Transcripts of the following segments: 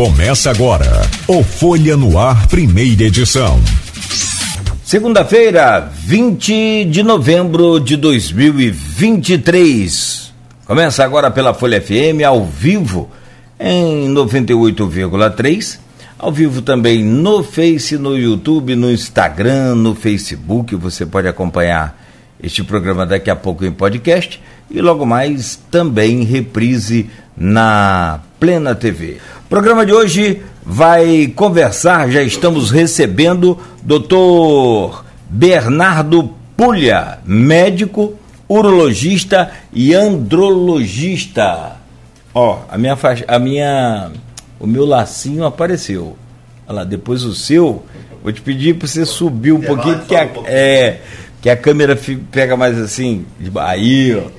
Começa agora o Folha no Ar, primeira edição. Segunda-feira, 20 de novembro de 2023. Começa agora pela Folha FM, ao vivo, em 98,3. Ao vivo também no Face, no YouTube, no Instagram, no Facebook. Você pode acompanhar este programa daqui a pouco em podcast e logo mais também reprise na Plena TV. O programa de hoje vai conversar, já estamos recebendo doutor Bernardo Pulha, médico, urologista e andrologista. Ó, a minha a minha o meu lacinho apareceu. Olha lá, depois o seu, vou te pedir para você subir um pouquinho que a, é que a câmera pega mais assim, aí, ó.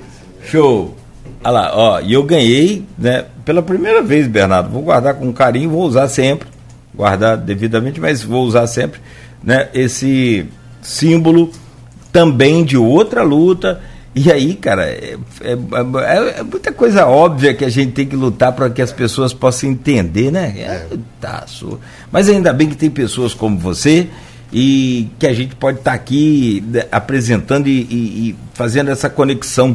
Show. Olha lá, ó, e eu ganhei, né, pela primeira vez, Bernardo. Vou guardar com carinho, vou usar sempre, guardar devidamente, mas vou usar sempre, né, esse símbolo também de outra luta. E aí, cara, é, é, é, é muita coisa óbvia que a gente tem que lutar para que as pessoas possam entender, né? É, tá, Mas ainda bem que tem pessoas como você e que a gente pode estar tá aqui né, apresentando e, e, e fazendo essa conexão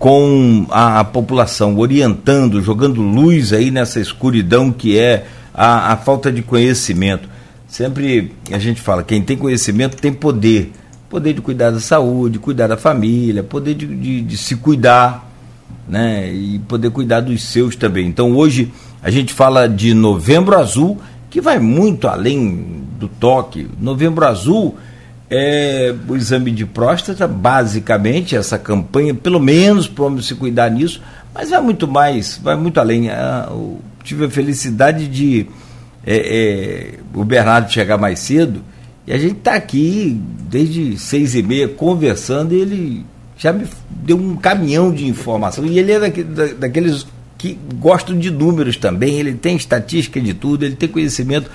com a, a, população, orientando, jogando luz aí nessa escuridão que é a, a, falta de conhecimento. Sempre a gente fala, quem tem conhecimento tem poder. Poder de cuidar da saúde, cuidar da família, poder de, de, de se cuidar, né? E poder cuidar dos seus também. Então hoje a gente fala de novembro azul, que vai muito além do toque. Novembro azul é, o exame de próstata, basicamente, essa campanha, pelo menos para se cuidar nisso, mas vai muito mais, vai muito além. Ah, eu tive a felicidade de é, é, o Bernardo chegar mais cedo e a gente está aqui desde seis e meia conversando e ele já me deu um caminhão de informação. E ele é daqueles que gostam de números também, ele tem estatística de tudo, ele tem conhecimento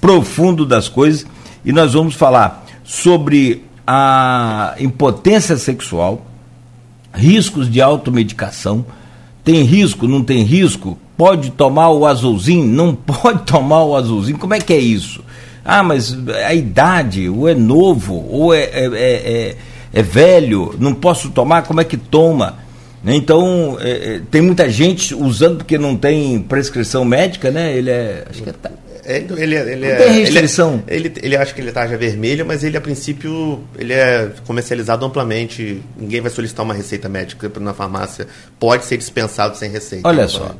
profundo das coisas e nós vamos falar sobre a impotência sexual, riscos de automedicação. Tem risco, não tem risco? Pode tomar o azulzinho? Não pode tomar o azulzinho? Como é que é isso? Ah, mas a idade, ou é novo, ou é, é, é, é, é velho, não posso tomar, como é que toma? Então, é, é, tem muita gente usando porque não tem prescrição médica, né? Ele é. Acho que é, ele, ele, ele não tem restrição. Ele, ele, ele acha que ele é tarja vermelha, mas ele a princípio ele é comercializado amplamente. Ninguém vai solicitar uma receita médica na farmácia. Pode ser dispensado sem receita. Olha só.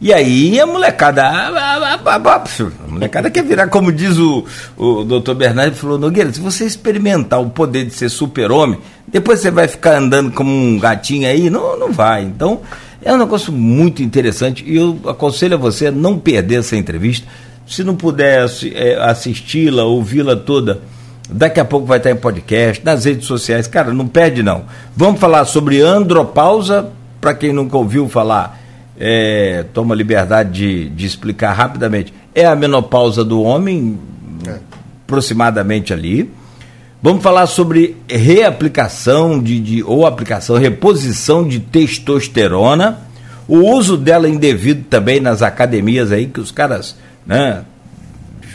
E aí a molecada, a, a, a, a, molecada quer virar, como diz o, o doutor Bernardo, falou, Nogueira, se você experimentar o poder de ser super-homem, depois você vai ficar andando como um gatinho aí, não, não vai. Então, é um negócio muito interessante e eu aconselho a você a não perder essa entrevista. Se não puder é, assisti-la, ouvi-la toda, daqui a pouco vai estar em podcast, nas redes sociais. Cara, não perde não. Vamos falar sobre andropausa, para quem nunca ouviu falar, é, toma liberdade de, de explicar rapidamente. É a menopausa do homem, é. aproximadamente ali. Vamos falar sobre reaplicação de, de, ou aplicação, reposição de testosterona, o uso dela indevido também nas academias aí, que os caras né?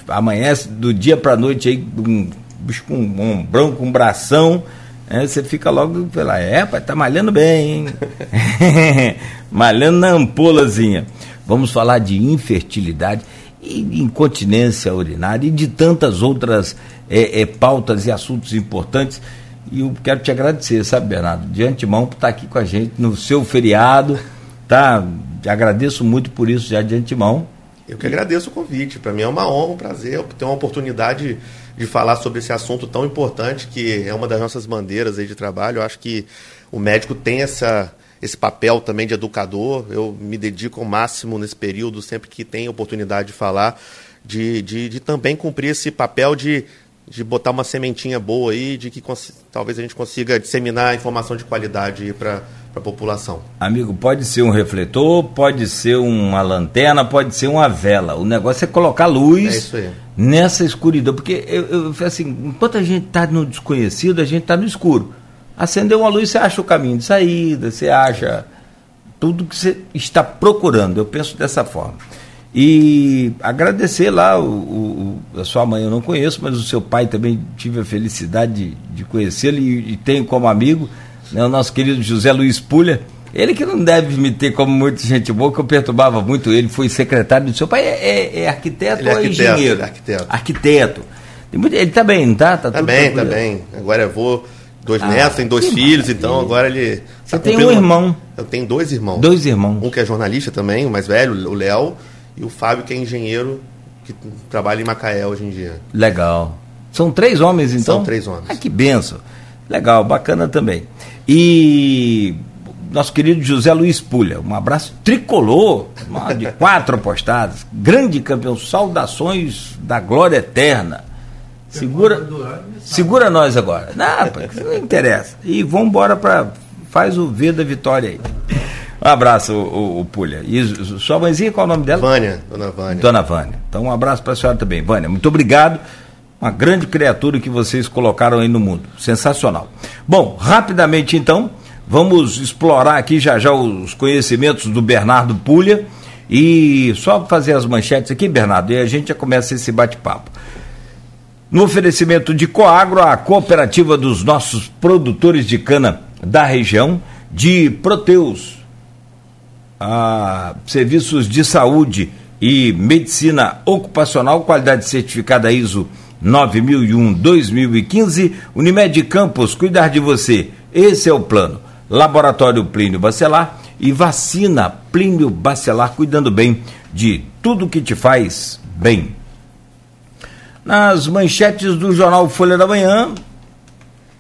Amanhece do dia para noite aí, um, com um ombrão, com um bração, né? você fica logo, sei lá, é, pai, tá malhando bem, hein? malhando na ampolazinha. Vamos falar de infertilidade incontinência urinária e de tantas outras é, é, pautas e assuntos importantes. E eu quero te agradecer, sabe, Bernardo, de antemão por estar aqui com a gente no seu feriado, tá? Agradeço muito por isso já de antemão. Eu que agradeço o convite. Para mim é uma honra, um prazer ter uma oportunidade de falar sobre esse assunto tão importante que é uma das nossas bandeiras aí de trabalho. Eu acho que o médico tem essa, esse papel também de educador. Eu me dedico ao máximo nesse período, sempre que tem oportunidade de falar, de, de, de também cumprir esse papel de de botar uma sementinha boa aí, de que talvez a gente consiga disseminar informação de qualidade para a população. Amigo, pode ser um refletor, pode ser uma lanterna, pode ser uma vela. O negócio é colocar luz é nessa escuridão. Porque, eu, eu, assim, enquanto a gente está no desconhecido, a gente está no escuro. Acendeu uma luz, você acha o caminho de saída, você acha tudo que você está procurando. Eu penso dessa forma. E agradecer lá o, o, a sua mãe eu não conheço, mas o seu pai também tive a felicidade de, de conhecê-lo e, e, tenho como amigo né, o nosso querido José Luiz Pulha. Ele que não deve me ter como muita gente boa, que eu perturbava muito ele, foi secretário do seu pai, é, é, é arquiteto ele é ou arquiteto, engenheiro? Arquiteto. Arquiteto. Ele está bem, não está? Tá, tá bem, está bem. Agora eu vou dois ah, netos, tem dois filhos, então agora ele. Você tá tem um irmão. Eu tenho dois irmãos. Dois irmãos. Um que é jornalista também, o mais velho, o Léo, e o Fábio, que é engenheiro, que trabalha em Macaé hoje em dia. Legal. São três homens, então? São três homens. Ah, que benção. Legal, bacana também. E nosso querido José Luiz Pulha, um abraço tricolor, de quatro postadas, grande campeão, saudações da glória eterna. Segura, segura nós agora. Não, não interessa. E vamos embora para faz o V da vitória aí. Um abraço, o, o, Pulha. E sua mãezinha, qual é o nome dela? Vânia, dona Vânia. Dona Vânia. Então, um abraço para a senhora também. Vânia, muito obrigado. Uma grande criatura que vocês colocaram aí no mundo. Sensacional. Bom, rapidamente então, vamos explorar aqui já já os conhecimentos do Bernardo Pulha. E só fazer as manchetes aqui, Bernardo, e a gente já começa esse bate-papo. No oferecimento de Coagro, a cooperativa dos nossos produtores de cana da região, de Proteus, a serviços de saúde e medicina ocupacional, qualidade certificada ISO 9001-2015, Unimed Campos, cuidar de você. Esse é o plano. Laboratório Plínio Bacelar e vacina Plínio Bacelar, cuidando bem de tudo que te faz bem. Nas manchetes do jornal Folha da Manhã,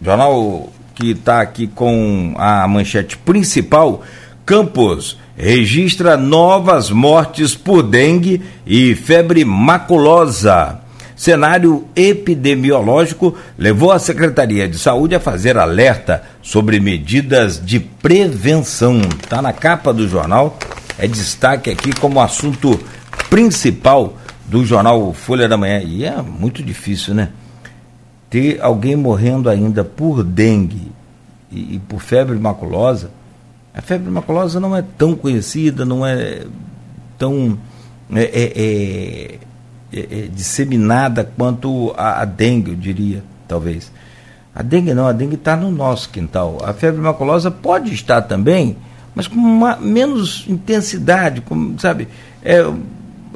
jornal que está aqui com a manchete principal, Campos registra novas mortes por dengue e febre maculosa. Cenário epidemiológico levou a Secretaria de Saúde a fazer alerta sobre medidas de prevenção. Está na capa do jornal, é destaque aqui como assunto principal do jornal Folha da Manhã. E é muito difícil, né? Ter alguém morrendo ainda por dengue e, e por febre maculosa. A febre maculosa não é tão conhecida, não é tão é, é, é, é, é disseminada quanto a, a, dengue, eu diria, talvez. A dengue não, a dengue está no nosso quintal. A febre maculosa pode estar também, mas com uma, menos intensidade, como, sabe?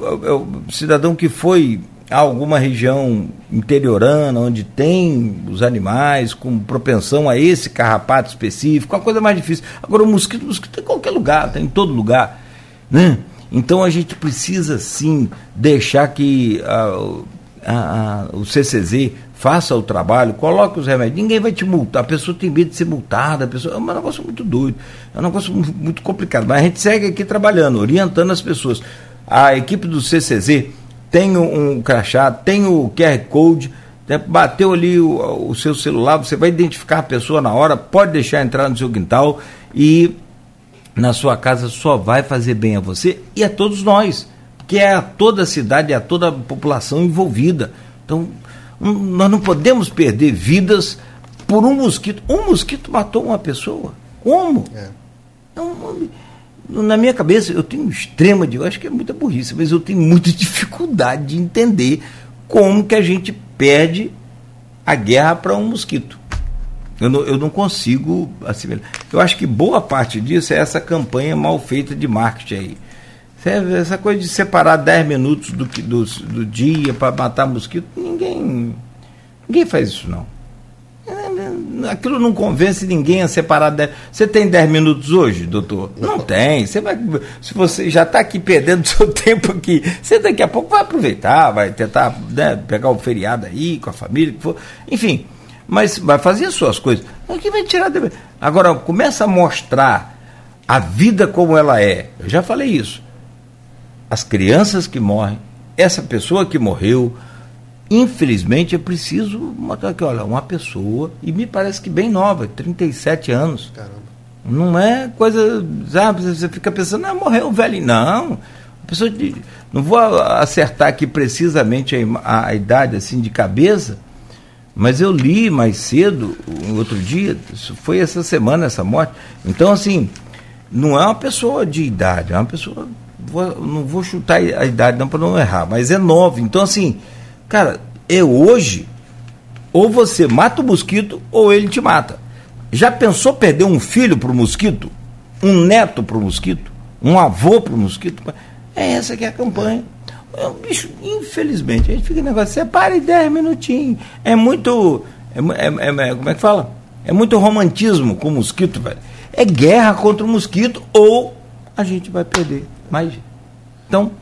É, o cidadão que foi a alguma região interiorana, onde tem os animais com propensão a esse carrapato específico, uma coisa mais difícil. Agora, o mosquito, o mosquito em qualquer lugar, está em todo lugar. Né? Então, a gente precisa, sim, deixar que a, a, a, o CCZ faça o trabalho, coloque os remédios. Ninguém vai te multar. A pessoa tem medo de ser multada. A pessoa, é um negócio muito doido. É um negócio muito complicado. Mas a gente segue aqui trabalhando, orientando as pessoas a equipe do CCZ tem um crachá, tem o QR Code, né, bateu ali o, o, seu celular, você vai identificar a pessoa na hora, pode deixar entrar no seu quintal e na sua casa só vai fazer bem a você e a todos nós, porque é a toda a cidade, é a toda a população envolvida. Então, nós não podemos perder vidas por um mosquito. Um mosquito matou uma pessoa. Como? É. Então, na minha cabeça, eu tenho extrema de, eu acho que é muita burrice, mas eu tenho muita dificuldade de entender como que a gente perde a guerra para um mosquito. Eu não, eu não consigo assimilar. Eu acho que boa parte disso é essa campanha mal feita de marketing aí. Essa coisa de separar 10 minutos do, do, do dia para matar mosquito, ninguém, ninguém faz isso não aquilo não convence ninguém a separar. Dez... Você tem 10 minutos hoje, doutor? Não, não tem. Você vai, se você já está aqui perdendo seu tempo aqui, você daqui a pouco vai aproveitar, vai tentar né, pegar o feriado aí com a família, que for. enfim. Mas vai fazer as suas coisas. Aqui vai tirar. Agora, começa a mostrar a vida como ela é. Eu já falei isso. As crianças que morrem, essa pessoa que morreu, Infelizmente é preciso que, olha, uma pessoa, e me parece que bem nova, 37 anos. Caramba. Não é coisa, sabe, você fica pensando, ah, morreu velho. Não. A pessoa de, não vou acertar aqui precisamente a, a, idade assim de cabeça, mas eu li mais cedo, um outro dia, foi essa semana essa morte. Então, assim, não é uma pessoa de idade, é uma pessoa vou, não vou chutar a idade não para não errar, mas é nove. Então, assim, cara, é hoje, ou você mata o mosquito ou ele te mata. Já pensou perder um filho para o mosquito? Um neto para o mosquito? Um avô para o mosquito? É essa que é a campanha. É um bicho, infelizmente, a gente fica negócio, separe 10 minutinhos. É muito. É, é, é, como é que fala? É muito romantismo com o mosquito, velho. É guerra contra o mosquito ou a gente vai perder mais. Então,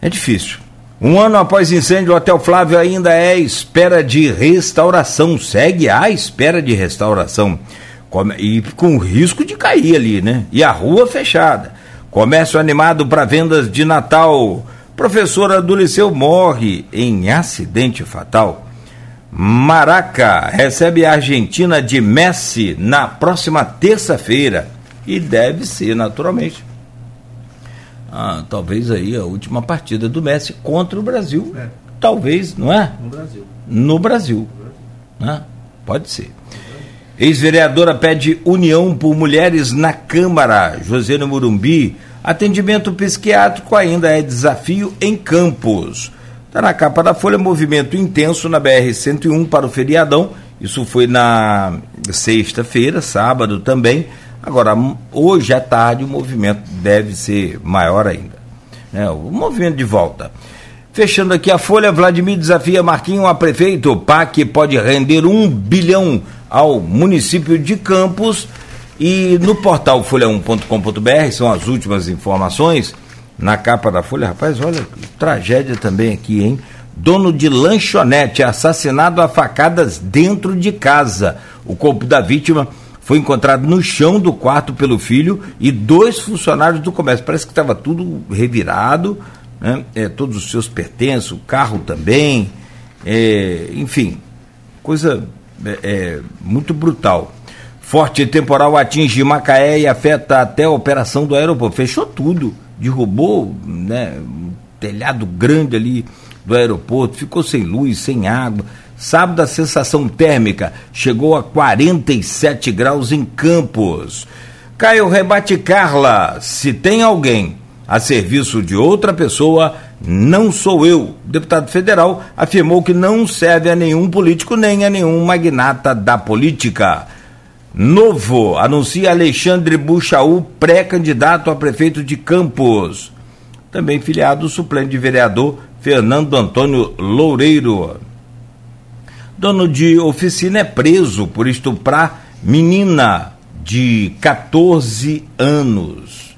é difícil. Um ano após incêndio, o Hotel Flávio ainda é espera de restauração. Segue à espera de restauração. E com risco de cair ali, né? E a rua fechada. Comércio animado para vendas de Natal. Professora do Liceu morre em acidente fatal. Maraca recebe a Argentina de Messi na próxima terça-feira. E deve ser, naturalmente. Ah, talvez aí a última partida do Messi contra o Brasil. É. Talvez, não é? No Brasil. No Brasil. Né? Pode ser. Ex-vereadora pede união por mulheres na Câmara. José Murumbi. Atendimento psiquiátrico ainda é desafio em Campos. Está na capa da Folha, movimento intenso na BR-101 para o feriadão. Isso foi na sexta-feira, sábado também. Agora, hoje à tarde, o movimento deve ser maior ainda. É, o movimento de volta. Fechando aqui a Folha, Vladimir desafia Marquinho a prefeito. O PAC pode render um bilhão ao município de Campos. E no portal folha1.com.br são as últimas informações na capa da Folha. Rapaz, olha, tragédia também aqui, hein? Dono de lanchonete assassinado a facadas dentro de casa. O corpo da vítima foi encontrado no chão do quarto pelo filho e dois funcionários do comércio. Parece que estava tudo revirado, né? é, todos os seus pertences, o carro também, é, enfim, coisa é, é muito brutal. Forte temporal atinge Macaé e afeta até a operação do aeroporto. Fechou tudo derrubou né, um telhado grande ali do aeroporto, ficou sem luz, sem água. Sábado a sensação térmica chegou a 47 graus em Campos. Caio rebate Carla, se tem alguém a serviço de outra pessoa, não sou eu. O deputado federal afirmou que não serve a nenhum político nem a nenhum magnata da política. Novo anuncia Alexandre Buchaú pré-candidato a prefeito de Campos. Também filiado suplente de vereador Fernando Antônio Loureiro. Dono de oficina é preso por estuprar menina de 14 anos.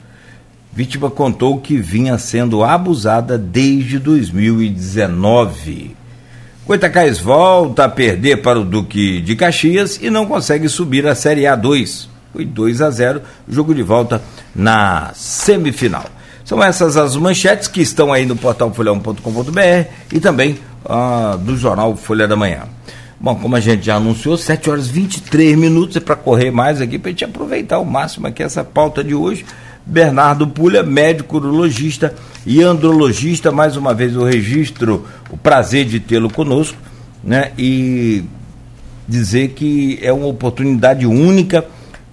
Vítima contou que vinha sendo abusada desde 2019. Goitacás volta a perder para o Duque de Caxias e não consegue subir a Série A2. Foi 2 a 0, jogo de volta na semifinal. São essas as manchetes que estão aí no portal folhão.com.br e também ah, do jornal Folha da Manhã. Bom, como a gente já anunciou, 7 horas e 23 minutos é para correr mais aqui, para a gente aproveitar ao máximo aqui essa pauta de hoje. Bernardo Pulha, médico urologista e andrologista, mais uma vez o registro, o prazer de tê-lo conosco, né? E dizer que é uma oportunidade única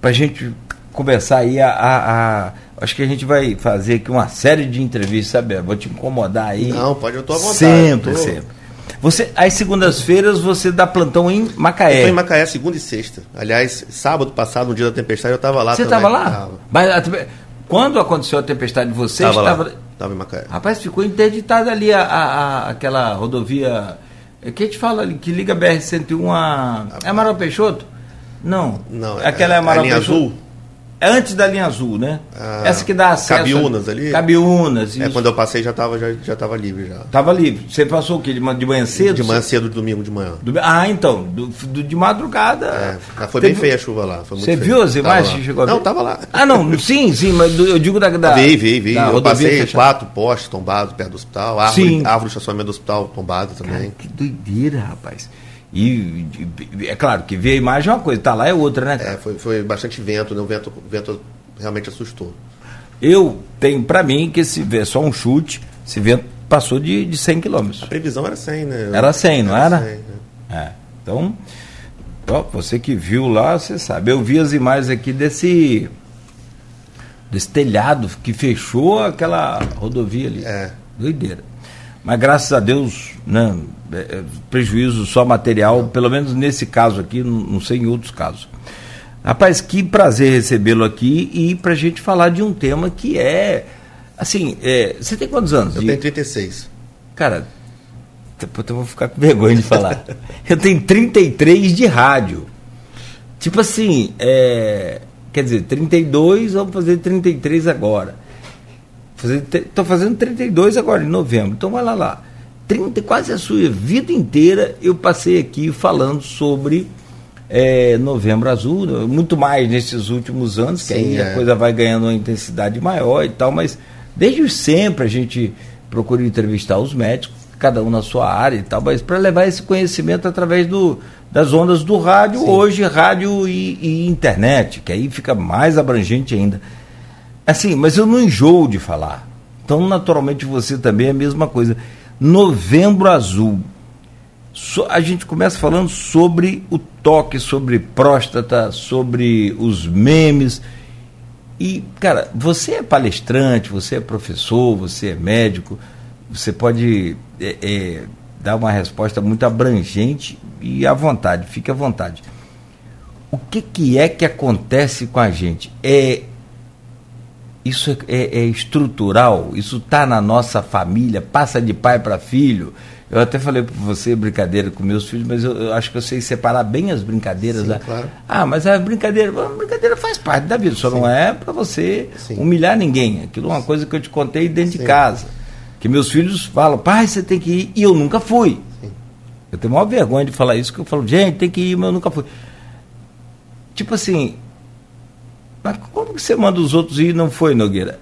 para a gente começar aí a, a, a, Acho que a gente vai fazer aqui uma série de entrevistas, sabe? Vou te incomodar aí. Não, pode, eu tô à vontade. Sempre, tô... sempre. Você, às segundas-feiras você dá plantão em Macaé. Eu em Macaé segunda e sexta. Aliás, sábado passado, no dia da tempestade, eu estava lá Você estava lá? Tava. Mas, quando aconteceu a tempestade de vocês, estava. Estava em Macaé. Rapaz, ficou interditada ali a, a, a, aquela rodovia. É, que a gente fala ali, que liga a BR-101 a. É Amaral Peixoto? Não. Não, aquela é, é Amaral a linha Peixoto. azul? É antes da linha azul, né? Ah, Essa que dá acesso. Cabiúnas ali? Cabiúnas. É, quando eu passei já estava já, já tava livre já. Tava livre. Você passou o quê? De, de manhã cedo? De manhã cedo, domingo de manhã. Do, ah, então. Do, do, de madrugada. É, foi teve, bem feia a chuva lá. Você viu as imagens que chegou a? Não, tava lá. Ah, não. Sim, sim, mas eu digo da. da vi, vi, vi. Eu passei fechada. quatro postes tombados perto do hospital. Árvore, sim. árvore de estacionamento do hospital tombada também. Cara, que doideira, rapaz. E é claro que ver a imagem é uma coisa, tá lá é outra, né? É, foi, foi bastante vento, né? O vento, vento realmente assustou. Eu tenho para mim que se vê só um chute, esse vento passou de, de 100 km. A previsão era 100, né? Era 100, não era? era? 100, né? é. Então, ó, você que viu lá, você sabe. Eu vi as imagens aqui desse desse telhado que fechou aquela rodovia ali. É. Doideira. Mas graças a Deus, né, é, é, prejuízo só material, pelo menos nesse caso aqui, não, não sei em outros casos. Rapaz, que prazer recebê-lo aqui e para a gente falar de um tema que é. Assim, é, você tem quantos anos? Eu tenho 36. Cara, eu vou ficar com vergonha de falar. eu tenho 33 de rádio. Tipo assim, é, quer dizer, 32, vamos fazer 33 agora. Estou fazendo 32 agora, em novembro. Então vai lá lá. 30, quase a sua vida inteira eu passei aqui falando sobre é, Novembro Azul, muito mais nesses últimos anos, Sim, que aí é. a coisa vai ganhando uma intensidade maior e tal, mas desde sempre a gente procura entrevistar os médicos, cada um na sua área e tal, mas para levar esse conhecimento através do, das ondas do rádio, Sim. hoje rádio e, e, internet, que aí fica mais abrangente ainda. Assim, mas eu não enjoo de falar. Então, naturalmente, você também é a mesma coisa. Novembro Azul. So, a gente começa falando sobre o toque, sobre próstata, sobre os memes. E, cara, você é palestrante, você é professor, você é médico, você pode é, é, dar uma resposta muito abrangente e à vontade, fique à vontade. O que, que é que acontece com a gente? É isso é, é, é estrutural, isso está na nossa família, passa de pai para filho. Eu até falei para você brincadeira com meus filhos, mas eu, eu, acho que eu sei separar bem as brincadeiras. Sim, claro. Ah, mas a brincadeira, a brincadeira faz parte da vida, só Sim. não é para você Sim. humilhar ninguém. Aquilo é uma coisa que eu te contei dentro de casa. Que meus filhos falam, pai, você tem que ir, e eu nunca fui. Eu tenho maior vergonha de falar isso, que eu falo, gente, tem que ir, mas eu nunca fui. Tipo assim, mas como que você manda os outros ir e não foi, Nogueira?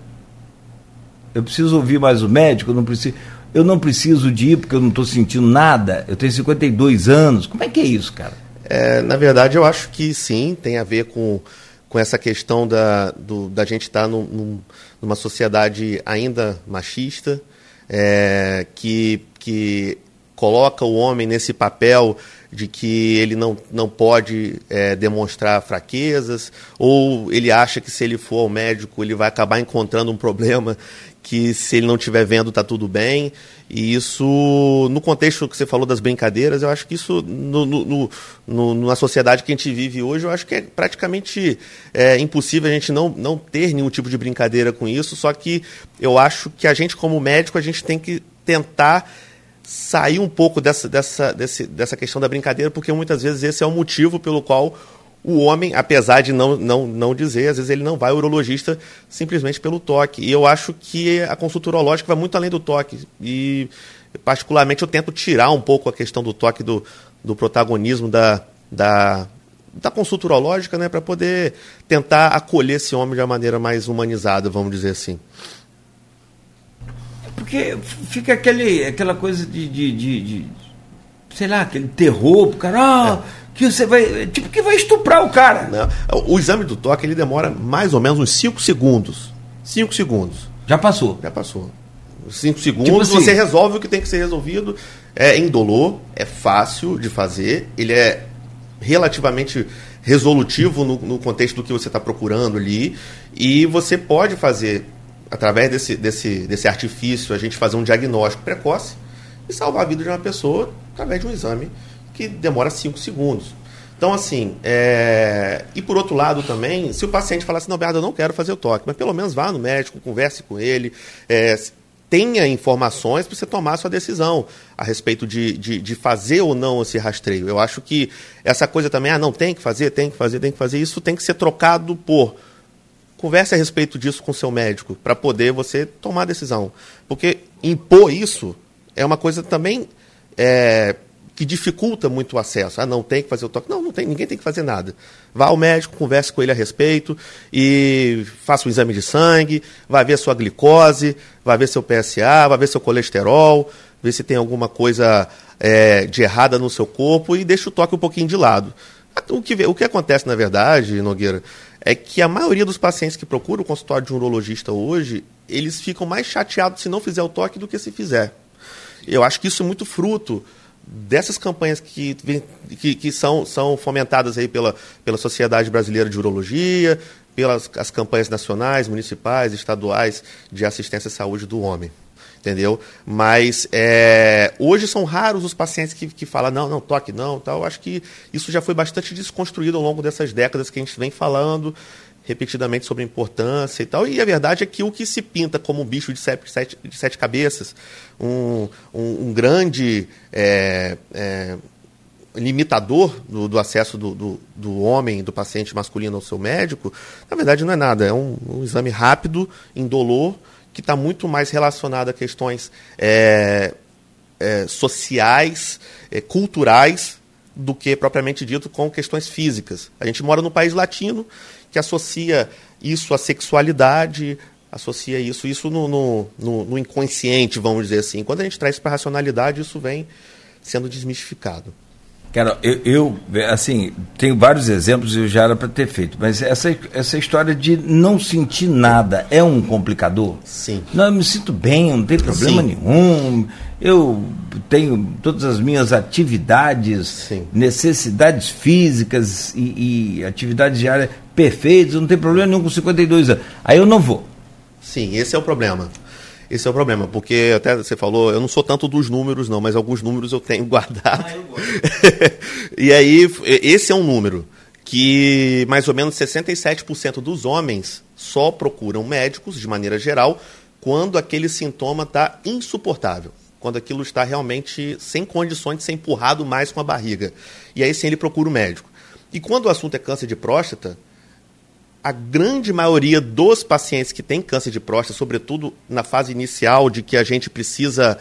Eu preciso ouvir mais o médico, eu não preciso, eu não preciso de ir porque eu não estou sentindo nada. Eu tenho 52 anos. Como é que é isso, cara? É, na verdade, eu acho que sim, tem a ver com, com essa questão da, do, da gente estar tá num, num, numa sociedade ainda machista, é, que, que coloca o homem nesse papel de que ele não, não pode é, demonstrar fraquezas, ou ele acha que se ele for ao médico ele vai acabar encontrando um problema que se ele não estiver vendo está tudo bem. E isso, no contexto que você falou das brincadeiras, eu acho que isso, no, no, no, na sociedade que a gente vive hoje, eu acho que é praticamente é, impossível a gente não, não ter nenhum tipo de brincadeira com isso. Só que eu acho que a gente, como médico, a gente tem que tentar sair um pouco dessa, dessa, desse, dessa questão da brincadeira, porque muitas vezes esse é o motivo pelo qual o homem, apesar de não, não, não dizer, às vezes ele não vai ao urologista simplesmente pelo toque. E eu acho que a consulta urológica vai muito além do toque. E, particularmente, eu tento tirar um pouco a questão do toque do, do protagonismo da, da, da consulta urológica, né, para poder tentar acolher esse homem de uma maneira mais humanizada, vamos dizer assim. Porque fica aquele, aquela coisa de, de, de, de sei lá, aquele terror pro cara, ah, é. que você vai, tipo que vai estuprar o cara. Não. O exame do toque, ele demora mais ou menos uns 5 segundos. 5 segundos. Já passou? Já passou. 5 segundos, tipo assim, você resolve o que tem que ser resolvido. É indolor, é fácil de fazer, ele é relativamente resolutivo no, no contexto do que você está procurando ali. E você pode fazer através desse, desse, desse artifício, a gente fazer um diagnóstico precoce e salvar a vida de uma pessoa através de um exame que demora 5 segundos. Então, assim, é... e por outro lado também, se o paciente falar assim, não, Bernardo, eu não quero fazer o toque, mas pelo menos vá no médico, converse com ele, é... tenha informações para você tomar a sua decisão a respeito de, de, de, fazer ou não esse rastreio. Eu acho que essa coisa também, ah, não, tem que fazer, tem que fazer, tem que fazer, isso tem que ser trocado por Converse a respeito disso com seu médico para poder você tomar a decisão. Porque impor isso é uma coisa também é, que dificulta muito o acesso. Ah, não tem que fazer o toque. Não, não tem, ninguém tem que fazer nada. Vá ao médico, converse com ele a respeito e faça um exame de sangue, vai ver a sua glicose, vai ver seu PSA, vai ver seu colesterol, ver se tem alguma coisa é, de errada no seu corpo e deixa o toque um pouquinho de lado. O que, o que acontece, na verdade, Nogueira, é que a maioria dos pacientes que procuram o consultório de um urologista hoje, eles ficam mais chateados se não fizer o toque do que se fizer. Eu acho que isso é muito fruto dessas campanhas que, que, que são, são fomentadas aí pela, pela Sociedade Brasileira de Urologia, pelas as campanhas nacionais, municipais, estaduais de assistência à saúde do homem. Entendeu? Mas é, hoje são raros os pacientes que, que falam, não, não, toque não. Tal. Eu acho que isso já foi bastante desconstruído ao longo dessas décadas que a gente vem falando repetidamente sobre a importância e tal. E a verdade é que o que se pinta como um bicho de sete, de sete cabeças, um, um, um grande é, é, limitador do, do acesso do, do, do, homem, do paciente masculino ao seu médico, na verdade não é nada. É um, um exame rápido, indolor, que está muito mais relacionado a questões é, é, sociais, é, culturais, do que propriamente dito com questões físicas. A gente mora num país latino que associa isso à sexualidade, associa isso, isso no, no, no, no inconsciente, vamos dizer assim. Quando a gente traz para a racionalidade, isso vem sendo desmistificado. Cara, eu, eu, assim, tenho vários exemplos e eu já era para ter feito, mas essa, essa história de não sentir nada é um complicador? Sim. Não, eu me sinto bem, não tem problema Sim. nenhum. Eu tenho todas as minhas atividades, Sim. necessidades físicas e, e atividades diárias perfeitas, não tem problema nenhum com 52 anos. Aí eu não vou. Sim, esse é o problema. Esse é o problema, porque até você falou, eu não sou tanto dos números, não, mas alguns números eu tenho guardado. Ah, eu e aí, esse é um número que mais ou menos 67% dos homens só procuram médicos, de maneira geral, quando aquele sintoma está insuportável. Quando aquilo está realmente sem condições de ser empurrado mais com a barriga. E aí sim ele procura o médico. E quando o assunto é câncer de próstata, a grande maioria dos pacientes que têm câncer de próstata, sobretudo na fase inicial de que a gente precisa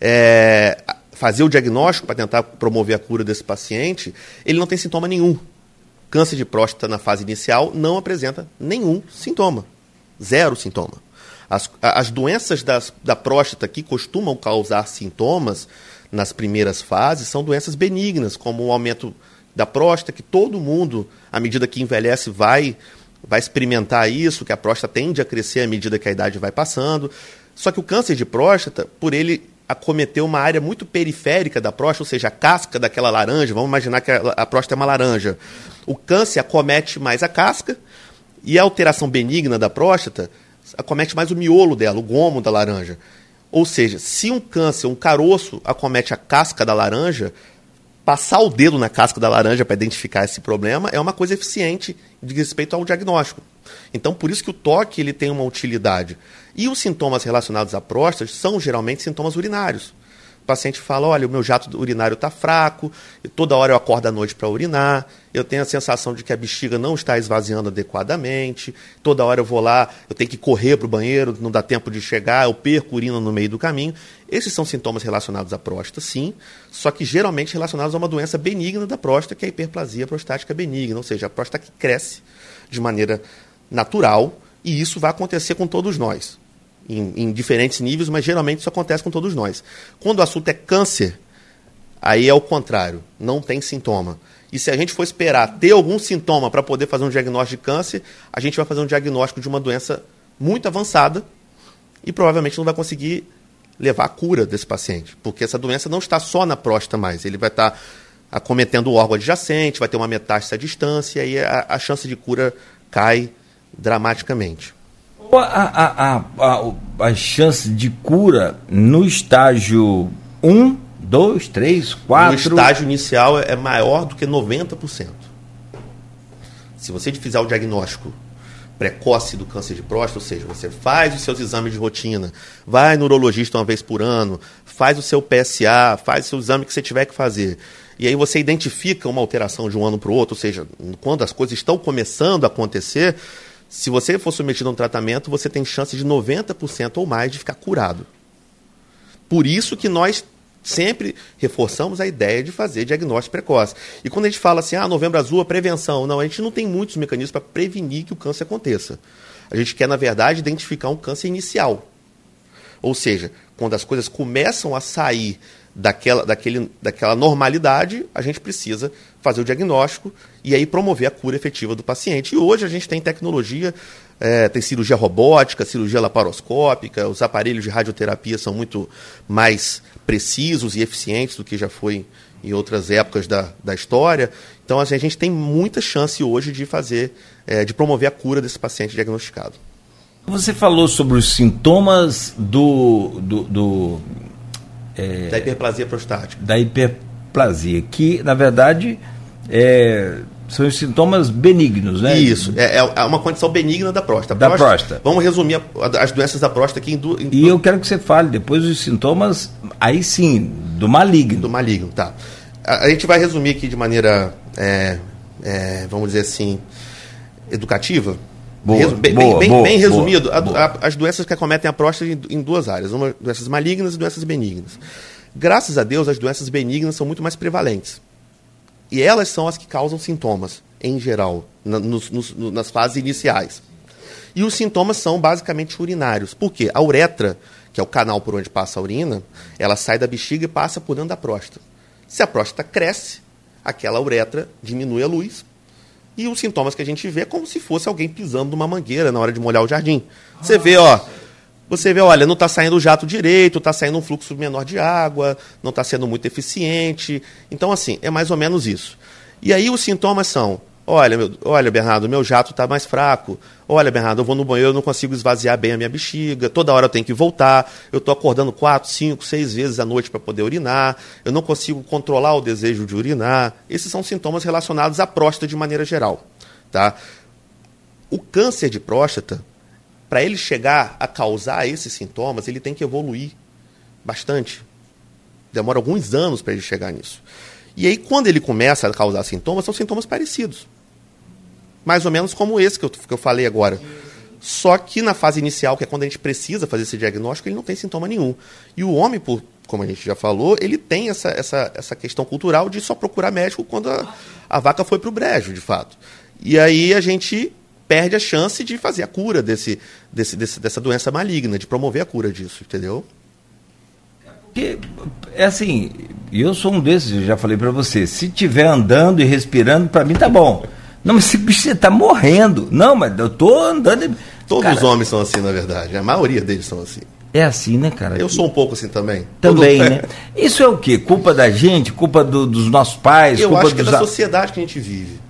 é, fazer o diagnóstico para tentar promover a cura desse paciente, ele não tem sintoma nenhum. Câncer de próstata na fase inicial não apresenta nenhum sintoma. Zero sintoma. As, as doenças das, da próstata que costumam causar sintomas nas primeiras fases são doenças benignas, como o aumento da próstata, que todo mundo, à medida que envelhece, vai vai experimentar isso, que a próstata tende a crescer à medida que a idade vai passando. Só que o câncer de próstata, por ele acometer uma área muito periférica da próstata, ou seja, a casca daquela laranja, vamos imaginar que a, a próstata é uma laranja. O câncer acomete mais a casca e a alteração benigna da próstata acomete mais o miolo dela, o gomo da laranja. Ou seja, se um câncer, um caroço, acomete a casca da laranja, passar o dedo na casca da laranja para identificar esse problema é uma coisa eficiente de respeito ao diagnóstico. Então, por isso que o toque ele tem uma utilidade. E os sintomas relacionados à próstata são geralmente sintomas urinários. O paciente fala: olha, o meu jato urinário está fraco, toda hora eu acordo à noite para urinar, eu tenho a sensação de que a bexiga não está esvaziando adequadamente, toda hora eu vou lá, eu tenho que correr para o banheiro, não dá tempo de chegar, eu perco urina no meio do caminho. Esses são sintomas relacionados à próstata, sim, só que geralmente relacionados a uma doença benigna da próstata, que é a hiperplasia prostática benigna, ou seja, a próstata que cresce de maneira natural, e isso vai acontecer com todos nós em, em diferentes níveis, mas geralmente isso acontece com todos nós. Quando o assunto é câncer, aí é o contrário, não tem sintoma. E se a gente for esperar ter algum sintoma para poder fazer um diagnóstico de câncer, a gente vai fazer um diagnóstico de uma doença muito avançada e provavelmente não vai conseguir levar a cura desse paciente, porque essa doença não está só na próstata mais, ele vai estar acometendo o órgão adjacente, vai ter uma metástase à distância e a, a chance de cura cai dramaticamente. A, a, a, a, chance de cura no estágio 1, 2, 3, 4. No estágio inicial é maior do que 90%. Se você fizer o diagnóstico precoce do câncer de próstata, ou seja, você faz os seus exames de rotina, vai no urologista uma vez por ano, faz o seu PSA, faz o seu exame que você tiver que fazer. E aí você identifica uma alteração de um ano para o outro, ou seja, quando as coisas estão começando a acontecer, se você for submetido a um tratamento, você tem chance de 90% ou mais de ficar curado. Por isso que nós sempre reforçamos a ideia de fazer diagnóstico precoce. E quando a gente fala assim, ah, novembro azul, a prevenção, não, a gente não tem muitos mecanismos para prevenir que o câncer aconteça. A gente quer, na verdade, identificar um câncer inicial. Ou seja, quando as coisas começam a sair daquela, daquele, daquela normalidade, a gente precisa fazer o diagnóstico e aí promover a cura efetiva do paciente. E hoje a gente tem tecnologia, é, tem cirurgia robótica, cirurgia laparoscópica, os aparelhos de radioterapia são muito mais precisos e eficientes do que já foi em outras épocas da, da história. Então, assim, a gente tem muita chance hoje de fazer, é, de promover a cura desse paciente diagnosticado. Você falou sobre os sintomas do. do, do é, da hiperplasia prostática. Da hiperplasia, que, na verdade, é, são os sintomas benignos, né? Isso, é, é uma condição benigna da próstata. Da próstata. próstata. Vamos resumir a, as doenças da próstata aqui em, duas. E eu quero que você fale depois os sintomas, aí sim, do maligno. Do maligno, tá. A, a gente vai resumir aqui de maneira, é, é, vamos dizer assim, educativa. Boa, Resu bem, boa, bem, boa, bem resumido, boa, a, as doenças que acometem a próstata em, em duas áreas, uma, doenças malignas e doenças benignas. Graças a Deus, as doenças benignas são muito mais prevalentes. E elas são as que causam sintomas, em geral, na, nos, nos, nas fases iniciais. E os sintomas são basicamente urinários. Por quê? A uretra, que é o canal por onde passa a urina, ela sai da bexiga e passa por dentro da próstata. Se a próstata cresce, aquela uretra diminui a luz. E os sintomas que a gente vê é como se fosse alguém pisando numa mangueira na hora de molhar o jardim. Você vê, ó, você vê, olha, não está saindo o jato direito, está saindo um fluxo menor de água, não está sendo muito eficiente. Então, assim, é mais ou menos isso. E aí os sintomas são: olha, meu, olha, Bernardo, meu jato está mais fraco. Olha, Bernardo, eu vou no banheiro, eu não consigo esvaziar bem a minha bexiga. Toda hora eu tenho que voltar. Eu estou acordando quatro, cinco, seis vezes à noite para poder urinar. Eu não consigo controlar o desejo de urinar. Esses são sintomas relacionados à próstata de maneira geral. Tá? O câncer de próstata para ele chegar a causar esses sintomas, ele tem que evoluir bastante. Demora alguns anos para ele chegar nisso. E aí, quando ele começa a causar sintomas, são sintomas parecidos. Mais ou menos como esse que eu, que eu falei agora. Só que na fase inicial, que é quando a gente precisa fazer esse diagnóstico, ele não tem sintoma nenhum. E o homem, por, como a gente já falou, ele tem essa, essa, essa questão cultural de só procurar médico quando a, a vaca foi para o brejo, de fato. E aí a gente perde a chance de fazer a cura desse, desse, desse, dessa doença maligna, de promover a cura disso, entendeu? Porque, é assim, eu sou um desses, já falei para você, se tiver andando e respirando, para mim tá bom. Não, mas esse bicho está morrendo. Não, mas eu tô andando. Todos cara, os homens são assim, na verdade. A maioria deles são assim. É assim, né, cara? Eu sou um pouco assim também. Também, Todo... né? Isso é o quê? Culpa da gente? Culpa do, dos nossos pais? Eu culpa acho que é da sociedade que a gente vive.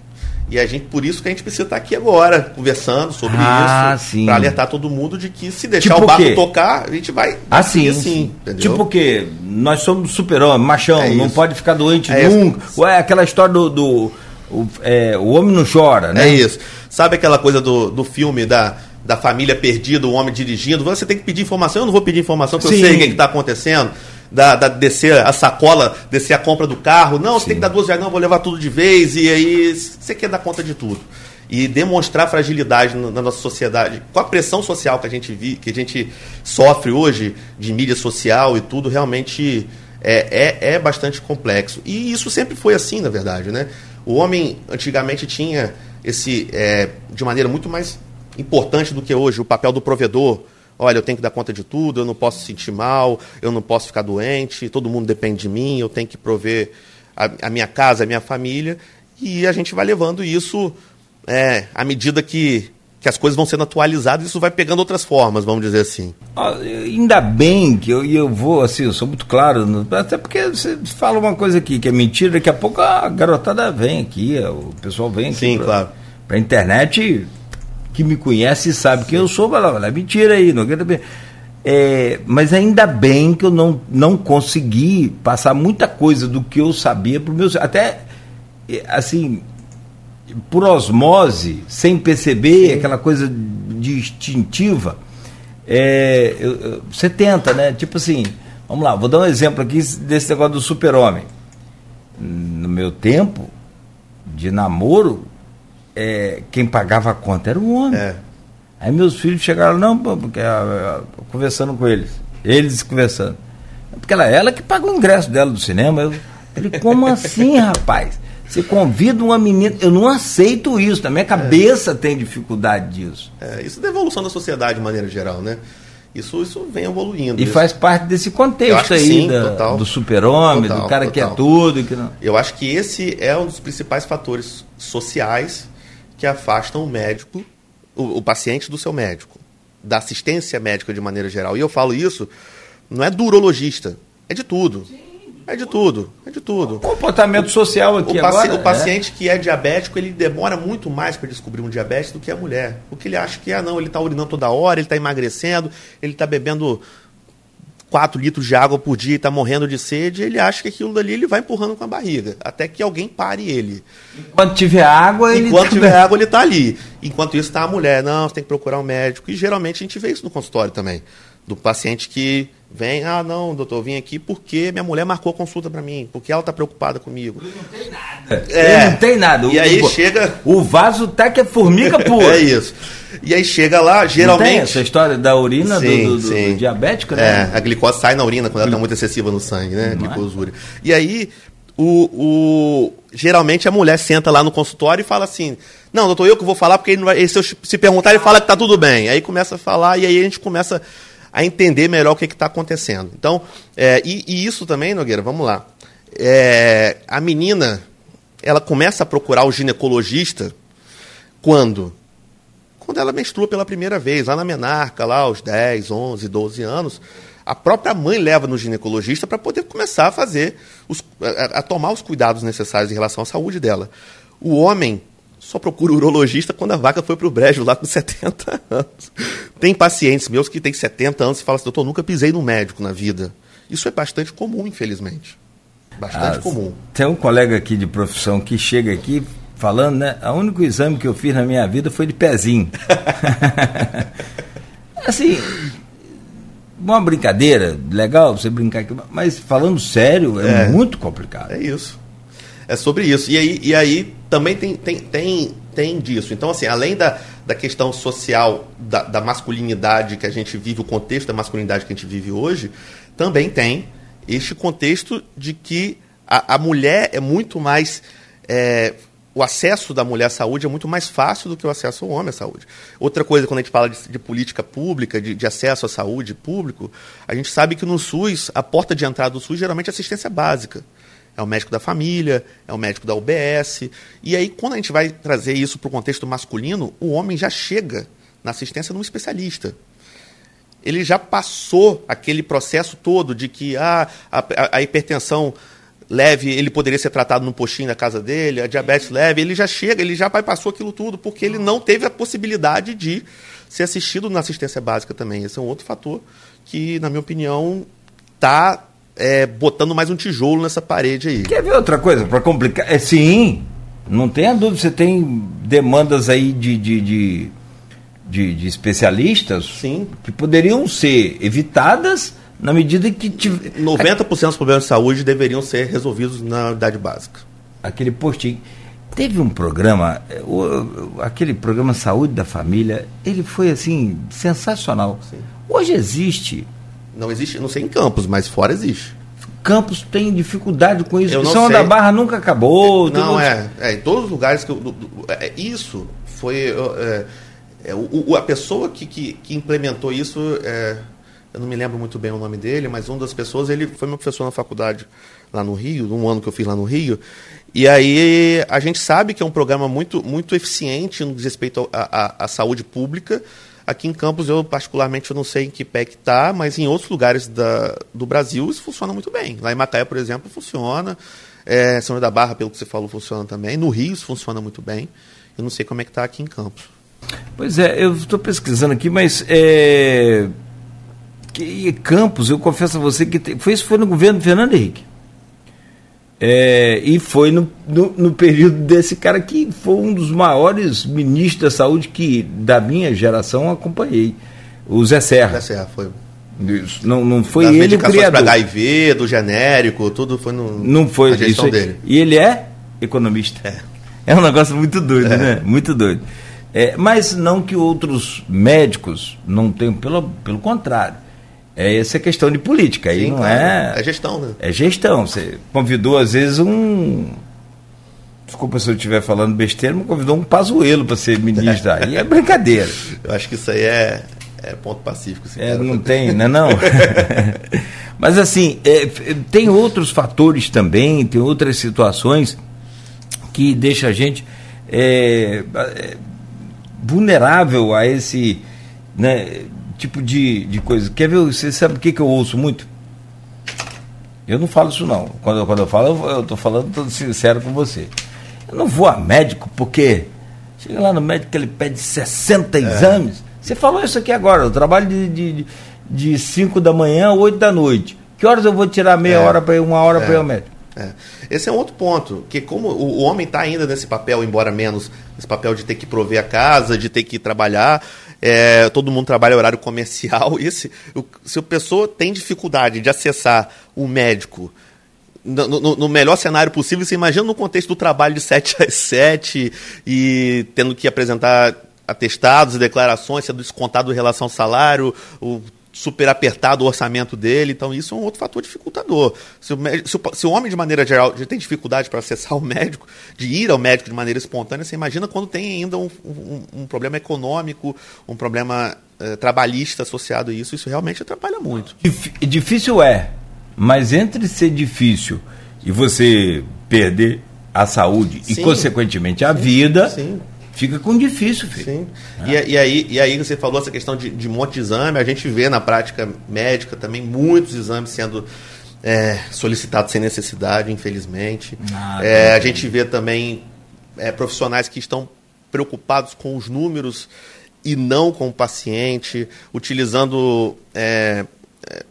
E a gente, por isso que a gente precisa estar aqui agora, conversando sobre ah, isso, para alertar todo mundo de que se deixar tipo o barco tocar, a gente vai. Ah, sim. Assim, tipo que nós somos super-homem, machão, é não pode ficar doente é nunca. Ué, aquela história do. do o, é, o homem não chora, né? É isso. Sabe aquela coisa do, do filme da, da família perdida, o homem dirigindo? Você tem que pedir informação. Eu não vou pedir informação porque Sim. eu sei o que é está acontecendo da, da, descer a sacola, descer a compra do carro. Não, você tem que dar duas reais, não, vou levar tudo de vez. E aí você quer dar conta de tudo. E demonstrar fragilidade na nossa sociedade, com a pressão social que a gente vi, que a gente sofre hoje, de mídia social e tudo, realmente é, é, é bastante complexo. E isso sempre foi assim, na verdade. Né? O homem antigamente tinha esse, é, de maneira muito mais importante do que hoje, o papel do provedor, Olha, eu tenho que dar conta de tudo, eu não posso sentir mal, eu não posso ficar doente, todo mundo depende de mim, eu tenho que prover a, a minha casa, a minha família. E a gente vai levando isso é, à medida que, que as coisas vão sendo atualizadas, isso vai pegando outras formas, vamos dizer assim. Ah, ainda bem que eu, eu vou, assim, eu sou muito claro, até porque você fala uma coisa aqui que é mentira, daqui a pouco a garotada vem aqui, o pessoal vem aqui. Sim, pra, claro. Pra internet que me conhece sabe que eu sou, vai lá, mentira aí, não quero é, mas ainda bem que eu não, não consegui passar muita coisa do que eu sabia para o meu. Até, é, assim, por osmose, sem perceber, Sim. aquela coisa de instintiva. É, você tenta, né? Tipo assim, vamos lá, vou dar um exemplo aqui desse negócio do super-homem. No meu tempo de namoro, é, quem pagava a conta era o homem. É. Aí meus filhos chegaram, não, porque, ah, ah, conversando com eles, eles conversando. Porque ela, ela que paga o ingresso dela do cinema. Eu falei, como assim, rapaz? Você convida uma menina. Eu não aceito isso. Na minha cabeça é. tem dificuldade disso. É, isso é da evolução da sociedade de maneira geral, né? Isso, isso vem evoluindo. E isso. faz parte desse contexto aí sim, da, total, do super-homem, do cara total. que é tudo. Que não... Eu acho que esse é um dos principais fatores sociais que afastam o médico, o, o paciente do seu médico, da assistência médica de maneira geral. E eu falo isso, não é do urologista, é de tudo. É de tudo, é de tudo. Comportamento social aqui o agora. O paciente é. que é diabético, ele demora muito mais para descobrir um diabetes do que a mulher. Porque ele acha que, ah, não, ele está urinando toda hora, ele está emagrecendo, ele está bebendo 4 litros de água por dia e está morrendo de sede, ele acha que aquilo dali ele vai empurrando com a barriga, até que alguém pare ele. Enquanto tiver água, ele Enquanto tá... tiver água, ele está ali. Enquanto isso está a mulher, não, você tem que procurar um médico. E geralmente a gente vê isso no consultório também. Do paciente que vem, ah, não, doutor, eu vim aqui porque minha mulher marcou a consulta para mim, porque ela está preocupada comigo. Ele não tem nada. É, Ele não tem nada. E o, aí chega. O vaso tá que é formiga pura. é isso. E aí chega lá, geralmente. Não tem essa história da urina sim, do, do, do, diabético, né? É, a glicose sai na urina quando ela está muito excessiva no sangue, né? A é? glicosúria. E aí, o, o, geralmente a mulher senta lá no consultório e fala assim: Não, doutor, eu que vou falar, porque ele vai, se eu se perguntar, ele fala que tá tudo bem. Aí começa a falar, e aí a gente começa a entender melhor o que está acontecendo. Então, é, e, e, isso também, Nogueira, vamos lá. É, a menina, ela começa a procurar o ginecologista quando? Quando ela menstrua pela primeira vez, lá na menarca, lá aos 10, 11, 12 anos, a própria mãe leva no ginecologista para poder começar a fazer, os, a, a tomar os cuidados necessários em relação à saúde dela. O homem só procura o urologista quando a vaca foi para o brejo lá com 70 anos. Tem pacientes meus que têm 70 anos e falam assim, doutor, nunca pisei no médico na vida. Isso é bastante comum, infelizmente. Bastante ah, comum. Tem um colega aqui de profissão que chega aqui falando, né? O único exame que eu fiz na minha vida foi de pezinho. assim, uma brincadeira, legal você brincar aqui, mas falando sério, é, é muito complicado. É isso. É sobre isso. E aí, e aí também tem, tem, tem, tem disso. Então, assim, além da, da questão social da, da masculinidade que a gente vive, o contexto da masculinidade que a gente vive hoje, também tem este contexto de que a, a mulher é muito mais. É, o acesso da mulher à saúde é muito mais fácil do que o acesso ao homem à saúde. Outra coisa, quando a gente fala de, de política pública, de, de, acesso à saúde público, a gente sabe que no SUS, a porta de entrada do SUS geralmente é assistência básica é o médico da família, é o médico da UBS. E aí, quando a gente vai trazer isso para o contexto masculino, o homem já chega na assistência de um especialista. Ele já passou aquele processo todo de que ah, a, a hipertensão leve, ele poderia ser tratado no postinho da casa dele, a diabetes leve, ele já chega, ele já passou aquilo tudo, porque ele não teve a possibilidade de ser assistido na assistência básica também. Esse é um outro fator que, na minha opinião, está é, botando mais um tijolo nessa parede aí. Quer ver outra coisa para complicar? É sim, não tenha dúvida, você tem demandas aí de, de, de, de, de especialistas sim. que poderiam ser evitadas na medida que tiver... 90% dos problemas de saúde deveriam ser resolvidos na unidade básica. Aquele postinho. Teve um programa, o, aquele programa Saúde da Família, ele foi assim, sensacional. Sim. Hoje existe não existe, não sei em Campos, mas fora existe. Campos tem dificuldade com isso. São da Barra nunca acabou. Não, é, é. Em todos os lugares que. Eu, é, isso foi. É, é, o, a pessoa que, que, que implementou isso. É, eu não me lembro muito bem o nome dele, mas uma das pessoas, ele foi meu professor na faculdade lá no Rio, um ano que eu fiz lá no Rio. E aí a gente sabe que é um programa muito, muito eficiente no respeito à saúde pública Aqui em Campos, eu particularmente eu não sei em que pé que está, mas em outros lugares da, do Brasil isso funciona muito bem. Lá em Macaé, por exemplo, funciona. É, São da Barra, pelo que você falou, funciona também. No Rio isso funciona muito bem. Eu não sei como é que está aqui em Campos. Pois é, eu estou pesquisando aqui, mas é, Campos, eu confesso a você que te, foi isso foi no governo do Fernando Henrique. É, e foi no, no, no, período desse cara que foi um dos maiores ministros da saúde que da minha geração acompanhei, o Zé Serra. Zé Serra foi. Isso, não, não foi das ele o criador. para HIV, do genérico, tudo foi no, não foi, na gestão isso, dele. E ele é economista. É. é um negócio muito doido, é. né? Muito doido. É, mas não que outros médicos não tenham, pelo, pelo contrário é essa questão de política. Aí Sim, não claro. é. É gestão, né? É gestão. Você convidou, às vezes, um. Desculpa se eu estiver falando besteira, mas convidou um pazuelo para ser ministro. Aí é brincadeira. Eu acho que isso aí é, é ponto pacífico. Assim, é, não tem, né? Não. mas assim, é, tem outros fatores também, tem outras situações que deixa a gente é, é vulnerável a esse. Né, tipo de, de coisa. Quer ver? Você sabe o que, que eu ouço muito? Eu não falo isso não. Quando, quando eu falo, eu estou falando todo sincero com você. Eu não vou a médico porque chega lá no médico que ele pede 60 é. exames. Você falou isso aqui agora, eu trabalho de 5 da manhã a 8 da noite. Que horas eu vou tirar meia é. hora para ir, uma hora é. para ir ao médico? É. Esse é um outro ponto, que como o, homem está ainda nesse papel, embora menos, esse papel de ter que prover a casa, de ter que trabalhar, é, todo mundo trabalha horário comercial. Esse, o, se a pessoa tem dificuldade de acessar o médico no, no, no, melhor cenário possível, você imagina no contexto do trabalho de 7 às 7 e tendo que apresentar atestados e declarações, sendo descontado em relação ao salário, o super apertado o orçamento dele, então isso é um outro fator dificultador. Se o, se o, se o homem, de maneira geral, já tem dificuldade para acessar o médico, de ir ao médico de maneira espontânea, você imagina quando tem ainda um, um, um problema econômico, um problema eh, trabalhista associado a isso, isso realmente atrapalha muito. Difícil é, mas entre ser difícil e você perder a saúde sim, e, consequentemente, a sim, vida. Sim fica com difícil, filho. Sim. É. E, e, aí, e aí você falou essa questão de, de monte de exame, a gente vê na prática médica também muitos exames sendo é, solicitados sem necessidade, infelizmente. Ah, é, a gente vê também é, profissionais que estão preocupados com os números e não com o paciente, utilizando, é, é,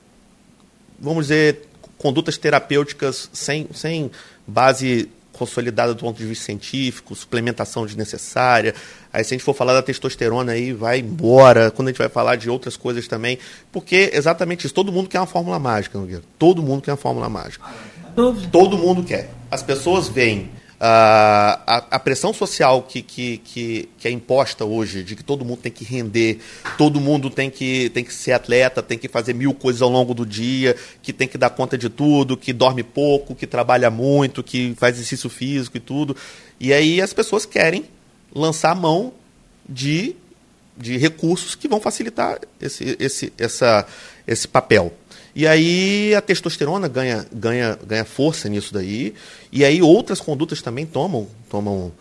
vamos dizer, condutas terapêuticas sem, sem base consolidada do ponto de vista científico, suplementação desnecessária. Aí se a gente for falar da testosterona aí, vai embora. Quando a gente vai falar de outras coisas também, porque exatamente isso, todo mundo quer uma fórmula mágica, Nogueira. Todo mundo quer uma fórmula mágica. Todo mundo quer. As pessoas veem a, a, pressão social que, que, que, que, é imposta hoje, de que todo mundo tem que render, todo mundo tem que, tem que ser atleta, tem que fazer mil coisas ao longo do dia, que tem que dar conta de tudo, que dorme pouco, que trabalha muito, que faz exercício físico e tudo. E aí as pessoas querem lançar a mão de, de recursos que vão facilitar esse, esse, essa, esse papel. E aí a testosterona ganha, ganha, ganha força nisso daí. E aí outras condutas também tomam, tomam,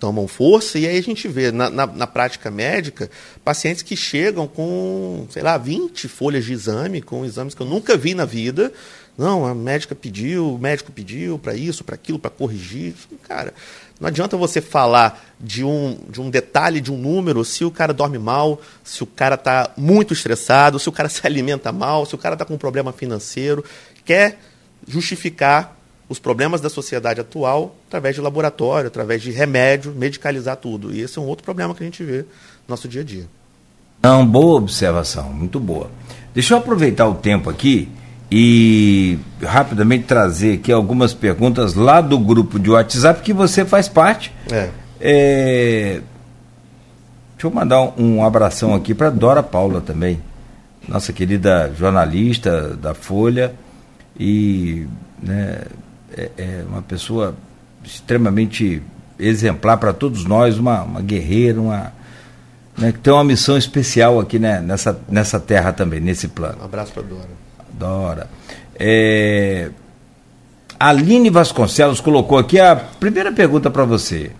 tomam força. E aí a gente vê na, na, na, prática médica pacientes que chegam com, sei lá, 20 folhas de exame, com exames que eu nunca vi na vida. Não, a médica pediu, o médico pediu para isso, para aquilo, para corrigir. Cara, não adianta você falar de um, de um detalhe, de um número, se o cara dorme mal, se o cara está muito estressado, se o cara se alimenta mal, se o cara está com um problema financeiro, quer justificar os problemas da sociedade atual através de laboratório, através de remédio, medicalizar tudo. E esse é um outro problema que a gente vê no nosso dia a dia. Não, boa observação, muito boa. Deixa eu aproveitar o tempo aqui e rapidamente trazer aqui algumas perguntas lá do grupo de WhatsApp que você faz parte. É. É... Deixa eu mandar um, um abração aqui para Dora Paula também, nossa querida jornalista da Folha e né, é, é uma pessoa extremamente exemplar para todos nós, uma, uma guerreira, uma, né, que tem uma missão especial aqui né, nessa, nessa terra também, nesse plano. Um abraço para Dora. Dora. É, Aline Vasconcelos colocou aqui a primeira pergunta para você.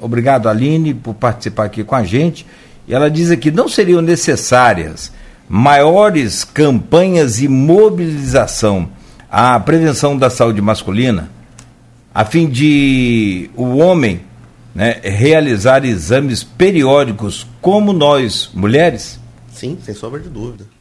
Obrigado, Aline, por participar aqui com a gente. E ela diz aqui: não seriam necessárias maiores campanhas de mobilização à prevenção da saúde masculina, a fim de o homem né, realizar exames periódicos como nós, mulheres? Sim, sem sombra de dúvida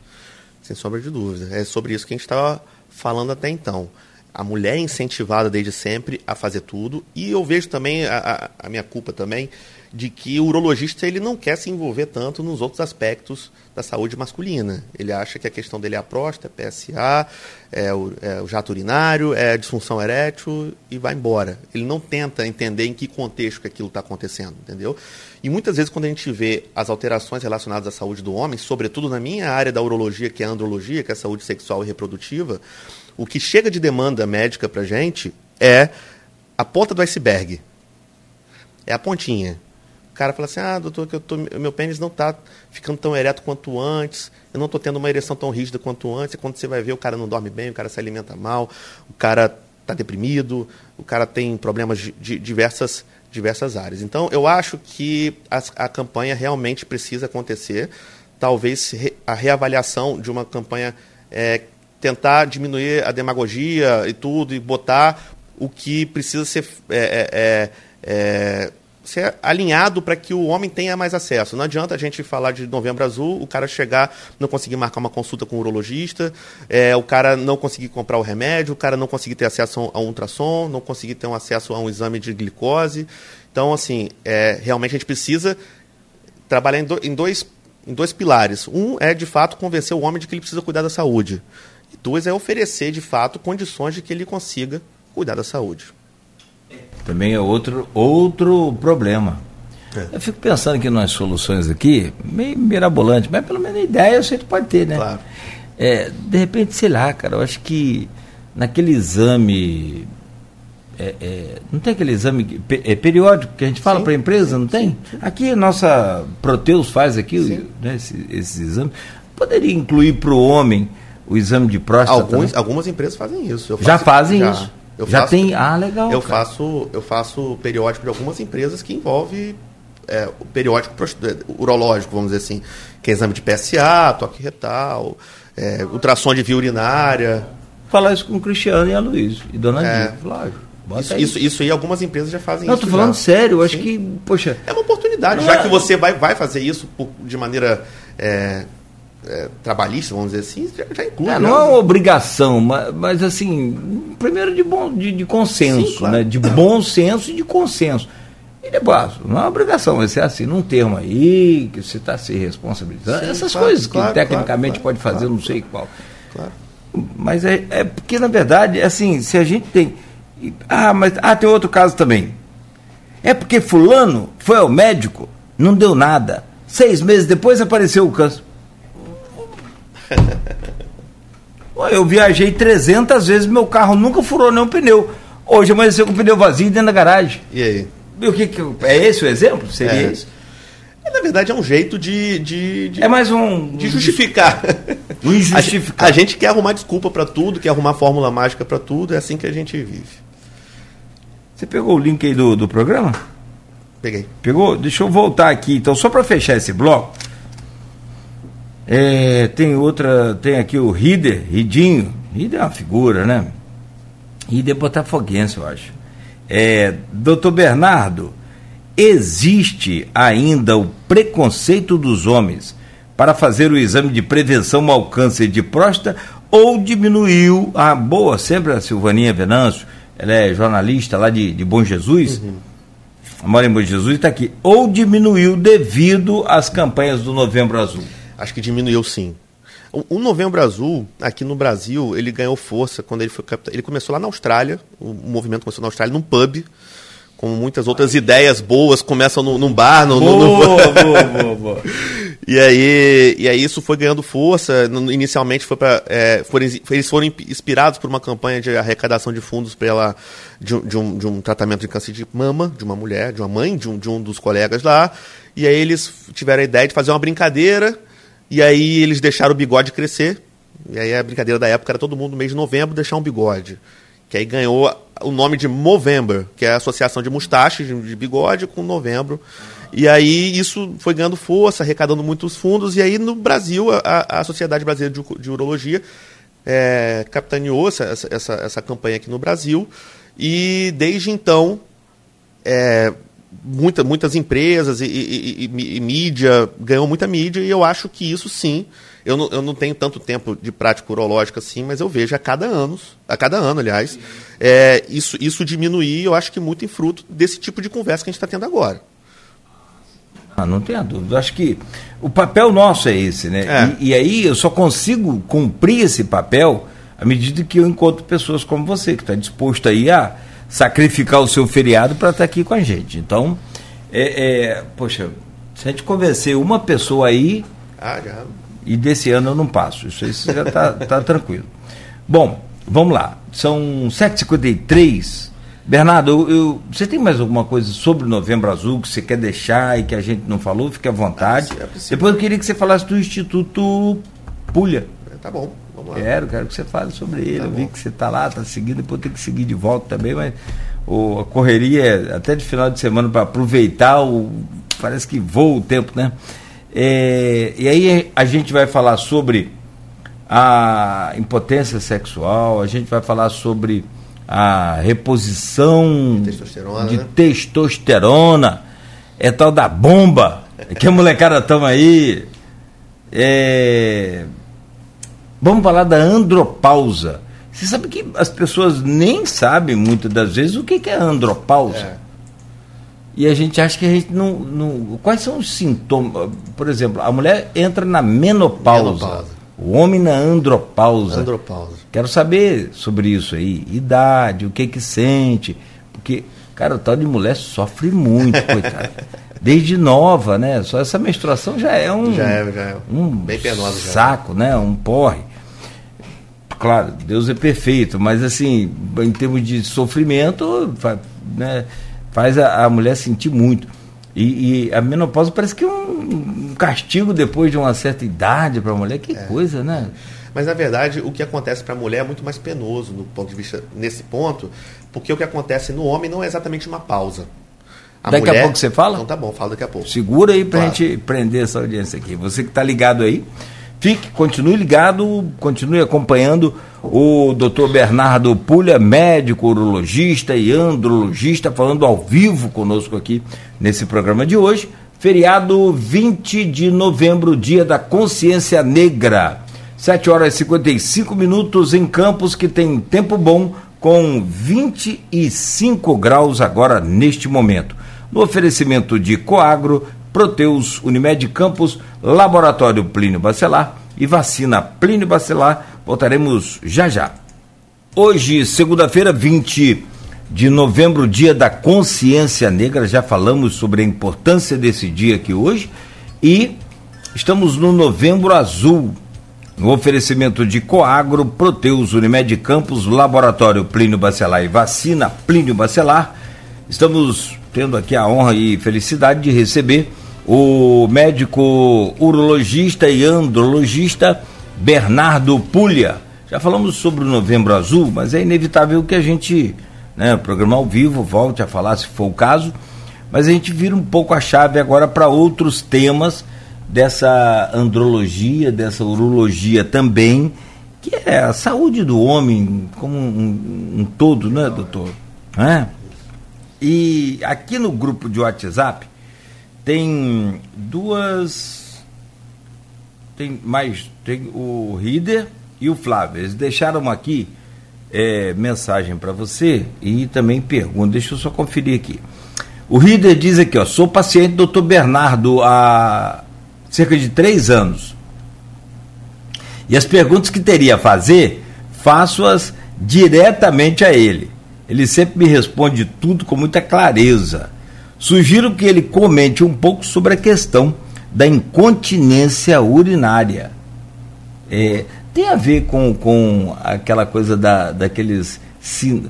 sem sombra de dúvida. É sobre isso que a gente estava falando até então. A mulher é incentivada desde sempre a fazer tudo, e eu vejo também a, a, a minha culpa também de que o urologista ele não quer se envolver tanto nos outros aspectos da saúde masculina. Ele acha que a questão dele é a próstata, é PSA, é o, é o jato urinário, é a disfunção erétil e vai embora. Ele não tenta entender em que contexto que aquilo está acontecendo, entendeu? E muitas vezes quando a gente vê as alterações relacionadas à saúde do homem, sobretudo na minha área da urologia, que é a andrologia, que é a saúde sexual e reprodutiva, o que chega de demanda médica para gente é a ponta do iceberg. É a pontinha cara fala assim: ah, doutor, que eu tô, meu pênis não está ficando tão ereto quanto antes, eu não estou tendo uma ereção tão rígida quanto antes. E quando você vai ver, o cara não dorme bem, o cara se alimenta mal, o cara está deprimido, o cara tem problemas de, de, diversas, diversas áreas. Então, eu acho que a, a campanha realmente precisa acontecer. Talvez a reavaliação de uma campanha é, tentar diminuir a demagogia e tudo, e botar o que precisa ser, é, é, é, é ser alinhado para que o homem tenha mais acesso. Não adianta a gente falar de novembro azul, o cara chegar, não conseguir marcar uma consulta com o urologista, é, o cara não conseguir comprar o remédio, o cara não conseguir ter acesso a um ultrassom, não conseguir ter um acesso a um exame de glicose. Então, assim, é, realmente a gente precisa trabalhar em, do, em, dois, em dois pilares. Um é, de fato, convencer o homem de que ele precisa cuidar da saúde. E dois é oferecer, de fato, condições de que ele consiga cuidar da saúde. Também é outro, outro problema. É. Eu fico pensando aqui nas soluções aqui, meio mirabolante, mas pelo menos a ideia você pode ter, né? Claro. É, de repente, sei lá, cara, eu acho que naquele exame é, é, não tem aquele exame é, periódico que a gente fala para a empresa, sim, não tem? Sim, Aqui nossa Proteus faz aqui né, esse, esse exame. Poderia incluir para o homem o exame de próstata? Alguns, algumas empresas fazem isso. Faço, já fazem já, isso. Já faço, tem. Ah, legal. Eu faço, eu faço periódico de algumas empresas que envolve é, o periódico é, urológico, vamos dizer assim, que é exame de PSA, toque retal, é, ultrassom de via urinária. Falar isso com o Cristiano e a Luiz e Dona é. Diva, isso, isso, isso, aí algumas empresas já fazem não, isso. Não, tô falando já. sério, eu acho que, poxa. É uma oportunidade, já é... que você vai, vai fazer isso por, de maneira é, é, trabalhista, vamos dizer assim, já, já inclui. É, não é uma obrigação, mas, mas assim, primeiro de, bom, de, de consenso, Sim, claro. né? De bom senso e de consenso. E depois, não é uma obrigação, você assina um termo aí, que você está se responsabilizando. Sim, Essas claro, coisas que claro, tecnicamente pode fazer, não sei qual. Claro. Mas é, é porque, na verdade, assim, se a gente tem ah, mas ah, tem outro caso também. É porque fulano foi ao médico, não deu nada. Seis meses depois apareceu o câncer. Eu viajei 300 vezes, meu carro nunca furou nenhum pneu. Hoje amanheceu com o pneu vazio dentro da garagem. E aí? E o que, que é esse o exemplo? Seria é. esse? É, na verdade, é um jeito de. de, de é mais um. De justificar. Um injustificar. A, a gente quer arrumar desculpa para tudo, quer arrumar fórmula mágica para tudo, é assim que a gente vive. Você pegou o link aí do, do programa? Peguei. Pegou? Deixa eu voltar aqui. Então, só para fechar esse bloco. É, tem outra, tem aqui o Rider, Ridinho. Rider é uma figura, né? Rider é botafoguense, eu acho. É, Doutor Bernardo, existe ainda o preconceito dos homens para fazer o exame de prevenção ao câncer de próstata ou diminuiu a boa, sempre a Silvaninha Venâncio, ela é jornalista lá de, de Bom Jesus, uhum. mora em Bom Jesus e está aqui. Ou diminuiu devido às campanhas do Novembro Azul? Acho que diminuiu sim. O, Novembro Azul, aqui no Brasil, ele ganhou força quando ele foi Ele começou lá na Austrália, o movimento começou na Austrália, num pub, como muitas outras ideias boas começam no, num bar. No, boa, no, boa, boa, boa. e, aí, e aí isso foi ganhando força. Inicialmente foi para. É, eles foram inspirados por uma campanha de arrecadação de fundos pela, de, de, um, de um tratamento de câncer de mama, de uma mulher, de uma mãe, de um, de um dos colegas lá. E aí eles tiveram a ideia de fazer uma brincadeira. E aí eles deixaram o bigode crescer. E aí a brincadeira da época era todo mundo no mês de novembro deixar um bigode. Que aí ganhou o nome de Movember, que é a associação de mustaches, de bigode, com novembro. E aí isso foi ganhando força, arrecadando muitos fundos. E aí no Brasil, a, a Sociedade Brasileira de, de Urologia é, capitaneou essa, essa, essa campanha aqui no Brasil. E desde então, é, muita, muitas empresas e, e, e, e, mídia ganhou muita mídia. E eu acho que isso sim eu não, eu não tenho tanto tempo de prática urológica assim, mas eu vejo a cada ano, a cada ano, aliás, é, isso, isso diminuir, eu acho que muito em fruto desse tipo de conversa que a gente está tendo agora. Ah, não tenha dúvida. Acho que o papel nosso é esse, né? É. E, e, aí eu só consigo cumprir esse papel à medida que eu encontro pessoas como você, que está disposto aí a sacrificar o seu feriado para estar tá aqui com a gente. Então, é, é, poxa, se a gente convencer uma pessoa aí, ah, já e desse ano eu não passo. Isso, isso já está tá tranquilo. Bom, vamos lá. São 7h53. Bernardo, eu, eu, você tem mais alguma coisa sobre o Novembro Azul que você quer deixar e que a gente não falou? Fique à vontade. É Depois eu queria que você falasse do Instituto Pulha. Tá bom, vamos lá. Quero, quero que você fale sobre ele. Tá eu bom. vi que você está lá, está seguindo, depois tem que seguir de volta também, mas o, a correria, até de final de semana, para aproveitar, o, parece que voa o tempo, né? É, e aí a gente vai falar sobre a impotência sexual, a gente vai falar sobre a reposição testosterona, de né? testosterona, é tal da bomba, que a molecada toma aí. É... Vamos falar da andropausa. Você sabe que as pessoas nem sabem muitas das vezes o que é andropausa. É. E a gente acha que a gente não, não. Quais são os sintomas? Por exemplo, a mulher entra na menopausa. Menopausa. O homem na andropausa. Andropausa. Quero saber sobre isso aí. Idade, o que que sente. Porque, cara, o tal de mulher sofre muito, coitada. Desde nova, né? Só essa menstruação já é um. Já é, já é. Um Bem penosa já. saco, né? Um porre. Claro, Deus é perfeito, mas assim, em termos de sofrimento, né, faz a, a mulher sentir muito. E, e a menopausa parece que é um, um castigo depois de uma certa idade para a mulher. Que coisa, né? Mas na verdade, o que acontece para a mulher é muito mais penoso no ponto de vista nesse ponto, porque o que acontece no homem não é exatamente uma pausa. Daqui a pouco você fala? Então tá bom, fala daqui a pouco. Segura aí pra Claro. gente prender essa audiência aqui. Você que está ligado aí, fique, continue ligado, continue acompanhando o Dr. Bernardo Pulha, médico, urologista e andrologista, falando ao vivo conosco aqui nesse programa de hoje. Feriado 20 de novembro, dia da consciência negra. 7 horas e 55 minutos em Campos, que tem tempo bom, com 25 graus agora neste momento. No oferecimento de Coagro, Proteus, Unimed Campos, Laboratório Plínio Bacelar e Vacina Plínio Bacelar. Voltaremos já já. Hoje, segunda-feira, 20 de novembro, dia da consciência negra, já falamos sobre a importância desse dia aqui hoje e estamos no novembro azul. No oferecimento de Coagro, Proteus, Unimed Campos, Laboratório Plínio Bacelar e Vacina Plínio Bacelar, estamos tendo aqui a honra e felicidade de receber o médico urologista e andrologista Bernardo Pulha. Já falamos sobre o Novembro Azul, mas é inevitável que a gente, né, o programa ao vivo, volte a falar se for o caso, mas a gente vira um pouco a chave agora para outros temas dessa andrologia, dessa urologia também, que é a saúde do homem como um, um todo, né, doutor? É? E aqui no grupo de WhatsApp tem duas. Tem mais. Tem o Rider e o Flávio. Eles deixaram aqui é, mensagem para você e também pergunta. Deixa eu só conferir aqui. O Rider diz aqui, ó, sou paciente do Dr. Bernardo há cerca de três anos. E as perguntas que teria a fazer, faço-as diretamente a ele. Ele sempre me responde tudo com muita clareza. Sugiro que ele comente um pouco sobre a questão da incontinência urinária. É, tem a ver com, com aquela coisa da, daqueles. sin-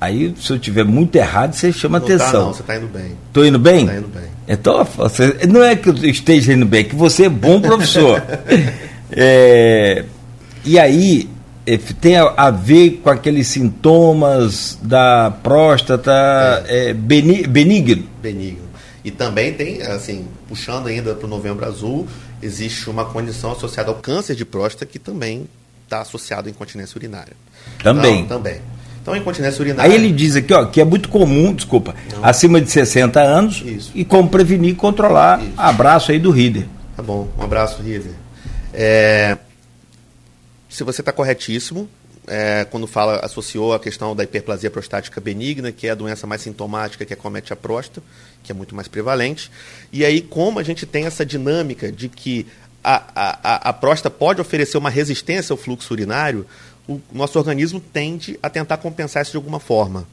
Aí, se eu tiver muito errado, você chama Não tá, atenção. não, você tá indo bem. Estou indo bem? Tá indo bem. Então, você- não é que eu esteja indo bem, é que você é bom professor. É, e aí, tem a, ver com aqueles sintomas da próstata é, beni- benigno. benigno. E também tem, assim, puxando ainda para o Novembro Azul, existe uma condição associada ao câncer de próstata que também está associado à incontinência urinária. Também. Então, também. Então, incontinência urinária. Aí ele diz aqui, ó, que é muito comum, desculpa, acima de 60 anos, Isso. e como prevenir e controlar. Isso. Abraço aí do Rider. Tá bom, um abraço, River. É, se você está corretíssimo, é, quando fala, associou a questão da hiperplasia prostática benigna, que é a doença mais sintomática que acomete a próstata, que é muito mais prevalente. E aí, como a gente tem essa dinâmica de que a, a, a, próstata pode oferecer uma resistência ao fluxo urinário, o nosso organismo tende a tentar compensar isso de alguma forma.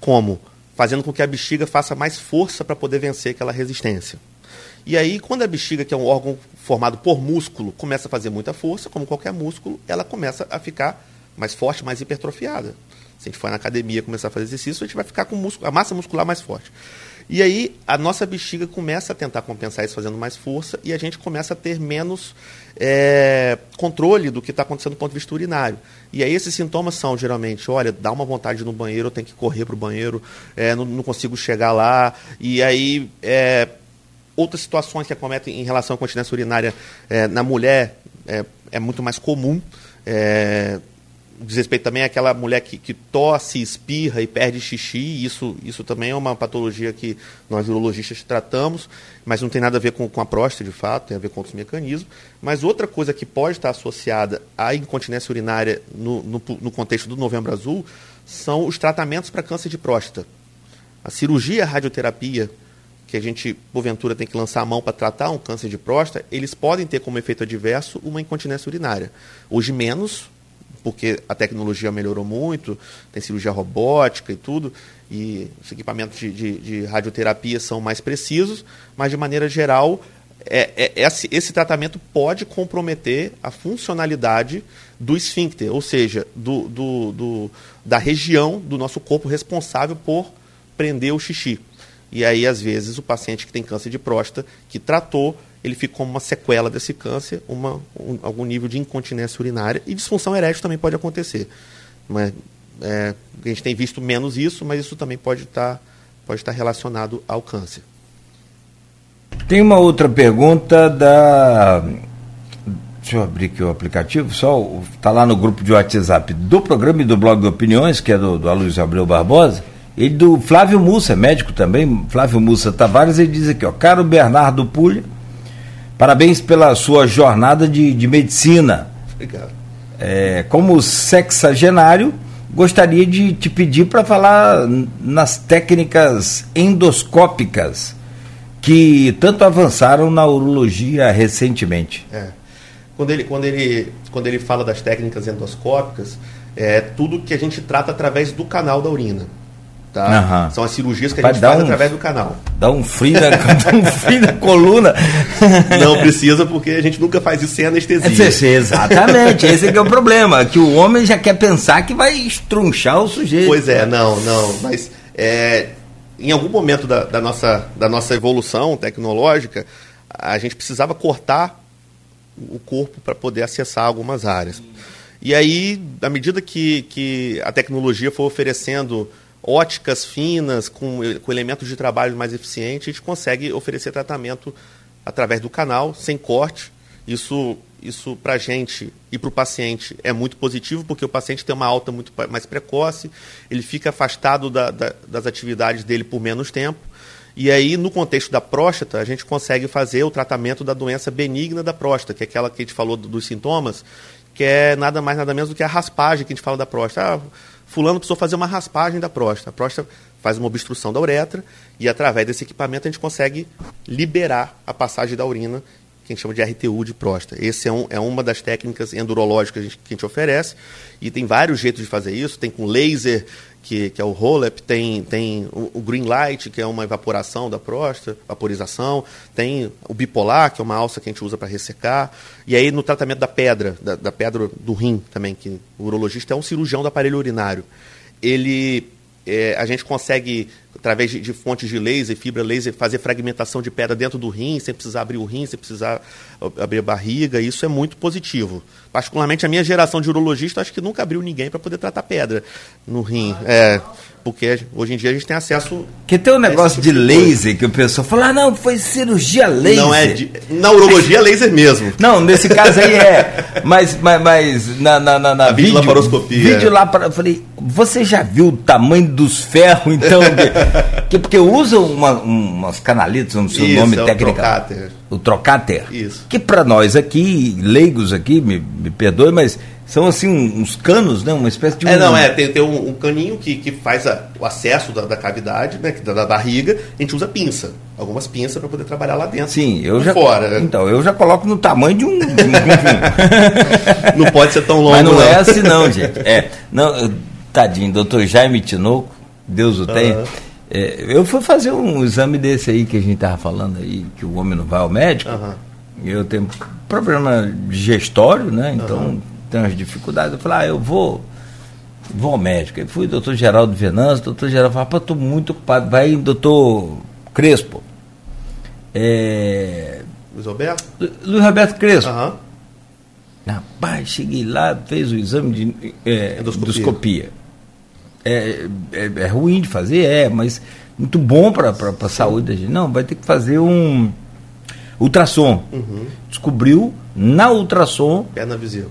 Como? Fazendo com que a bexiga faça mais força para poder vencer aquela resistência. E aí, quando a bexiga, que é um órgão formado por músculo, começa a fazer muita força, como qualquer músculo, ela começa a ficar mais forte, mais hipertrofiada. Se a gente for na academia começar a fazer exercício, a gente vai ficar com músculo, a massa muscular mais forte. E aí, a nossa bexiga começa a tentar compensar isso fazendo mais força e a gente começa a ter menos é, controle do que está acontecendo do ponto de vista urinário. E aí, esses sintomas são, geralmente, olha, dá uma vontade no banheiro, eu tenho que correr para o banheiro, é, não, não consigo chegar lá. E aí, é, outras situações que acometem em relação à continência urinária é, na mulher é, é muito mais comum. É, diz respeito também àquela mulher que, que tosse, espirra e perde xixi. Isso, isso também é uma patologia que nós urologistas tratamos, mas não tem nada a ver com, com a próstata, de fato, tem a ver com outros mecanismos. Mas outra coisa que pode estar associada à incontinência urinária no, no, no contexto do Novembro Azul são os tratamentos para câncer de próstata. A cirurgia, a radioterapia, que a gente, porventura, tem que lançar a mão para tratar um câncer de próstata, eles podem ter como efeito adverso uma incontinência urinária. Hoje menos, porque a tecnologia melhorou muito, tem cirurgia robótica e tudo, e os equipamentos de, de, de radioterapia são mais precisos, mas de maneira geral, é, é, esse, esse, tratamento pode comprometer a funcionalidade do esfíncter, ou seja, do, do, do, da região do nosso corpo responsável por prender o xixi. E aí, às vezes, o paciente que tem câncer de próstata, que tratou, ele fica como uma sequela desse câncer, uma, um, algum nível de incontinência urinária e disfunção erétil também pode acontecer. Mas, é, a gente tem visto menos isso, mas isso também pode estar tá, pode tá relacionado ao câncer. Tem uma outra pergunta da. Deixa eu abrir aqui o aplicativo, só está lá no grupo de WhatsApp do programa e do blog opiniões, que é do, do Abreu Barbosa. Ele do Flávio Mussa, médico também, Flávio Mussa Tavares, ele diz aqui, ó, caro Bernardo Pulha, Parabéns pela sua jornada de, de medicina. Obrigado. É, como sexagenário, gostaria de te pedir para falar nas técnicas endoscópicas que tanto avançaram na urologia recentemente. É. Quando, ele, quando, ele, quando ele fala das técnicas endoscópicas, é tudo que a gente trata através do canal da urina. Tá? Uhum. São as cirurgias que a gente faz um, através do canal. Dá um frio na, um frio na coluna. Não precisa, porque a gente nunca faz isso sem anestesia. É, exatamente, esse é, é o problema, que o homem já quer pensar que vai estrunchar o sujeito. Pois é, não, não. Mas é, em algum momento da, da, nossa, da nossa evolução tecnológica, a gente precisava cortar o corpo para poder acessar algumas áreas. E aí, à medida que, que a tecnologia foi oferecendo óticas finas, com, com elementos de trabalho mais eficientes, a gente consegue oferecer tratamento através do canal, sem corte. Isso, isso para a gente e para o paciente é muito positivo, porque o paciente tem uma alta muito mais precoce, ele fica afastado da, da, das atividades dele por menos tempo. E aí, no contexto da próstata, a gente consegue fazer o tratamento da doença benigna da próstata, que é aquela que a gente falou dos sintomas, que é nada mais, nada menos do que a raspagem que a gente fala da próstata. Ah, fulano precisou fazer uma raspagem da próstata. A próstata faz uma obstrução da uretra e através desse equipamento a gente consegue liberar a passagem da urina, que a gente chama de RTU de próstata. Esse é, um, é uma das técnicas endurológicas que a gente oferece e tem vários jeitos de fazer isso. Tem com laser, que, que é o ROLEP, tem, tem o, o, Green Light, que é uma evaporação da próstata, vaporização, tem o bipolar, que é uma alça que a gente usa para ressecar, e aí no tratamento da pedra, da, da pedra do rim também, que o urologista é um cirurgião do aparelho urinário. Ele é, a gente consegue, através de, de, fontes de laser, fibra laser, fazer fragmentação de pedra dentro do rim, sem precisar abrir o rim, sem precisar abrir a barriga. Isso é muito positivo. Particularmente a minha geração de urologista, acho que nunca abriu ninguém para poder tratar pedra no rim. É, porque hoje em dia a gente tem acesso. Que tem um negócio tipo de laser que o pessoal fala, ah, não, foi cirurgia laser. Não é de, na urologia é laser mesmo. Não, nesse caso aí é. Mas, mas, mas na, na, na, na a vídeo, laparoscopia. Vídeo lá para. Eu falei, você já viu o tamanho dos ferros, então? que, porque usam uma, umas canalitas, não sei o nome é técnico. O trocáter. O trocáter. Isso. Que para nós aqui, leigos aqui, me, me perdoe, mas são assim uns canos, né? Uma espécie de. É, um... É, não, é, tem, tem um, um, caninho que, que faz a, o acesso da, da cavidade, né? Da, da, barriga, a gente usa pinça. Algumas pinças para poder trabalhar lá dentro. Sim, eu já. Fora. Então, eu já coloco no tamanho de um. De um não pode ser tão longo. Mas não, não, é assim, não, gente. É. Não, tadinho, doutor Jaime Tinoco, Deus o tenha. Uhum. É, eu fui fazer um exame desse aí que a gente estava falando aí, que o homem não vai ao médico. Uhum. Eu tenho problema digestório, né? Então. Uhum tem umas dificuldades. Eu falei, ah, eu vou, vou ao médico. Aí fui doutor Geraldo Venâncio, doutor Geraldo falou, estou muito ocupado, vai doutor Crespo. É... Luiz Roberto? Luiz Roberto Crespo. Uhum. Rapaz, cheguei lá, fez o exame de é, endoscopia. endoscopia. É, é, é, ruim de fazer, é, mas muito bom para a saúde da gente. Não, vai ter que fazer um ultrassom. Uhum. Descobriu na ultrassom. Perna visível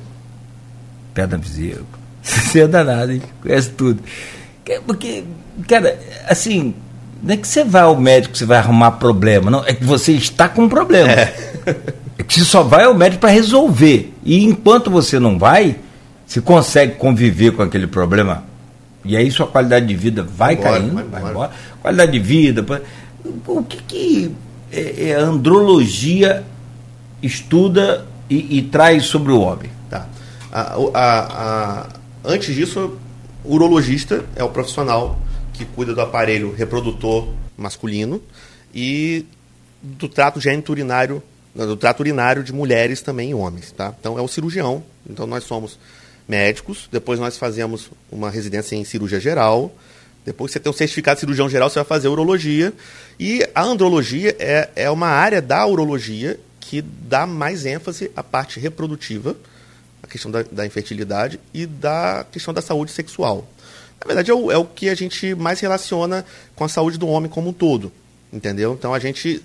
pedra vesícula. Você é danado, hein? Conhece tudo. Porque, cara, assim, não é que você vai ao médico, você vai arrumar problema, não. É que você está com um problema. É, é que você só vai ao médico para resolver. E enquanto você não vai, você consegue conviver com aquele problema. E aí sua qualidade de vida vai, vai caindo, embora, vai, vai embora. Qualidade de vida. O que, que é, é a andrologia estuda e, e, traz sobre o homem? Tá. A, a, a, antes disso, o urologista é o profissional que cuida do aparelho reprodutor masculino e do trato gênito urinário, do trato urinário de mulheres também e homens, tá? Então é o cirurgião. Então nós somos médicos, depois nós fazemos uma residência em cirurgia geral, depois que você tem um certificado de cirurgião geral, você vai fazer urologia. E a andrologia é, é uma área da urologia que dá mais ênfase à parte reprodutiva, a questão da, da infertilidade e da questão da saúde sexual. Na verdade, é o, é o que a gente mais relaciona com a saúde do homem como um todo. Entendeu? Então a gente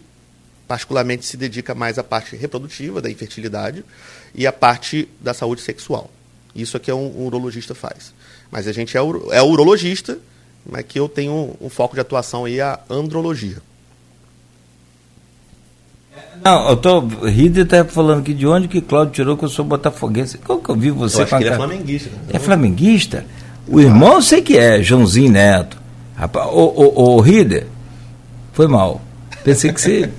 particularmente se dedica mais à parte reprodutiva, da infertilidade, e à parte da saúde sexual. Isso é que um, um urologista faz. Mas a gente é, é urologista, mas que eu tenho um, foco de atuação aí a andrologia. Não, eu tô. Rida tá falando aqui de onde que Cláudio tirou que eu sou botafoguense. Como que eu vi você eu acho que ele é flamenguista. É flamenguista? O irmão eu sei que é, Joãozinho Neto. Rapaz, ô, ô, ô Rider, foi mal. Pensei que você.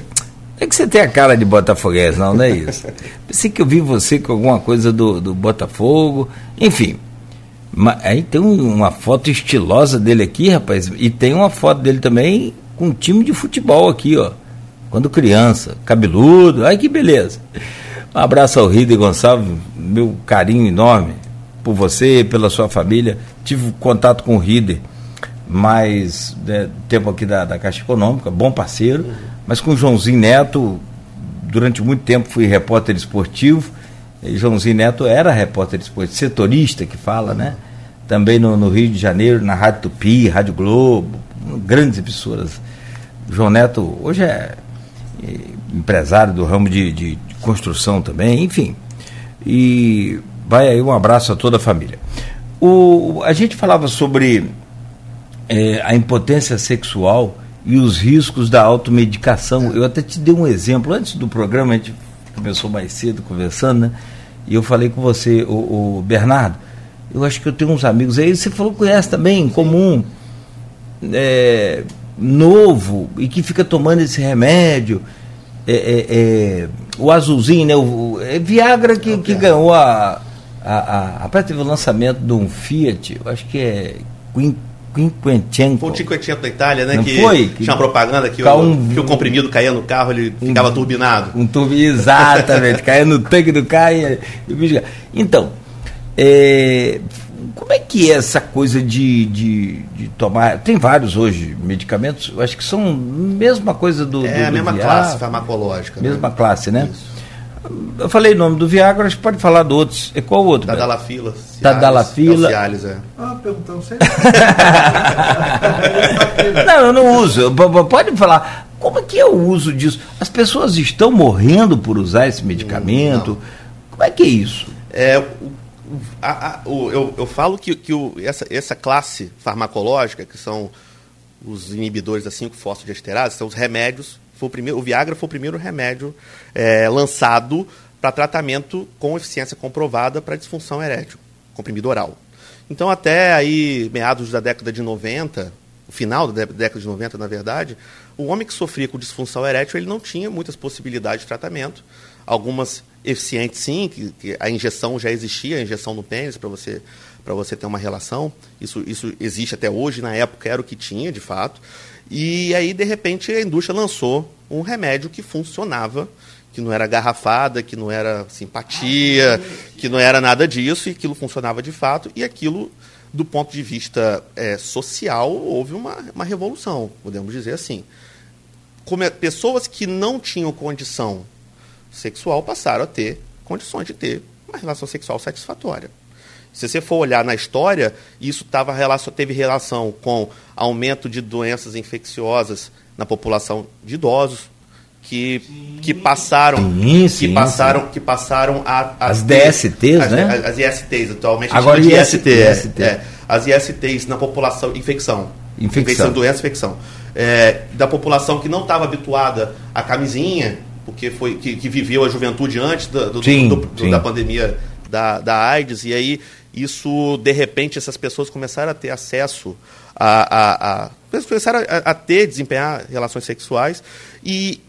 É que você tem a cara de Botafoguense, não, não é isso. Pensei que eu vi você com alguma coisa do, do Botafogo. Enfim. Mas, aí tem uma foto estilosa dele aqui, rapaz. E tem uma foto dele também com um time de futebol aqui, ó. Quando criança, cabeludo. Ai que beleza. Um abraço ao Rider Gonçalves, meu carinho enorme por você, pela sua família. Tive contato com o Rider, mais né, tempo aqui da, da Caixa Econômica, bom parceiro, uhum. Mas com o Joãozinho Neto, durante muito tempo fui repórter esportivo. E Joãozinho Neto era repórter esportivo, setorista que fala, né? Também no, no, Rio de Janeiro, na Rádio Tupi, Rádio Globo, grandes emissoras. João Neto hoje é, é empresário do ramo de, de, de construção também, enfim. E Vai aí um abraço a toda a família. O, a gente falava sobre é, a impotência sexual e os riscos da automedicação. Eu até te dei um exemplo antes do programa, a gente começou mais cedo conversando, né? E eu falei com você, o, o Bernardo, eu acho que eu tenho uns amigos aí, você falou que conhece também, comum, é, novo, e que fica tomando esse remédio. É, é, é o azulzinho, né? O, é Viagra que, que ganhou a, a, a, rapaz, teve o lançamento de um Fiat, eu acho que é Quinquecento. Foi o Cinquecento da Itália, né? Não que foi? Tinha uma propaganda que, o, um, que o comprimido caía no carro, ele um, ficava turbinado. Um turbinado, exatamente, caía no tanque do carro e, e Então, é, como é que é essa coisa de, de, de, tomar. Tem vários hoje medicamentos, acho que são a mesma coisa do. É do, a mesma classe farmacológica. Mesma né? classe, né? Isso. Eu falei o nome do Viagra, a gente pode falar de outros. E qual outro? Da Dalafila. Da Dalafila. É é. Ah, perguntando sei. não, eu não uso. Pode falar. Como é que é o uso disso? As pessoas estão morrendo por usar esse medicamento? Não. Como é que é isso? É, a, a, o, eu, eu falo que, que o, essa, essa classe farmacológica, que são os inibidores da 5-fosfodiesterase, são os remédios foi o, primeiro, o Viagra foi o primeiro remédio é, lançado para tratamento com eficiência comprovada para disfunção erétil, comprimido oral. Então, até aí, meados da década de 90, o final da década de 90, na verdade, o homem que sofria com disfunção erétil ele não tinha muitas possibilidades de tratamento. Algumas eficientes, sim, que, que a injeção já existia, a injeção no pênis para você para você ter uma relação. Isso, isso existe até hoje, na época era o que tinha, de fato. E aí, de repente, a indústria lançou um remédio que funcionava, que não era garrafada, que não era simpatia, que não era nada disso, e aquilo funcionava de fato, e aquilo, do ponto de vista é, social, houve uma, uma revolução, podemos dizer assim. Como pessoas que não tinham condição sexual passaram a ter condições de ter uma relação sexual satisfatória. Se você for olhar na história, isso tava, teve relação com aumento de doenças infecciosas na população de idosos, que, que passaram Sim, sim, que passaram que passaram a, a As ter- DSTs, as, né? as, as ISTs atualmente Agora IST, IST, é, IST. é. as ISTs na população infecção Infecção. doença infecção É, da população que não estava habituada à camisinha porque foi que, que viveu a juventude antes do, do- Sim, do- do- sim. da pandemia da, da AIDS e aí isso de repente essas pessoas começaram a ter acesso a, a, a começaram a, a ter desempenhar relações sexuais e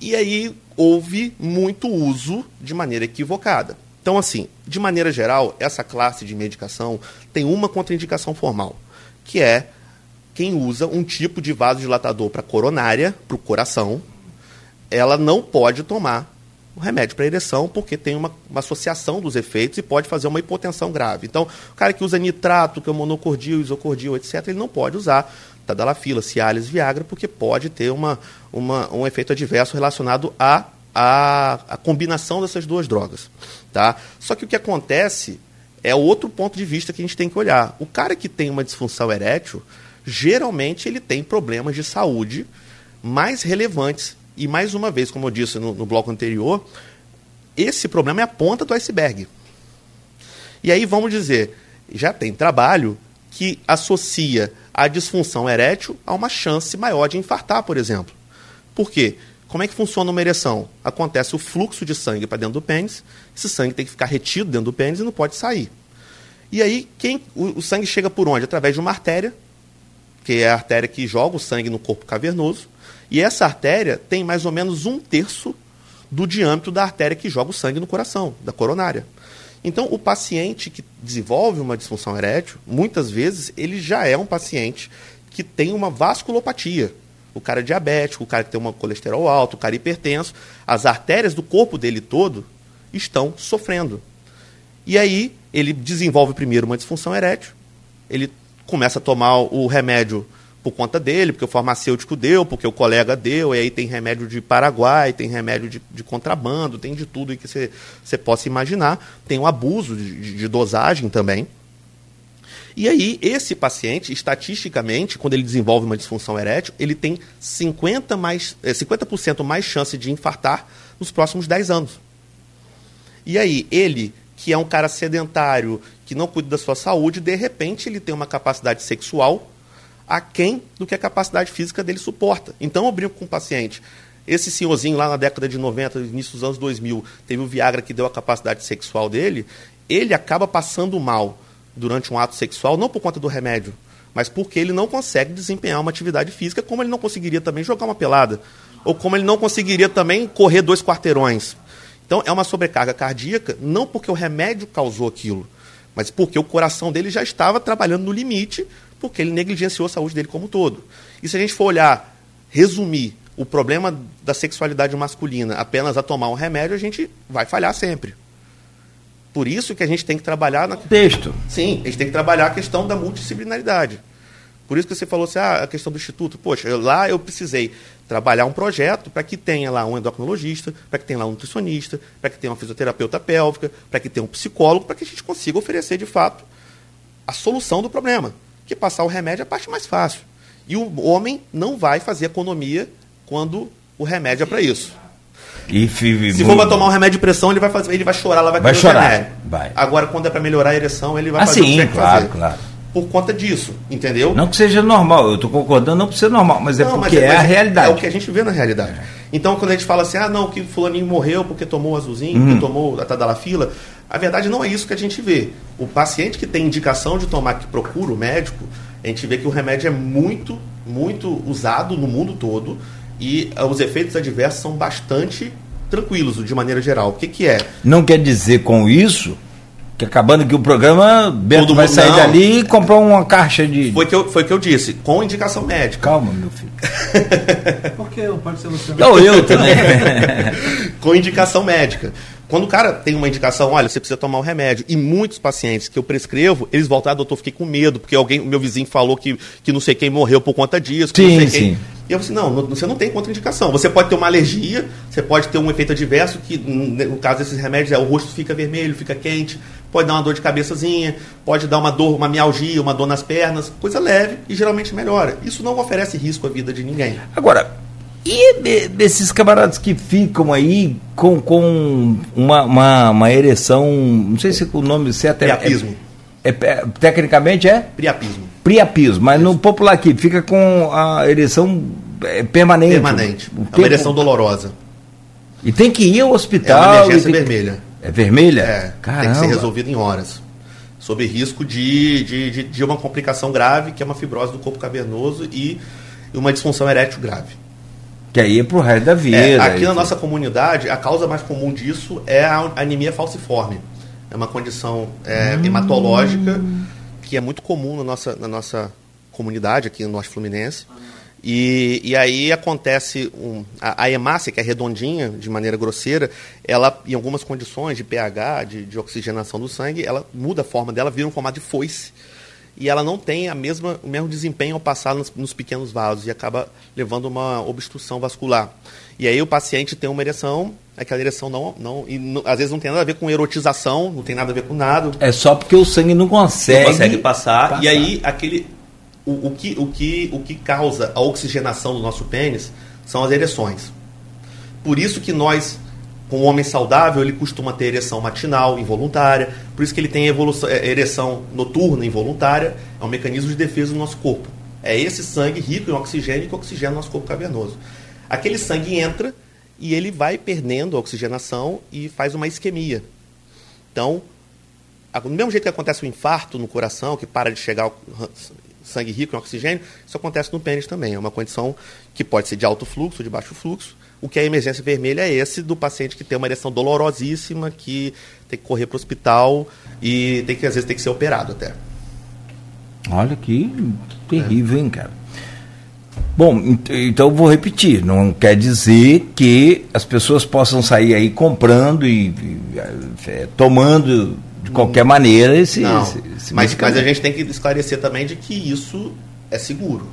e aí houve muito uso de maneira equivocada. Então, assim, de maneira geral, essa classe de medicação tem uma contraindicação formal, que é quem usa um tipo de vasodilatador para coronária, para o coração, ela não pode tomar o remédio para ereção, porque tem uma, uma associação dos efeitos e pode fazer uma hipotensão grave. Então, o cara que usa nitrato, que é monocordil, isocordil, etc., ele não pode usar tadalafila, cialis, viagra, porque pode ter uma, uma, um efeito adverso relacionado à a, a, combinação dessas duas drogas. Tá? Só que o que acontece é outro ponto de vista que a gente tem que olhar. O cara que tem uma disfunção erétil, geralmente ele tem problemas de saúde mais relevantes. E mais uma vez, como eu disse no, no bloco anterior, esse problema é a ponta do iceberg. E aí vamos dizer, já tem trabalho que associa a disfunção erétil a uma chance maior de infartar, por exemplo. Por quê? Como é que funciona uma ereção? Acontece o fluxo de sangue para dentro do pênis, esse sangue tem que ficar retido dentro do pênis e não pode sair. E aí, quem, o, o sangue chega por onde? Através de uma artéria, que é a artéria que joga o sangue no corpo cavernoso, e essa artéria tem mais ou menos um terço do diâmetro da artéria que joga o sangue no coração, da coronária. Então, o paciente que desenvolve uma disfunção erétil, muitas vezes, ele já é um paciente que tem uma vasculopatia. O cara é diabético, o cara que tem uma colesterol alto, o cara é hipertenso. As artérias do corpo dele todo estão sofrendo. E aí, ele desenvolve primeiro uma disfunção erétil, ele começa a tomar o remédio por conta dele, porque o farmacêutico deu, porque o colega deu, e aí tem remédio de Paraguai, tem remédio de, de contrabando, tem de tudo que você possa imaginar. Tem o abuso de, de, dosagem também. E aí, esse paciente, estatisticamente, quando ele desenvolve uma disfunção erétil, ele tem 50%, mais, 50 mais chance de infartar nos próximos 10 anos. E aí, ele, que é um cara sedentário, que não cuida da sua saúde, de repente ele tem uma capacidade sexual aquém do que a capacidade física dele suporta. Então eu brinco com o paciente. Esse senhorzinho lá na década de 90, início dos anos 2000, teve o Viagra que deu a capacidade sexual dele, ele acaba passando mal durante um ato sexual, não por conta do remédio, mas porque ele não consegue desempenhar uma atividade física, como ele não conseguiria também jogar uma pelada, ou como ele não conseguiria também correr dois quarteirões. Então é uma sobrecarga cardíaca, não porque o remédio causou aquilo, mas porque o coração dele já estava trabalhando no limite, porque ele negligenciou a saúde dele como um todo. E se a gente for olhar, resumir o problema da sexualidade masculina apenas a tomar um remédio, a gente vai falhar sempre. Por isso que a gente tem que trabalhar na texto. Sim, a gente tem que trabalhar a questão da multidisciplinaridade. Por isso que você falou assim, ah, a questão do instituto. Poxa, eu, lá eu precisei trabalhar um projeto para que tenha lá um endocrinologista, para que tenha lá um nutricionista, para que tenha uma fisioterapeuta pélvica, para que tenha um psicólogo, para que a gente consiga oferecer de fato a solução do problema. Que passar o remédio é a parte mais fácil. E o homem não vai fazer economia quando o remédio é para isso. E, Se for para tomar um remédio de pressão, ele vai fazer, ele vai chorar, lá vai, vai chorar. Vai. Agora, quando é para melhorar a ereção, ele vai ah, fazer sim, o que claro, fazer. claro. Por conta disso, entendeu? Não que seja normal, eu estou concordando, não ser normal, mas é Não, porque é, mas a realidade. É o que a gente vê na realidade. Então, quando a gente fala assim, ah, não, que fulaninho morreu porque tomou o azulzinho, Uhum. porque tomou a tadalafila, a verdade não é isso que a gente vê. O paciente que tem indicação de tomar, que procura o médico, a gente vê que o remédio é muito, muito usado no mundo todo e ah, os efeitos adversos são bastante tranquilos, de maneira geral. O que, que é? Não quer dizer com isso que acabando aqui o programa, Beto Todo vai mundo- sair não. dali e comprar uma caixa de. Foi que eu, foi que eu disse, com indicação médica. Calma, meu filho. Por que não pode ser Luciano? Ou eu também. com indicação médica. Quando o cara tem uma indicação, olha, você precisa tomar um remédio, e muitos pacientes que eu prescrevo, eles voltam, ah, doutor, fiquei com medo, porque alguém, meu vizinho falou que, que não sei quem morreu por conta disso, Sim, não sei quem. sim. E eu falei, não, não, você não tem contraindicação. Você pode ter uma alergia, você pode ter um efeito adverso, que no caso desses remédios é o rosto fica vermelho, fica quente, pode dar uma dor de cabeçazinha, pode dar uma dor, uma mialgia, uma dor nas pernas, coisa leve e geralmente melhora. Isso não oferece risco à vida de ninguém. Agora, E de, desses camaradas que ficam aí com, com uma, uma, uma ereção, não sei se o nome certo é. Priapismo. É, é, tecnicamente é? Priapismo. Priapismo, mas no popular aqui, fica com a ereção é, permanente. Permanente. É uma ereção dolorosa. E tem que ir ao hospital. É uma emergência vermelha. É vermelha? É. Caramba. Tem que ser resolvido em horas. Sob risco de, de, de, de uma complicação grave, que é uma fibrose do corpo cavernoso e uma disfunção erétil grave. Que aí é pro resto da vida. É, aqui na nossa comunidade, a causa mais comum disso é a anemia falciforme. É uma condição é, hum. hematológica que é muito comum na nossa, na nossa comunidade aqui no Norte Fluminense. E, e aí acontece um, a, a, hemácia, que é redondinha, de maneira grosseira, ela, em algumas condições de pH, de, de oxigenação do sangue, ela muda a forma dela, vira um formato de foice e ela não tem a mesma, o mesmo desempenho ao passar nos, nos pequenos vasos e acaba levando uma obstrução vascular. E aí o paciente tem uma ereção, aquela ereção não, não, e não, às vezes não tem nada a ver com erotização, não tem nada a ver com nada. É só porque o sangue não consegue, não consegue passar, passar. E aí aquele o, o, que, o, que, o que causa a oxigenação do nosso pênis são as ereções. Por isso que nós com o homem saudável, ele costuma ter ereção matinal, involuntária, por isso que ele tem evolução, é, ereção noturna, involuntária, é um mecanismo de defesa do nosso corpo. É esse sangue rico em oxigênio que oxigena o nosso corpo cavernoso. Aquele sangue entra e ele vai perdendo a oxigenação e faz uma isquemia. Então, do mesmo jeito que acontece o infarto no coração, que para de chegar sangue rico em oxigênio, isso acontece no pênis também. É uma condição que pode ser de alto fluxo, de baixo fluxo, o que é a emergência vermelha é esse do paciente que tem uma ereção dolorosíssima, que tem que correr para o hospital e tem que, às vezes, tem que ser operado até. Olha que terrível, é. hein, cara? Bom, então vou repetir, não quer dizer que as pessoas possam sair aí comprando e, e é, tomando de qualquer hum. maneira esse, esse, esse mas, mas a gente tem que esclarecer também de que isso é seguro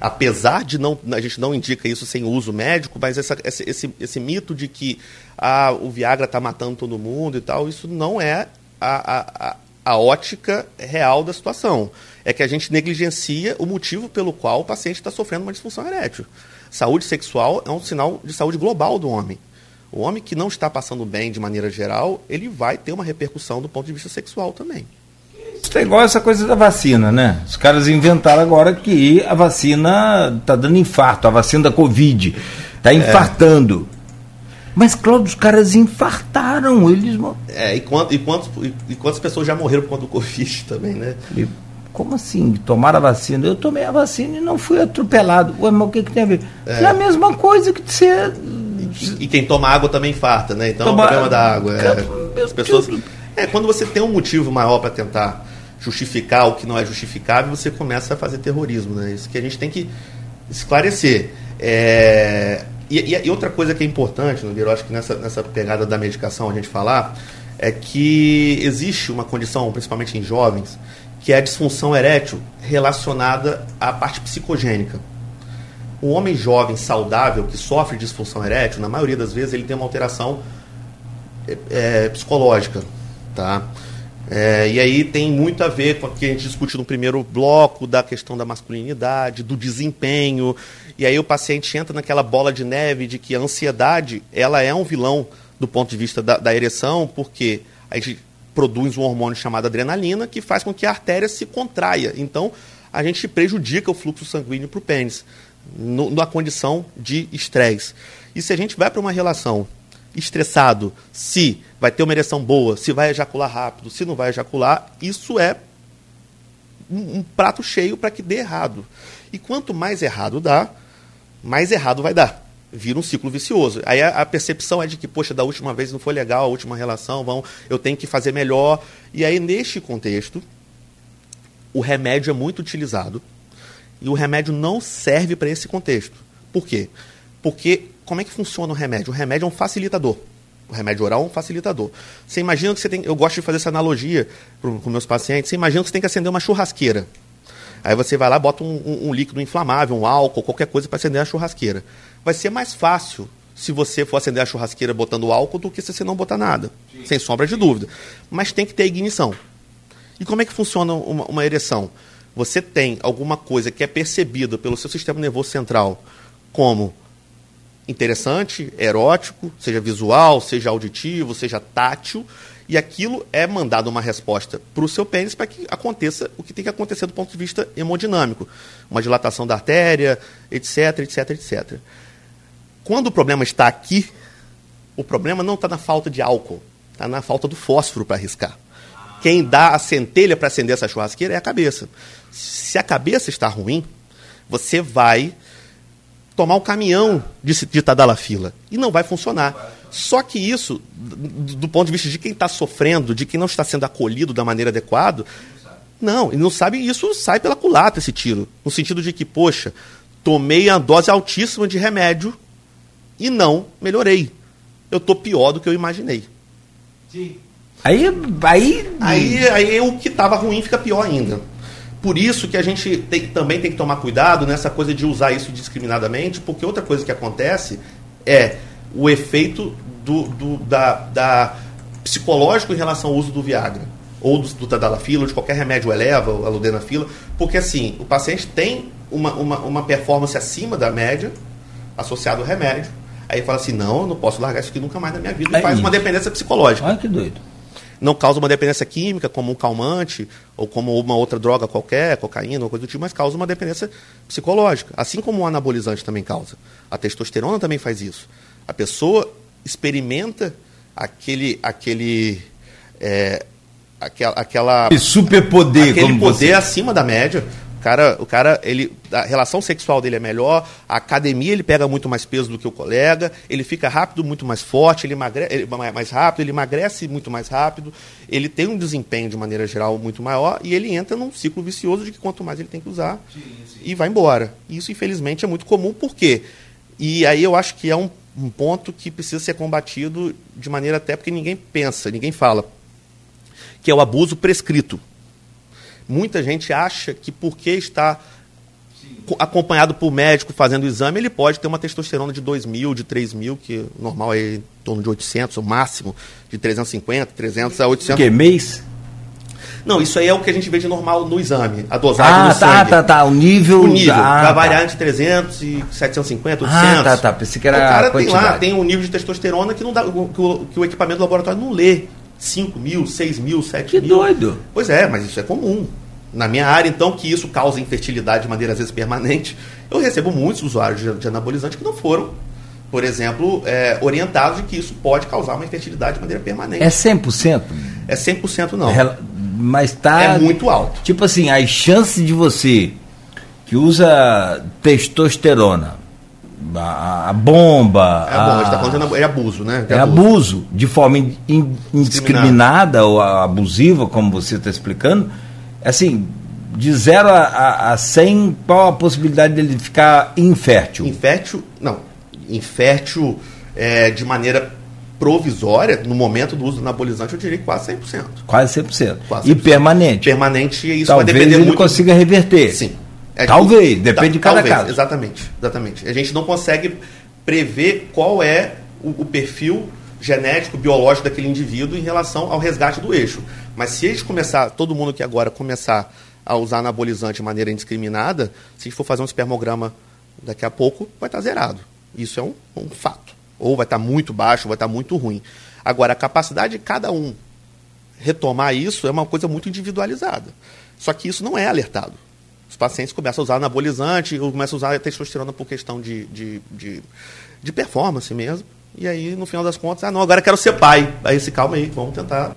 apesar de não a gente não indica isso sem uso médico, mas essa, esse, esse, esse mito de que ah, o Viagra está matando todo mundo e tal, isso não é a, a, a ótica real da situação. É que a gente negligencia o motivo pelo qual o paciente está sofrendo uma disfunção erétil. Saúde sexual é um sinal de saúde global do homem. O homem que não está passando bem de maneira geral, ele vai ter uma repercussão do ponto de vista sexual também. Isso é igual essa coisa da vacina, né? Os caras inventaram agora que a vacina tá dando infarto, a vacina da Covid tá é. infartando. É. Mas, Cláudio, os caras infartaram, eles... É, e, quant, e, quantos, e quantas pessoas já morreram por conta do Covid também, né? E, como assim? Tomaram a vacina? Eu tomei a vacina e não fui atropelado. Ué, mas o que, que tem a ver? É, é a mesma coisa que ser... E, quem toma água também infarta, né? Então Toma... é o problema da água. É, as pessoas... É, quando você tem um motivo maior para tentar justificar o que não é justificável, você começa a fazer terrorismo. Né? Isso que a gente tem que esclarecer. É... E, e, outra coisa que é importante, Nogueira, eu acho que nessa, nessa pegada da medicação a gente falar, é que existe uma condição, principalmente em jovens, que é a disfunção erétil relacionada à parte psicogênica. O homem jovem saudável que sofre disfunção erétil, na maioria das vezes, ele tem uma alteração é, é psicológica. Tá? É, e aí tem muito a ver com o que a gente discutiu no primeiro bloco, da questão da masculinidade, do desempenho. E aí o paciente entra naquela bola de neve de que a ansiedade ela é um vilão do ponto de vista da, da ereção, porque a gente produz um hormônio chamado adrenalina que faz com que a artéria se contraia. Então a gente prejudica o fluxo sanguíneo para o pênis, na condição de estresse. E se a gente vai para uma relação estressado, se vai ter uma ereção boa, se vai ejacular rápido, se não vai ejacular, isso é um, um prato cheio para que dê errado. E quanto mais errado dá, mais errado vai dar. Vira um ciclo vicioso. Aí a, a, percepção é de que, poxa, da última vez não foi legal, a última relação, vão, eu tenho que fazer melhor. E aí, neste contexto, o remédio é muito utilizado. E o remédio não serve para esse contexto. Por quê? Porque como é que funciona o remédio? O remédio é um facilitador. O remédio oral é um facilitador. Você imagina que você tem. Eu gosto de fazer essa analogia com meus pacientes. Você imagina que você tem que acender uma churrasqueira. Aí você vai lá, bota um, um, um líquido inflamável, um álcool, qualquer coisa para acender a churrasqueira. Vai ser mais fácil se você for acender a churrasqueira botando álcool do que se você não botar nada. Sim. Sem sombra de dúvida. Mas tem que ter ignição. E como é que funciona uma, uma ereção? Você tem alguma coisa que é percebida pelo seu sistema nervoso central como interessante, erótico, seja visual, seja auditivo, seja tátil, e aquilo é mandado uma resposta para o seu pênis para que aconteça o que tem que acontecer do ponto de vista hemodinâmico. Uma dilatação da artéria, etc, etc, etc. Quando o problema está aqui, o problema não está na falta de álcool, está na falta do fósforo para arriscar. Quem dá a centelha para acender essa churrasqueira é a cabeça. Se a cabeça está ruim, você vai tomar o caminhão de, de Tadalafila e não vai funcionar. Só que isso, do ponto de vista de quem está sofrendo, de quem não está sendo acolhido da maneira adequada, não, e não sabe, isso sai pela culatra esse tiro. No sentido de que, poxa, tomei a dose altíssima de remédio e não melhorei. Eu estou pior do que eu imaginei. Sim. Aí, aí... aí, aí o que estava ruim fica pior ainda. Por isso que a gente tem, também tem que tomar cuidado nessa coisa de usar isso discriminadamente, porque outra coisa que acontece é o efeito do, do da, da, psicológico em relação ao uso do Viagra, ou do, do Tadalafila, ou de qualquer remédio eleva, a Ludenafila, porque assim, o paciente tem uma, uma, uma performance acima da média, associado ao remédio, aí fala assim, não, eu não posso largar isso aqui nunca mais na minha vida, é e faz isso. uma dependência psicológica. Olha que doido. Não causa uma dependência química, como um calmante, ou como uma outra droga qualquer, cocaína, ou coisa do tipo, mas causa uma dependência psicológica. Assim como o anabolizante também causa. A testosterona também faz isso. A pessoa experimenta aquele, aquele, é, aquela, aquela superpoder, aquele como poder você... acima da média. O cara, o cara, ele, a relação sexual dele é melhor, a academia ele pega muito mais peso do que o colega, ele fica rápido, muito mais forte, ele emagrece mais rápido, ele emagrece muito mais rápido, ele tem um desempenho de maneira geral muito maior e ele entra num ciclo vicioso de que quanto mais ele tem que usar sim, sim. e vai embora. Isso, infelizmente, é muito comum, por quê? E aí eu acho que é um, um ponto que precisa ser combatido de maneira até porque ninguém pensa, ninguém fala, que é o abuso prescrito. Muita gente acha que porque está acompanhado por médico fazendo o exame, ele pode ter uma testosterona de 2 mil, de 3 mil, que normal é em torno de 800, o máximo de 350, 300 a 800. Que mês? Não, isso aí é o que a gente vê de normal no exame, a dosagem ah, do tá, sangue. tá, tá, o nível... O nível, ah, vai variar entre 300 e 750, 800. Ah, tá, tá, pensei que era o cara tem lá, tem um nível de testosterona que, não dá, que, o, que o equipamento do laboratório não lê. 5 mil, 6 mil, 7 que mil. Que doido. Pois é, mas isso é comum. Na minha área, então, que isso causa infertilidade de maneira às vezes permanente, eu recebo muitos usuários de, de anabolizante que não foram, por exemplo, é, orientados de que isso pode causar uma infertilidade de maneira permanente. É 100%? É 100% não. É, mas tá. É muito alto. Tipo assim, as chances de você que usa testosterona, a, a bomba. É a bomba, a, está falando de abuso, né? De é abuso. abuso, de forma in, indiscriminada ou abusiva, como você está explicando. Assim, de 0 a, a, a 100, qual a possibilidade dele ficar infértil? Infértil, não. Infértil é, de maneira provisória, no momento do uso do anabolizante, eu diria quase 100%. Quase 100%. Quase 100%. E permanente? Permanente, isso Talvez vai depender ele muito... consiga reverter. Sim. É, talvez, depende de cada talvez, caso. Exatamente, exatamente. A gente não consegue prever qual é o, o perfil genético, biológico daquele indivíduo em relação ao resgate do eixo. Mas se a gente começar, todo mundo que agora começar a usar anabolizante de maneira indiscriminada, se a gente for fazer um espermograma daqui a pouco, vai estar zerado. Isso é um, um fato. Ou vai estar muito baixo, ou vai estar muito ruim. Agora, a capacidade de cada um retomar isso é uma coisa muito individualizada. Só que isso não é alertado. Os pacientes começam a usar anabolizante, ou começam a usar testosterona por questão de, de, de, de performance mesmo. E aí, no final das contas, ah, não, agora quero ser pai. Aí se calma aí, vamos tentar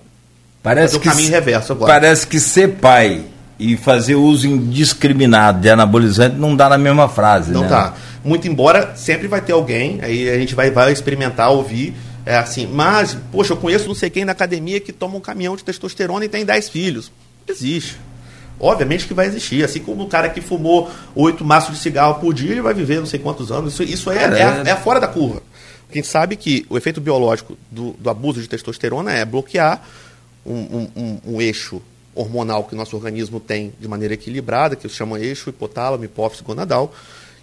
parece fazer o que caminho se, reverso agora. Parece que ser pai e fazer uso indiscriminado de anabolizante não dá na mesma frase, não né? tá. Muito embora sempre vai ter alguém, aí a gente vai, vai experimentar, ouvir, é assim, mas, poxa, eu conheço não sei quem na academia que toma um caminhão de testosterona e tem 10 filhos. Existe. Obviamente que vai existir. Assim como o cara que fumou oito maços de cigarro por dia, ele vai viver não sei quantos anos. Isso, isso é, é, é fora da curva. Quem sabe que o efeito biológico do, do abuso de testosterona é bloquear um, um, um, um, eixo hormonal que o nosso organismo tem de maneira equilibrada, que se chama eixo hipotálamo, hipófise gonadal,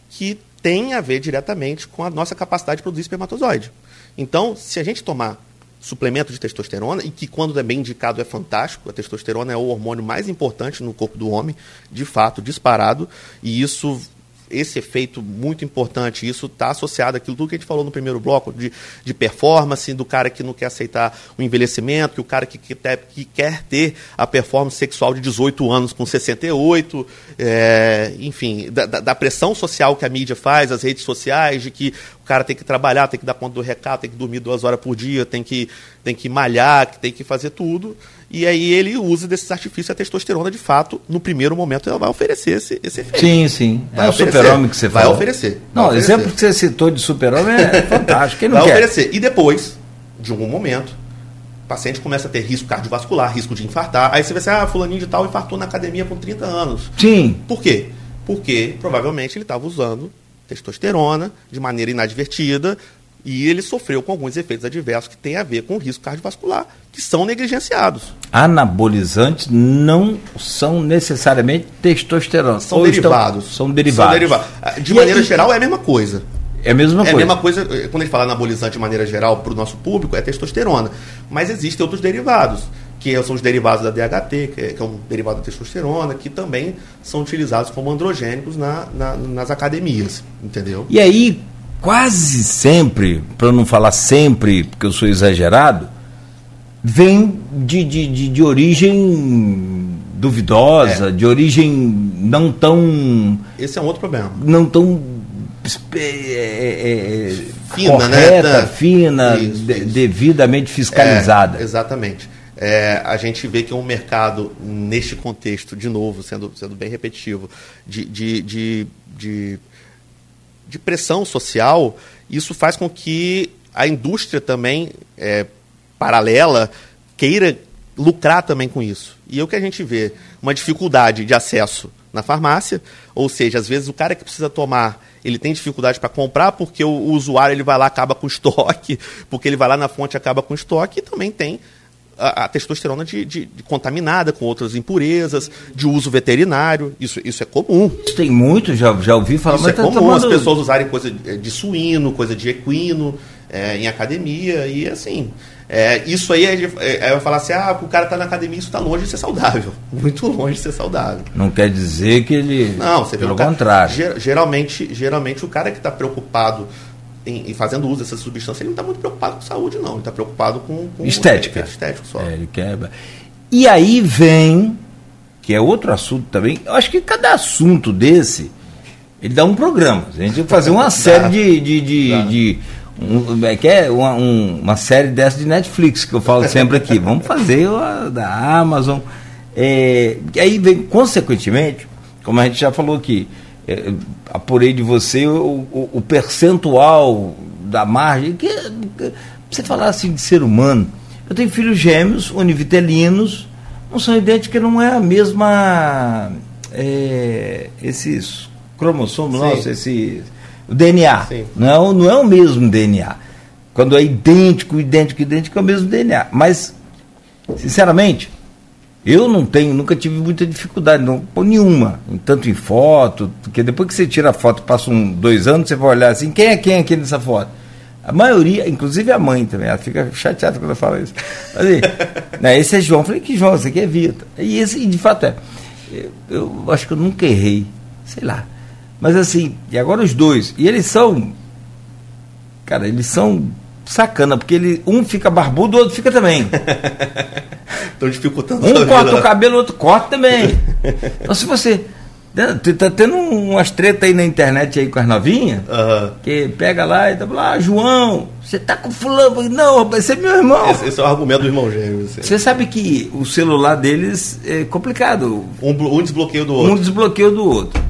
que tem a ver diretamente com a nossa capacidade de produzir espermatozoide. Então, se a gente tomar suplemento de testosterona, e que quando é bem indicado é fantástico, a testosterona é o hormônio mais importante no corpo do homem, de fato, disparado, e isso esse efeito muito importante, isso está associado àquilo tudo que a gente falou no primeiro bloco, de, de performance, do cara que não quer aceitar o envelhecimento, que o cara que, que, que quer ter a performance sexual de 18 anos com 68, é, enfim, da, da, pressão social que a mídia faz, as redes sociais, de que o cara tem que trabalhar, tem que dar conta do recado, tem que dormir duas horas por dia, tem que, tem que malhar, tem que fazer tudo. E aí ele usa desses artifícios a testosterona, de fato, no primeiro momento ela vai oferecer esse, esse efeito. Sim, sim. Vai é o super-homem que você vai Oferecer. Não, vai o exemplo que você citou de super-homem é fantástico. Quem não vai quer? oferecer. E depois, de algum momento, o paciente começa a ter risco cardiovascular, risco de infartar. Aí você vai ser, ah, fulaninho de tal infartou na academia com 30 anos. Sim. Por quê? Porque provavelmente ele estava usando testosterona de maneira inadvertida, e ele sofreu com alguns efeitos adversos que têm a ver com o risco cardiovascular, que são negligenciados. Anabolizantes não são necessariamente testosterona. São derivados. Estão, são derivados. São derivados. Ah, de e maneira geral, é a mesma coisa. É a mesma coisa. É a mesma coisa, eh, quando a gente fala anabolizante de maneira geral para o nosso público, é testosterona. Mas existem outros derivados, que são os derivados da DHT, que é, que é um derivado da testosterona, que também são utilizados como androgênicos na, na, nas academias, entendeu? E aí, quase sempre, para não falar sempre, porque eu sou exagerado, vem de, de, de, de origem duvidosa, é. de origem não tão. Esse é um outro problema. Não tão. É, é, é fina, né? correta, né? fina, isso, de, isso. devidamente fiscalizada. É, exatamente. É, a gente vê que um mercado, neste contexto, de novo, sendo, sendo bem repetitivo, de, de, de, de de pressão social, isso faz com que a indústria também, é, paralela, queira lucrar também com isso. E é o que a gente vê, uma dificuldade de acesso na farmácia, ou seja, às vezes o cara que precisa tomar, ele tem dificuldade para comprar porque o, o, usuário ele vai lá acaba com estoque, porque ele vai lá na fonte acaba com estoque, e também tem a, a testosterona de, de, de, contaminada com outras impurezas, de uso veterinário. Isso, isso é comum. Isso tem muito, já, já ouvi falar. Isso é tá comum tomando... as pessoas usarem coisa de suíno, coisa de equino é, em academia e assim. É, isso aí é, é, é falar assim, ah, o cara está na academia, isso está longe de ser saudável. Muito longe de ser saudável. Não quer dizer que ele. Não, você pelo cara, contrário. Geralmente, geralmente o cara que está preocupado em, em, fazendo uso dessa substância, ele não está muito preocupado com saúde, não. Ele está preocupado com, com estética. estético só. É, ele quebra. E aí vem, que é outro assunto também, eu acho que cada assunto desse, ele dá um programa. A gente tem que fazer uma série de. de, de, de um, é que é uma, um, uma série dessa de Netflix que eu falo sempre aqui. Vamos fazer a da Amazon. É, e aí vem, consequentemente, como a gente já falou aqui, é, apurei de você o, o, o, percentual da margem. Que, que, você falar assim de ser humano. Eu tenho filhos gêmeos, univitelinos, não são idênticos, não é a mesma. É, esses cromossomos nossos, esse. O DNA. Não, não é o mesmo DNA. Quando é idêntico, idêntico, idêntico, é o mesmo DNA. Mas, sinceramente, eu não tenho, nunca tive muita dificuldade, não, nenhuma, tanto em foto, porque depois que você tira a foto, passa um, dois anos, você vai olhar assim, quem é quem aqui nessa foto? A maioria, inclusive a mãe também, ela fica chateada quando eu falo isso. Mas, aí, né, esse é João, eu falei, que João, esse aqui é Vitor. E esse, de fato, é. Eu, eu acho que eu nunca errei, sei lá. Mas assim, e agora os dois, e eles são, cara, eles são sacana, porque ele, um fica barbudo, o outro fica também. Estão dificultando Um corta o cabelo, o outro corta também. então, se você. Né, tá tendo umas tretas aí na internet aí com as novinhas, uhum. que pega lá e tá lá, ah, João, você tá com fulano? Não, rapaz, você é meu irmão. Esse, esse é o argumento do irmão gêmeo. Você sabe que o celular deles é complicado. Um, um desbloqueio do outro. Um desbloqueio do outro.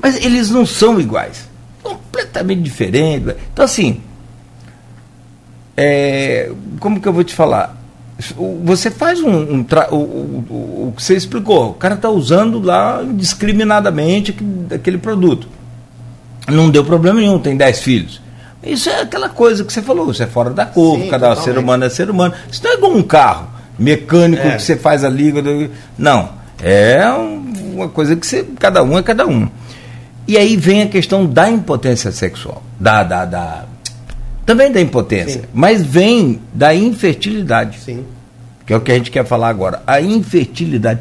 Mas eles não são iguais. Completamente diferentes. Então, assim, é, como que eu vou te falar? Você faz um. um tra, o, o, o, que você explicou, o cara está usando lá indiscriminadamente aquele produto. Não deu problema nenhum, tem 10 filhos. Isso é aquela coisa que você falou, isso é fora da curva, Sim, cada totalmente. ser humano é ser humano. Isso não é igual um carro mecânico é. que você faz a liga. Não. É uma coisa que você, cada um é cada um. E aí vem a questão da impotência sexual, da, da, da também da impotência, Sim. mas vem da infertilidade. Sim. Que é o que a gente quer falar agora. A infertilidade.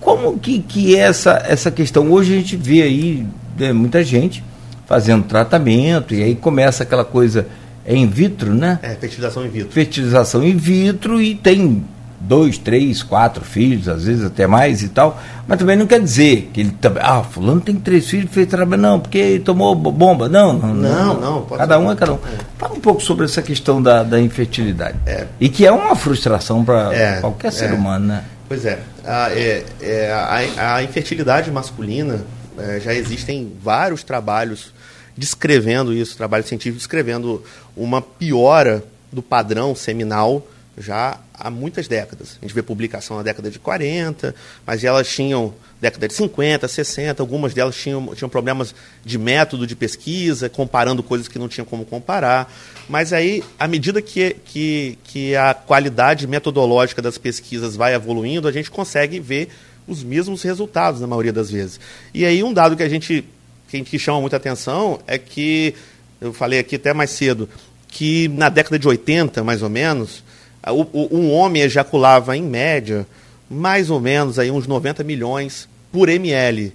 Como que, que é essa, essa questão? Hoje a gente vê aí é, muita gente fazendo tratamento, e aí começa aquela coisa é in vitro, né? É, fertilização in vitro. Fertilização in vitro e tem dois, três, quatro filhos, às vezes até mais e tal, mas também não quer dizer que ele também, ah, fulano tem três filhos, fez trabalho, não, porque tomou bomba, não, não, não, não, cada um é cada um. É. Fala um pouco sobre essa questão da, da infertilidade, é. e que é uma frustração para é, qualquer ser é. humano, né? Pois é, a, é, é a, a infertilidade masculina, é, já existem vários trabalhos descrevendo isso, trabalho científico descrevendo uma piora do padrão seminal já há muitas décadas. A gente vê publicação na década de 40, mas elas tinham década de 50, 60, algumas delas tinham, tinham problemas de método de pesquisa, comparando coisas que não tinham como comparar. Mas aí, à medida que, que, que a qualidade metodológica das pesquisas vai evoluindo, a gente consegue ver os mesmos resultados na maioria das vezes. E aí um dado que a gente que, que chama muita atenção é que, eu falei aqui até mais cedo, que na década de 80, mais ou menos, um homem ejaculava, em média, mais ou menos aí uns 90 milhões por ml.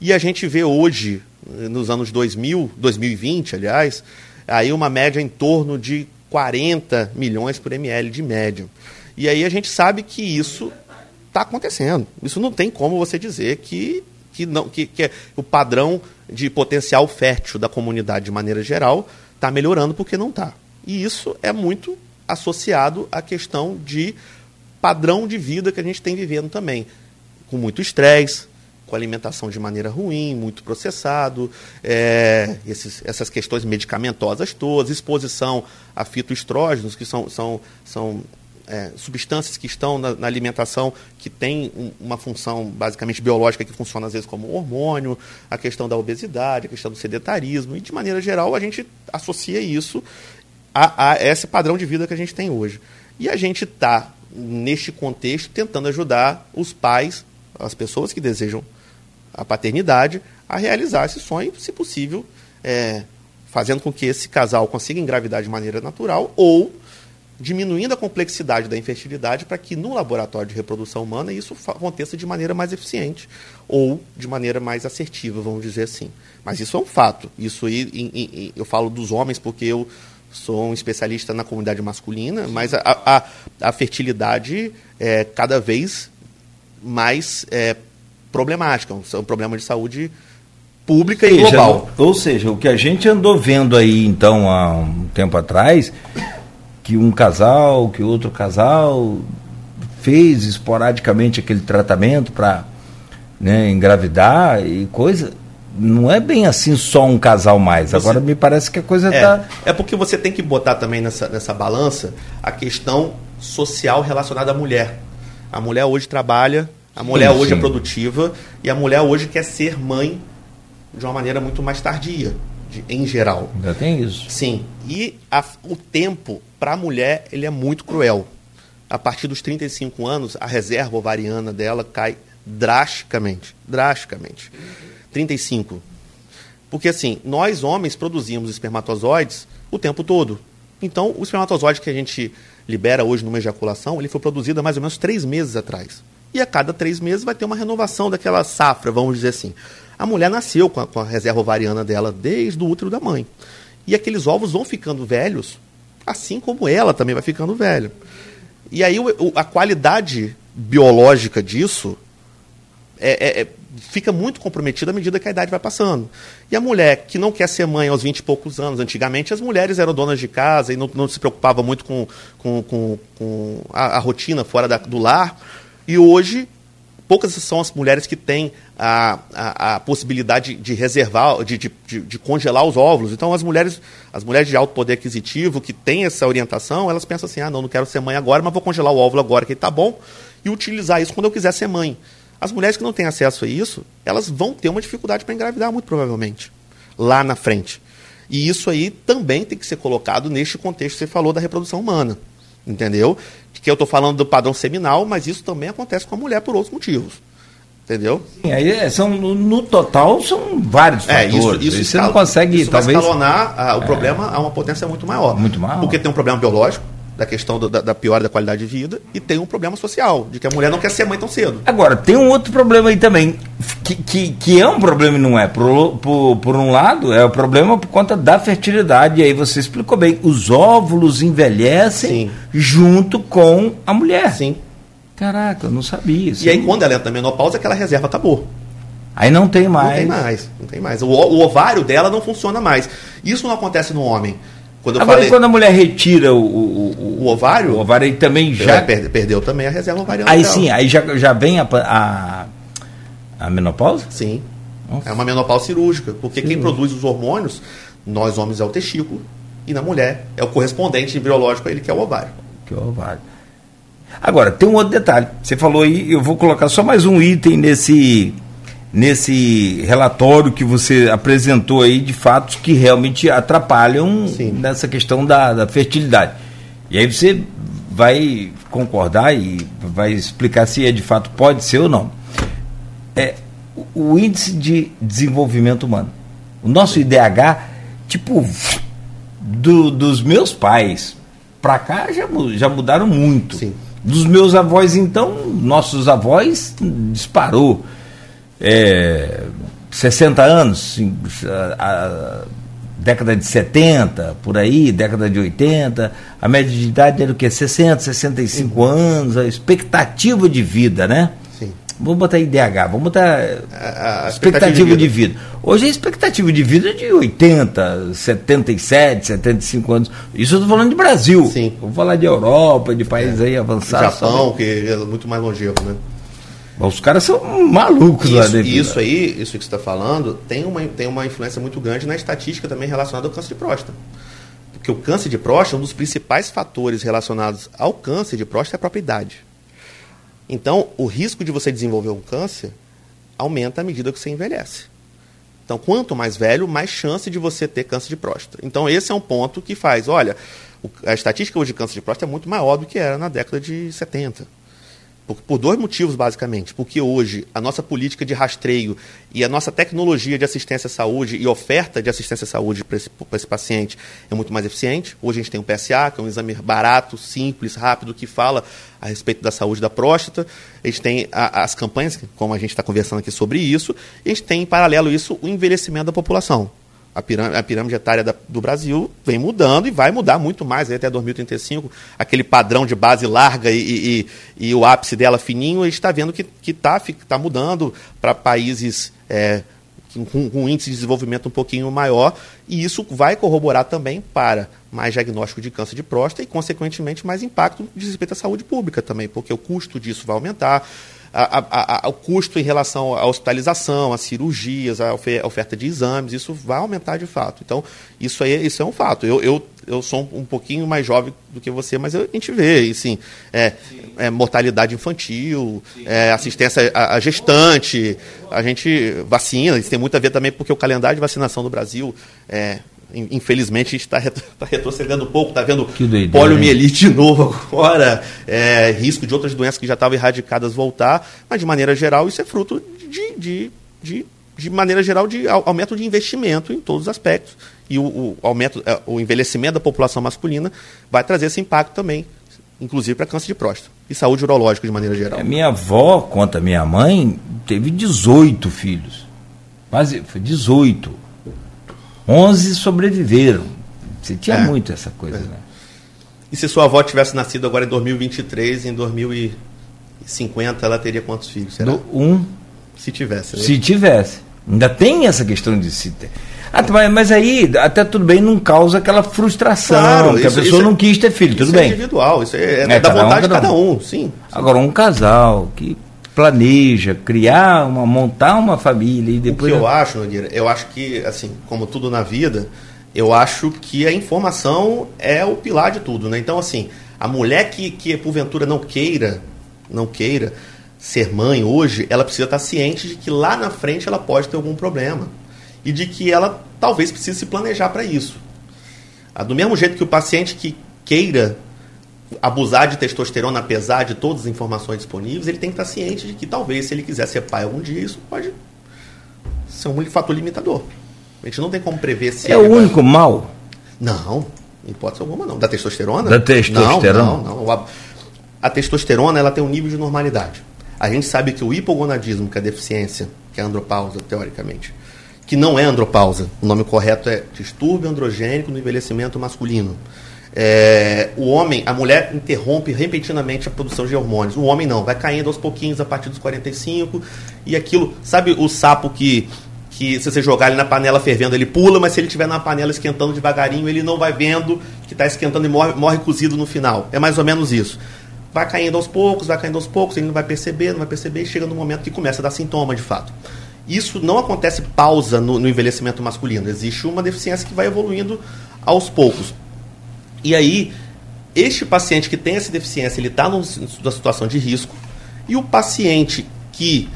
E a gente vê hoje, nos anos 2000, 2020, aliás, aí uma média em torno de 40 milhões por ml de média. E aí a gente sabe que isso está acontecendo. Isso não tem como você dizer que, que, não, que, que é o padrão de potencial fértil da comunidade de maneira geral está melhorando porque não está. E isso é muito associado à questão de padrão de vida que a gente tem vivendo também, com muito estresse, com alimentação de maneira ruim, muito processado, é, esses, essas questões medicamentosas todas, exposição a fitoestrógenos, que são, são, são é, substâncias que estão na, na alimentação que tem um, uma função basicamente biológica que funciona às vezes como hormônio, a questão da obesidade, a questão do sedentarismo, e de maneira geral a gente associa isso a, a esse padrão de vida que a gente tem hoje. E a gente está, neste contexto, tentando ajudar os pais, as pessoas que desejam a paternidade, a realizar esse sonho, se possível, é, fazendo com que esse casal consiga engravidar de maneira natural ou diminuindo a complexidade da infertilidade para que no laboratório de reprodução humana isso aconteça de maneira mais eficiente ou de maneira mais assertiva, vamos dizer assim. Mas isso é um fato. Isso aí, eu falo dos homens porque eu sou um especialista na comunidade masculina, mas a, a, a fertilidade é cada vez mais é, problemática. É um problema de saúde pública seja, e global. Ou seja, o que a gente andou vendo aí, então, há um tempo atrás, que um casal, que outro casal fez esporadicamente aquele tratamento para né, engravidar e coisa, não é bem assim só um casal mais. Você, Agora me parece que a coisa está. É, é porque você tem que botar também nessa, nessa balança a questão social relacionada à mulher. A mulher hoje trabalha, a mulher sim, hoje é sim. é produtiva e a mulher hoje quer ser mãe de uma maneira muito mais tardia, de, em geral. Ainda tem isso. Sim. E a, o tempo para a mulher ele é muito cruel. A partir dos 35 anos, a reserva ovariana dela cai drasticamente. Drasticamente. 35. Porque assim, nós homens produzimos espermatozoides o tempo todo. Então, o espermatozoide que a gente libera hoje numa ejaculação, ele foi produzido há mais ou menos três meses atrás. E a cada três meses vai ter uma renovação daquela safra, vamos dizer assim. A mulher nasceu com a, com a reserva ovariana dela desde o útero da mãe. E aqueles ovos vão ficando velhos, assim como ela também vai ficando velha. E aí o, a qualidade biológica disso é, é, é fica muito comprometido à medida que a idade vai passando. E a mulher que não quer ser mãe aos 20 e poucos anos, antigamente as mulheres eram donas de casa e não, não se preocupavam muito com, com, com, com a, a, rotina fora da, do lar. E hoje, poucas são as mulheres que têm a, a, a possibilidade de reservar, de, de, de, de, congelar os óvulos. Então, as mulheres, as mulheres de alto poder aquisitivo que têm essa orientação, elas pensam assim: ah, não, não quero ser mãe agora, mas vou congelar o óvulo agora, que está bom, e utilizar isso quando eu quiser ser mãe. As mulheres que não têm acesso a isso, elas vão ter uma dificuldade para engravidar, muito provavelmente, lá na frente. E isso aí também tem que ser colocado neste contexto que você falou da reprodução humana. Entendeu? Que eu estou falando do padrão seminal, mas isso também acontece com a mulher por outros motivos. Entendeu? Sim, aí é, são, no total são vários é, fatores. Isso, isso, você não consegue, isso talvez... escalonar ah, o é. problema a uma potência muito maior. Muito maior. Porque tem um problema biológico, da questão do, da, da piora da qualidade de vida e tem um problema social, de que a mulher não quer ser mãe tão cedo. Agora, tem um outro problema aí também. que, que, que, é um problema e não é. Por, por, por um lado, é o problema por conta da fertilidade. E aí você explicou bem. Os óvulos envelhecem Sim. junto com a mulher. Sim. Caraca, eu não sabia. Isso. E aí, quando ela entra na menopausa, aquela reserva acabou. Aí não tem mais. Não tem mais, não tem mais. O, o ovário dela não funciona mais. Isso não acontece no homem. Quando eu Agora, falei... quando a mulher retira o, o, o, ovário, o ovário aí também já perdeu, perdeu também a reserva ovariana. Aí sim, aí já, já vem a, a, a menopausa? Sim. Nossa. É uma menopausa cirúrgica, porque quem produz os hormônios, nós homens é o testículo e na mulher é o correspondente biológico a ele que é o ovário. Que é o ovário. Agora, tem um outro detalhe. Você falou aí, eu vou colocar só mais um item nesse nesse relatório que você apresentou aí de fatos que realmente atrapalham Sim. nessa questão da, da, fertilidade. E aí você vai concordar e vai explicar se é de fato pode ser ou não. É, o índice de desenvolvimento humano. O nosso IDH, tipo, do, dos meus pais para cá já, já mudaram muito. Sim. Dos meus avós, então, nossos avós disparou é, 60 anos, a, a, década de 70, por aí, década de 80, a média de idade era o quê? 60, 65 uhum. anos, a expectativa de vida, né? Sim. Vamos botar IDH, vamos botar a, a expectativa, de, vida. de vida. Hoje a expectativa de vida é de 80, 77, 75 anos. Isso eu estou falando de Brasil. Sim. Vou falar de Europa, de países é. aí avançados. Japão, que é muito mais longevo, né? Os caras são malucos isso, lá dentro. Isso aí, isso que você está falando, tem uma, tem uma influência muito grande na estatística também relacionada ao câncer de próstata. Porque o câncer de próstata, um dos principais fatores relacionados ao câncer de próstata é a própria idade. Então, o risco de você desenvolver um câncer aumenta à medida que você envelhece. Então, quanto mais velho, mais chance de você ter câncer de próstata. Então, esse é um ponto que faz, olha, a estatística hoje de câncer de próstata é muito maior do que era na década de 70. Por, por, dois motivos, basicamente. Porque hoje a nossa política de rastreio e a nossa tecnologia de assistência à saúde e oferta de assistência à saúde para esse, esse, paciente é muito mais eficiente. Hoje a gente tem o PSA, que é um exame barato, simples, rápido, que fala a respeito da saúde da próstata. A gente tem a, as campanhas, como a gente está conversando aqui sobre isso. E a gente tem, em paralelo isso, o envelhecimento da população a pirâmide, a pirâmide etária da, do Brasil vem mudando e vai mudar muito mais até 2035. Aquele padrão de base larga e, e, e o ápice dela fininho, a gente está vendo que está tá mudando para países é, com, com índice de desenvolvimento um pouquinho maior, e isso vai corroborar também para mais diagnóstico de câncer de próstata e, consequentemente, mais impacto de respeito à saúde pública também, porque o custo disso vai aumentar a, a, o custo em relação à hospitalização, às cirurgias, à oferta de exames, isso vai aumentar de fato. Então, isso aí isso é um fato. Eu, eu, eu sou um pouquinho mais jovem do que você, mas a gente vê, e, sim, é, é mortalidade infantil, é, assistência à, à, gestante, a gente vacina, isso tem muito a ver também porque o calendário de vacinação do Brasil é, infelizmente está retro, tá retrocedendo um pouco, está vendo poliomielite de novo agora, é, risco de outras doenças que já estavam erradicadas voltar, mas de maneira geral isso é fruto de, de, de, de maneira geral de aumento de investimento em todos os aspectos. E o, o aumento, é, o envelhecimento da população masculina vai trazer esse impacto também, inclusive para câncer de próstata e saúde urológica de maneira geral. A minha avó, conta minha mãe, teve 18 filhos. Quase, foi 18 11 sobreviveram. Você tinha é, muito essa coisa, é. né? E se sua avó tivesse nascido agora em 2023, em 2050, ela teria quantos filhos? Será? Do, um. Se tivesse. Né? Se tivesse. Ainda tem essa questão de se ter. Ah, mas aí até tudo bem, não causa aquela frustração, claro, que isso, a pessoa não é, quis ter filho, tudo bem. Isso é individual, isso é, é, é da vontade um, de cada um, sim. Agora, um casal que planeja criar uma montar uma família e depois o que eu acho Nogueira, eu acho que assim como tudo na vida eu acho que a informação é o pilar de tudo né? Então assim a mulher que que porventura não queira não queira ser mãe hoje ela precisa estar ciente de que lá na frente ela pode ter algum problema e de que ela talvez precise se planejar para isso. Ah, do mesmo jeito que o paciente que queira abusar de testosterona, apesar de todas as informações disponíveis, ele tem que estar ciente de que talvez, se ele quiser ser pai algum dia, isso pode ser um fator limitador. A gente não tem como prever se. É o único vai... mal? Não, em hipótese alguma não. Da testosterona? Da testosterona? Não, não, não. A, a testosterona ela tem um nível de normalidade. A gente sabe que o hipogonadismo, que é a deficiência, que que é a andropausa, teoricamente. Que não é andropausa. O nome correto é distúrbio androgênico no envelhecimento masculino. É, o homem, a mulher interrompe repentinamente a produção de hormônios. O homem não, vai caindo aos pouquinhos a partir dos 45 e aquilo, sabe o sapo que que se você jogar ele na panela fervendo, ele pula, mas se ele estiver na panela esquentando devagarinho, ele não vai vendo que está esquentando e morre, morre cozido no final. É mais ou menos isso. Vai caindo aos poucos, vai caindo aos poucos, ele não vai perceber, não vai perceber, e chega no momento que começa a dar sintoma de fato. Isso não acontece pausa no, no envelhecimento masculino, existe uma deficiência que vai evoluindo aos poucos. E aí, este paciente que tem essa deficiência, ele está numa situação de risco, e o paciente que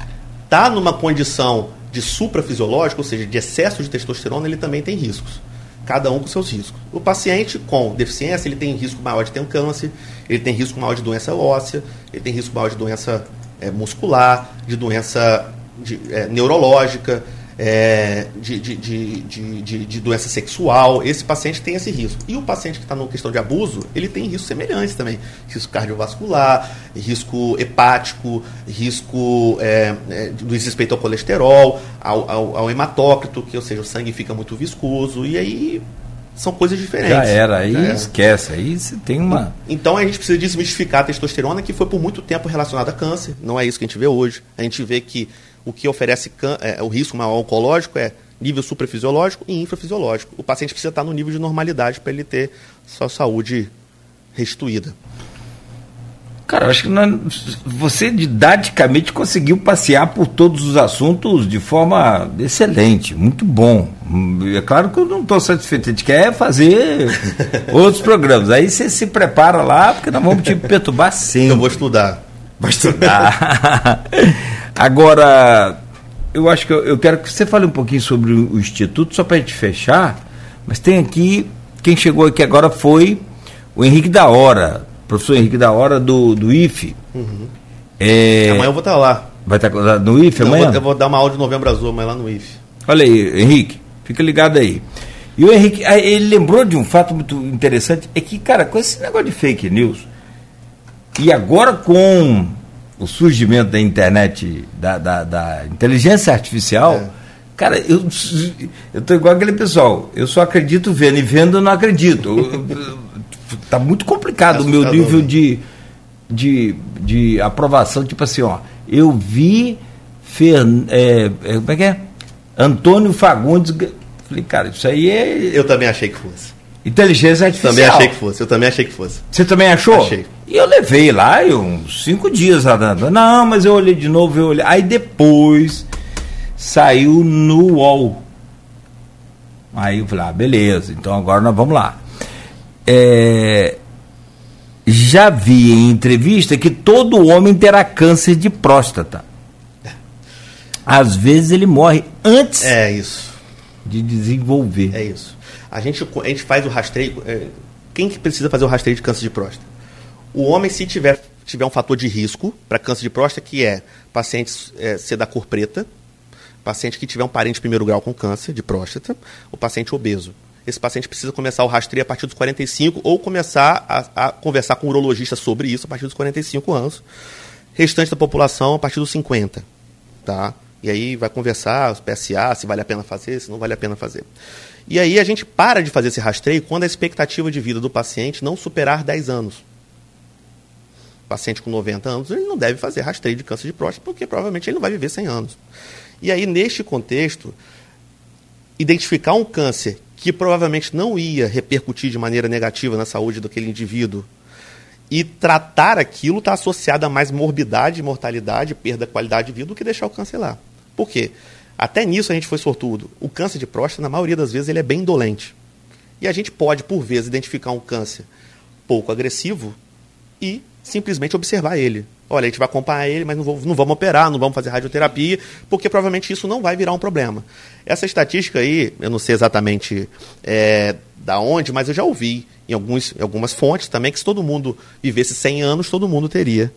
está numa condição de suprafisiológico, ou seja, de excesso de testosterona, ele também tem riscos. Cada um com seus riscos. O paciente com deficiência, ele tem risco maior de ter um câncer, ele tem risco maior de doença óssea, ele tem risco maior de doença é, muscular, de doença de, é, neurológica, é, de, de, de, de, doença sexual, esse paciente tem esse risco. E o paciente que está numa questão de abuso, ele tem riscos semelhantes também. Risco cardiovascular, risco hepático, risco é, é, do respeito ao colesterol, ao, ao, ao, hematócrito, que ou seja, o sangue fica muito viscoso, e aí são coisas diferentes. Já era, aí Já esquece, aí você tem uma... Então a gente precisa desmistificar a testosterona, que foi por muito tempo relacionada a câncer, não é isso que a gente vê hoje. A gente vê que o que oferece é, o risco maior oncológico é nível suprafisiológico e infrafisiológico. O paciente precisa estar no nível de normalidade para ele ter sua saúde restituída. Cara, acho que nós, você didaticamente conseguiu passear por todos os assuntos de forma excelente, muito bom. É claro que eu não estou satisfeito, a gente quer fazer outros programas. Aí você se prepara lá, porque nós vamos te perturbar sempre. Eu vou estudar. Vai estudar. Agora, eu acho que eu, eu, quero que você fale um pouquinho sobre o, Instituto, só para a gente fechar. Mas tem aqui, quem chegou aqui agora foi o Henrique da Hora, professor Henrique da Hora do, do IFE. Uhum. É... Amanhã eu vou estar tá lá. Vai estar tá no IFE amanhã? Eu vou, eu vou, dar uma aula de Novembro Azul amanhã lá no IFE. Olha aí, Henrique, fica ligado aí. E o Henrique, ele lembrou de um fato muito interessante, é que, cara, com esse negócio de fake news, e agora com o surgimento da internet, da, da, da inteligência artificial, é. cara, eu, eu tô igual aquele pessoal, eu só acredito vendo e vendo eu não acredito. tá muito complicado o meu nível de, de, de aprovação, tipo assim, ó, eu vi Fer, é, é, como é que é? Antônio Fagundes. Falei, cara, isso aí é. Eu também achei que fosse. Inteligência artificial. Também achei que fosse, eu também achei que fosse. Você também achou? Achei. E eu levei lá eu, uns cinco dias andando. Não, mas eu olhei de novo, eu olhei. Aí depois saiu no UOL. Aí eu falei, ah, beleza, então agora nós vamos lá. É, já vi em entrevista que todo homem terá câncer de próstata. Às vezes ele morre antes é isso. de desenvolver. É isso. A gente, a gente faz o rastreio. É, quem que precisa fazer o rastreio de câncer de próstata? O homem, se tiver, tiver um fator de risco para câncer de próstata, que é paciente é, ser da cor preta, paciente que tiver um parente primeiro grau com câncer de próstata, o paciente obeso. Esse paciente precisa começar o rastreio a partir dos 45 ou começar a, a conversar com o urologista sobre isso a partir dos 45 anos. Restante da população a partir dos 50. Tá? E aí vai conversar, os PSA, se vale a pena fazer, se não vale a pena fazer. E aí a gente para de fazer esse rastreio quando a expectativa de vida do paciente não superar 10 anos. Paciente com 90 anos, ele não deve fazer rastreio de câncer de próstata, porque provavelmente ele não vai viver 100 anos. E aí, neste contexto, identificar um câncer que provavelmente não ia repercutir de maneira negativa na saúde daquele indivíduo e tratar aquilo está associado a mais morbidade, mortalidade, perda da qualidade de vida do que deixar o câncer lá. Por quê? Até nisso a gente foi sortudo. O câncer de próstata, na maioria das vezes, ele é bem indolente. E a gente pode, por vezes, identificar um câncer pouco agressivo e simplesmente observar ele. Olha, a gente vai acompanhar ele, mas não, vou, não vamos operar, não vamos fazer radioterapia, porque provavelmente isso não vai virar um problema. Essa estatística aí, eu não sei exatamente é, da onde, mas eu já ouvi em, alguns, em algumas fontes também que se todo mundo vivesse 100 anos, todo mundo teria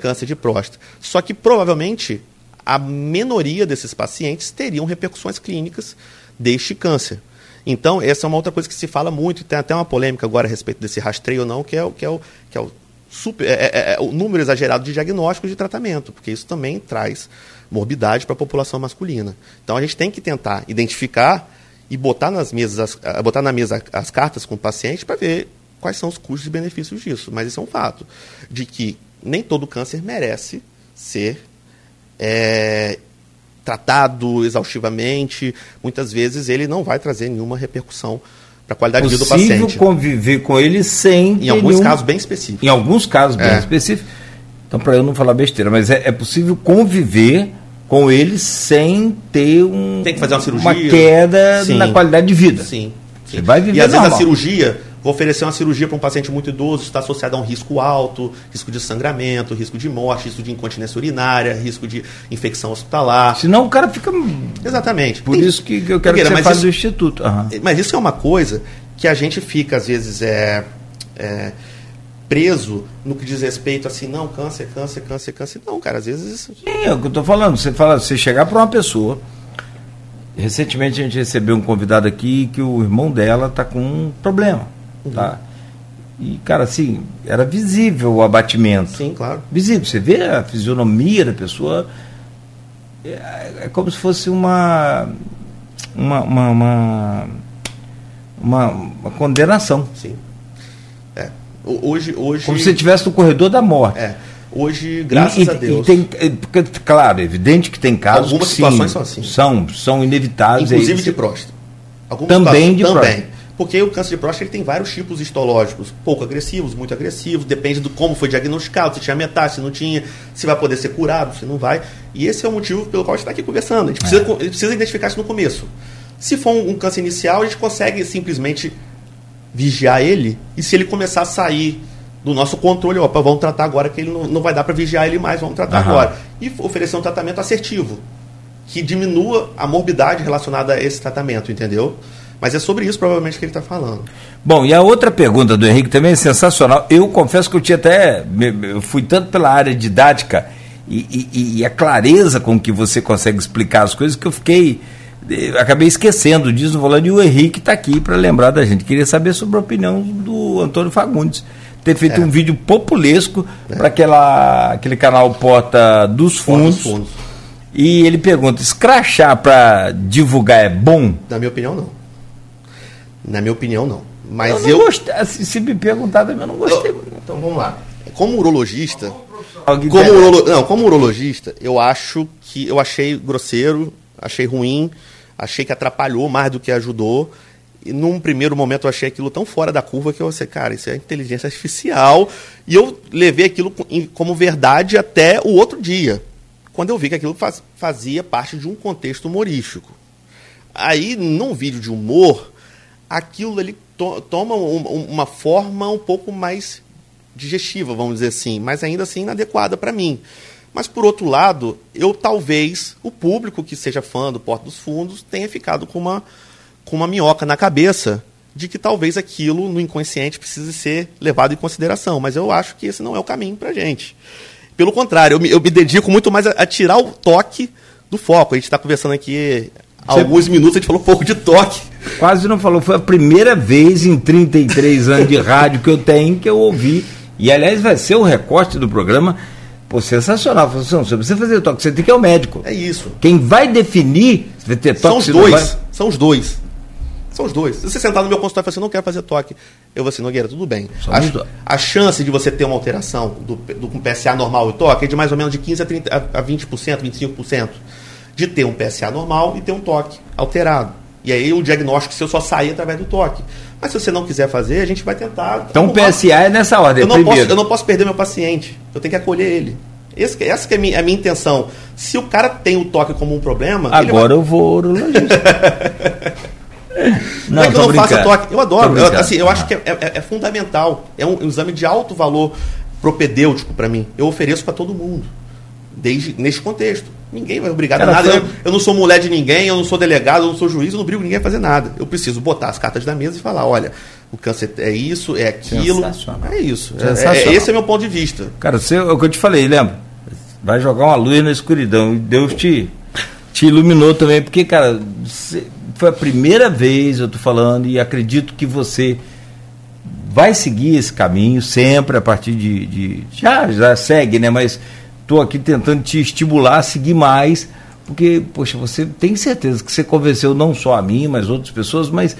câncer de próstata. Só que provavelmente a minoria desses pacientes teriam repercussões clínicas deste câncer. Então, essa é uma outra coisa que se fala muito, tem até uma polêmica agora a respeito desse rastreio ou não, que é o, que é o, que é o, super, é, é, é o número exagerado de diagnósticos de tratamento, porque isso também traz morbidade para a população masculina. Então a gente tem que tentar identificar e botar nas mesas, as, botar na mesa as cartas com o paciente para ver quais são os custos e benefícios disso. Mas isso é um fato de que nem todo câncer merece ser é, tratado exaustivamente. Muitas vezes ele não vai trazer nenhuma repercussão para a qualidade de vida do paciente. possível conviver com ele sem. Em alguns nenhum... casos bem específicos. Em alguns casos bem é. específicos. Então, para eu não falar besteira, mas é, é, possível conviver com ele sem ter um, Tem que fazer uma, cirurgia. uma queda sim. na qualidade de vida. Sim. sim. Você vai viver E às normal. vezes a cirurgia Vou oferecer uma cirurgia para um paciente muito idoso, está associado a um risco alto, risco de sangramento, risco de morte, risco de incontinência urinária, risco de infecção hospitalar. Senão o cara fica. Exatamente. Por Tem... isso que eu quero que você faça do Instituto. Uhum. Mas isso é uma coisa que a gente fica, às vezes, é, é, preso no que diz respeito assim, não, câncer, câncer, câncer, câncer. Não, cara, às vezes. Sim, é o que eu estou falando. Você fala, você chegar para uma pessoa. Recentemente a gente recebeu um convidado aqui que o irmão dela está com um problema Uhum. Tá? E, cara, assim, era visível o abatimento. Sim, claro. Visível. Você vê a fisionomia da pessoa. É, é como se fosse uma. Uma. Uma, uma, uma, uma condenação. Sim. É. Hoje, hoje. Como se você estivesse no corredor da morte. É. Hoje, graças e, a Deus. E tem, é, claro, é evidente que tem casos. Algumas que, situações sim, são assim. São, são inevitáveis. Inclusive de próstata. Algumas também de também. próstata. Porque o câncer de próstata ele tem vários tipos histológicos, pouco agressivos, muito agressivos, depende do como foi diagnosticado, se tinha metástase, se não tinha, se vai poder ser curado, se não vai. E esse é o motivo pelo qual a gente está aqui conversando. A gente precisa, é. precisa identificar isso no começo. Se for um, um câncer inicial, a gente consegue simplesmente vigiar ele, e se ele começar a sair do nosso controle, opa, vamos tratar agora que ele não, não vai dar para vigiar ele mais, vamos tratar uhum. agora. E oferecer um tratamento assertivo, que diminua a morbidade relacionada a esse tratamento, entendeu? Mas é sobre isso, provavelmente, que ele está falando. Bom, e a outra pergunta do Henrique também é sensacional. Eu confesso que eu tinha até. Eu fui tanto pela área didática e, e, e a clareza com que você consegue explicar as coisas que eu fiquei. Eu acabei esquecendo disso, falando, e o Henrique está aqui para lembrar da gente. Queria saber sobre a opinião do Antônio Fagundes. Ter feito é. um vídeo populesco é. para aquele canal Porta dos Fundos. Porta dos Fundos. E ele pergunta: escrachar para divulgar é bom? Na minha opinião, não. Na minha opinião, não. Mas eu. Não eu... Gostei, se me perguntar também, eu não gostei. Eu, então vamos lá. Como urologista. Como, urolo, não, como urologista, eu acho que. Eu achei grosseiro, achei ruim, achei que atrapalhou mais do que ajudou. E num primeiro momento eu achei aquilo tão fora da curva que eu pensei, cara, isso é inteligência artificial. E eu levei aquilo como verdade até o outro dia, quando eu vi que aquilo faz, fazia parte de um contexto humorístico. Aí, num vídeo de humor, aquilo ali to toma um, uma forma um pouco mais digestiva, vamos dizer assim, mas ainda assim inadequada para mim. Mas, por outro lado, eu talvez, o público que seja fã do Porto dos Fundos, tenha ficado com uma, com uma minhoca na cabeça de que talvez aquilo no inconsciente precise ser levado em consideração. Mas eu acho que esse não é o caminho para gente. Pelo contrário, eu me, eu me dedico muito mais a, a tirar o toque do foco. A gente está conversando aqui Há alguns minutos a gente falou um pouco de toque. Quase não falou. Foi a primeira vez em 33 anos de rádio que eu tenho que eu ouvi. E aliás, vai ser o recorte do programa. Pô, sensacional. Falou assim, se você fazer toque, você tem que ir ao médico. É isso. Quem vai definir se vai ter toque São os dois. Vai... São os dois. São os dois. Se você sentar no meu consultório e falar assim, não quero fazer toque, eu vou assim, Nogueira, tudo bem. A, a, chance de você ter uma alteração do, do, com PSA normal e toque é de mais ou menos de 15% a, 30, a 20%, 25% de ter um PSA normal e ter um toque alterado. E aí o diagnóstico seu só sair através do toque. Mas se você não quiser fazer, a gente vai tentar. Então o PSA é nessa ordem. Eu não, posso, eu não posso perder meu paciente. Eu tenho que acolher ele. Esse, essa que é a minha, a minha intenção. Se o cara tem o toque como um problema. Agora vai... eu vou urologista. não, não é que eu não faça toque. Eu adoro. Eu, assim, eu acho que é, é, é, fundamental. É um, um exame de alto valor propedêutico para mim. Eu ofereço para todo mundo. Desde, neste contexto. Ninguém vai obrigar Cara, a nada. Foi... Eu, eu, não sou mulher de ninguém, eu não sou delegado, eu não sou juiz, eu não brigo ninguém a fazer nada. Eu preciso botar as cartas na mesa e falar, olha, o câncer é isso, é aquilo. É isso. É, é, esse é meu ponto de vista. Cara, você, é o que eu te falei, lembra? Vai jogar uma luz na escuridão. E Deus te, te iluminou também, porque, cara, foi a primeira vez, eu tô falando, e acredito que você vai seguir esse caminho sempre a partir de. de já, já segue, né? Mas estou aqui tentando te estimular a seguir mais, porque, poxa, você tem certeza que você convenceu não só a mim, mas outras pessoas, mas,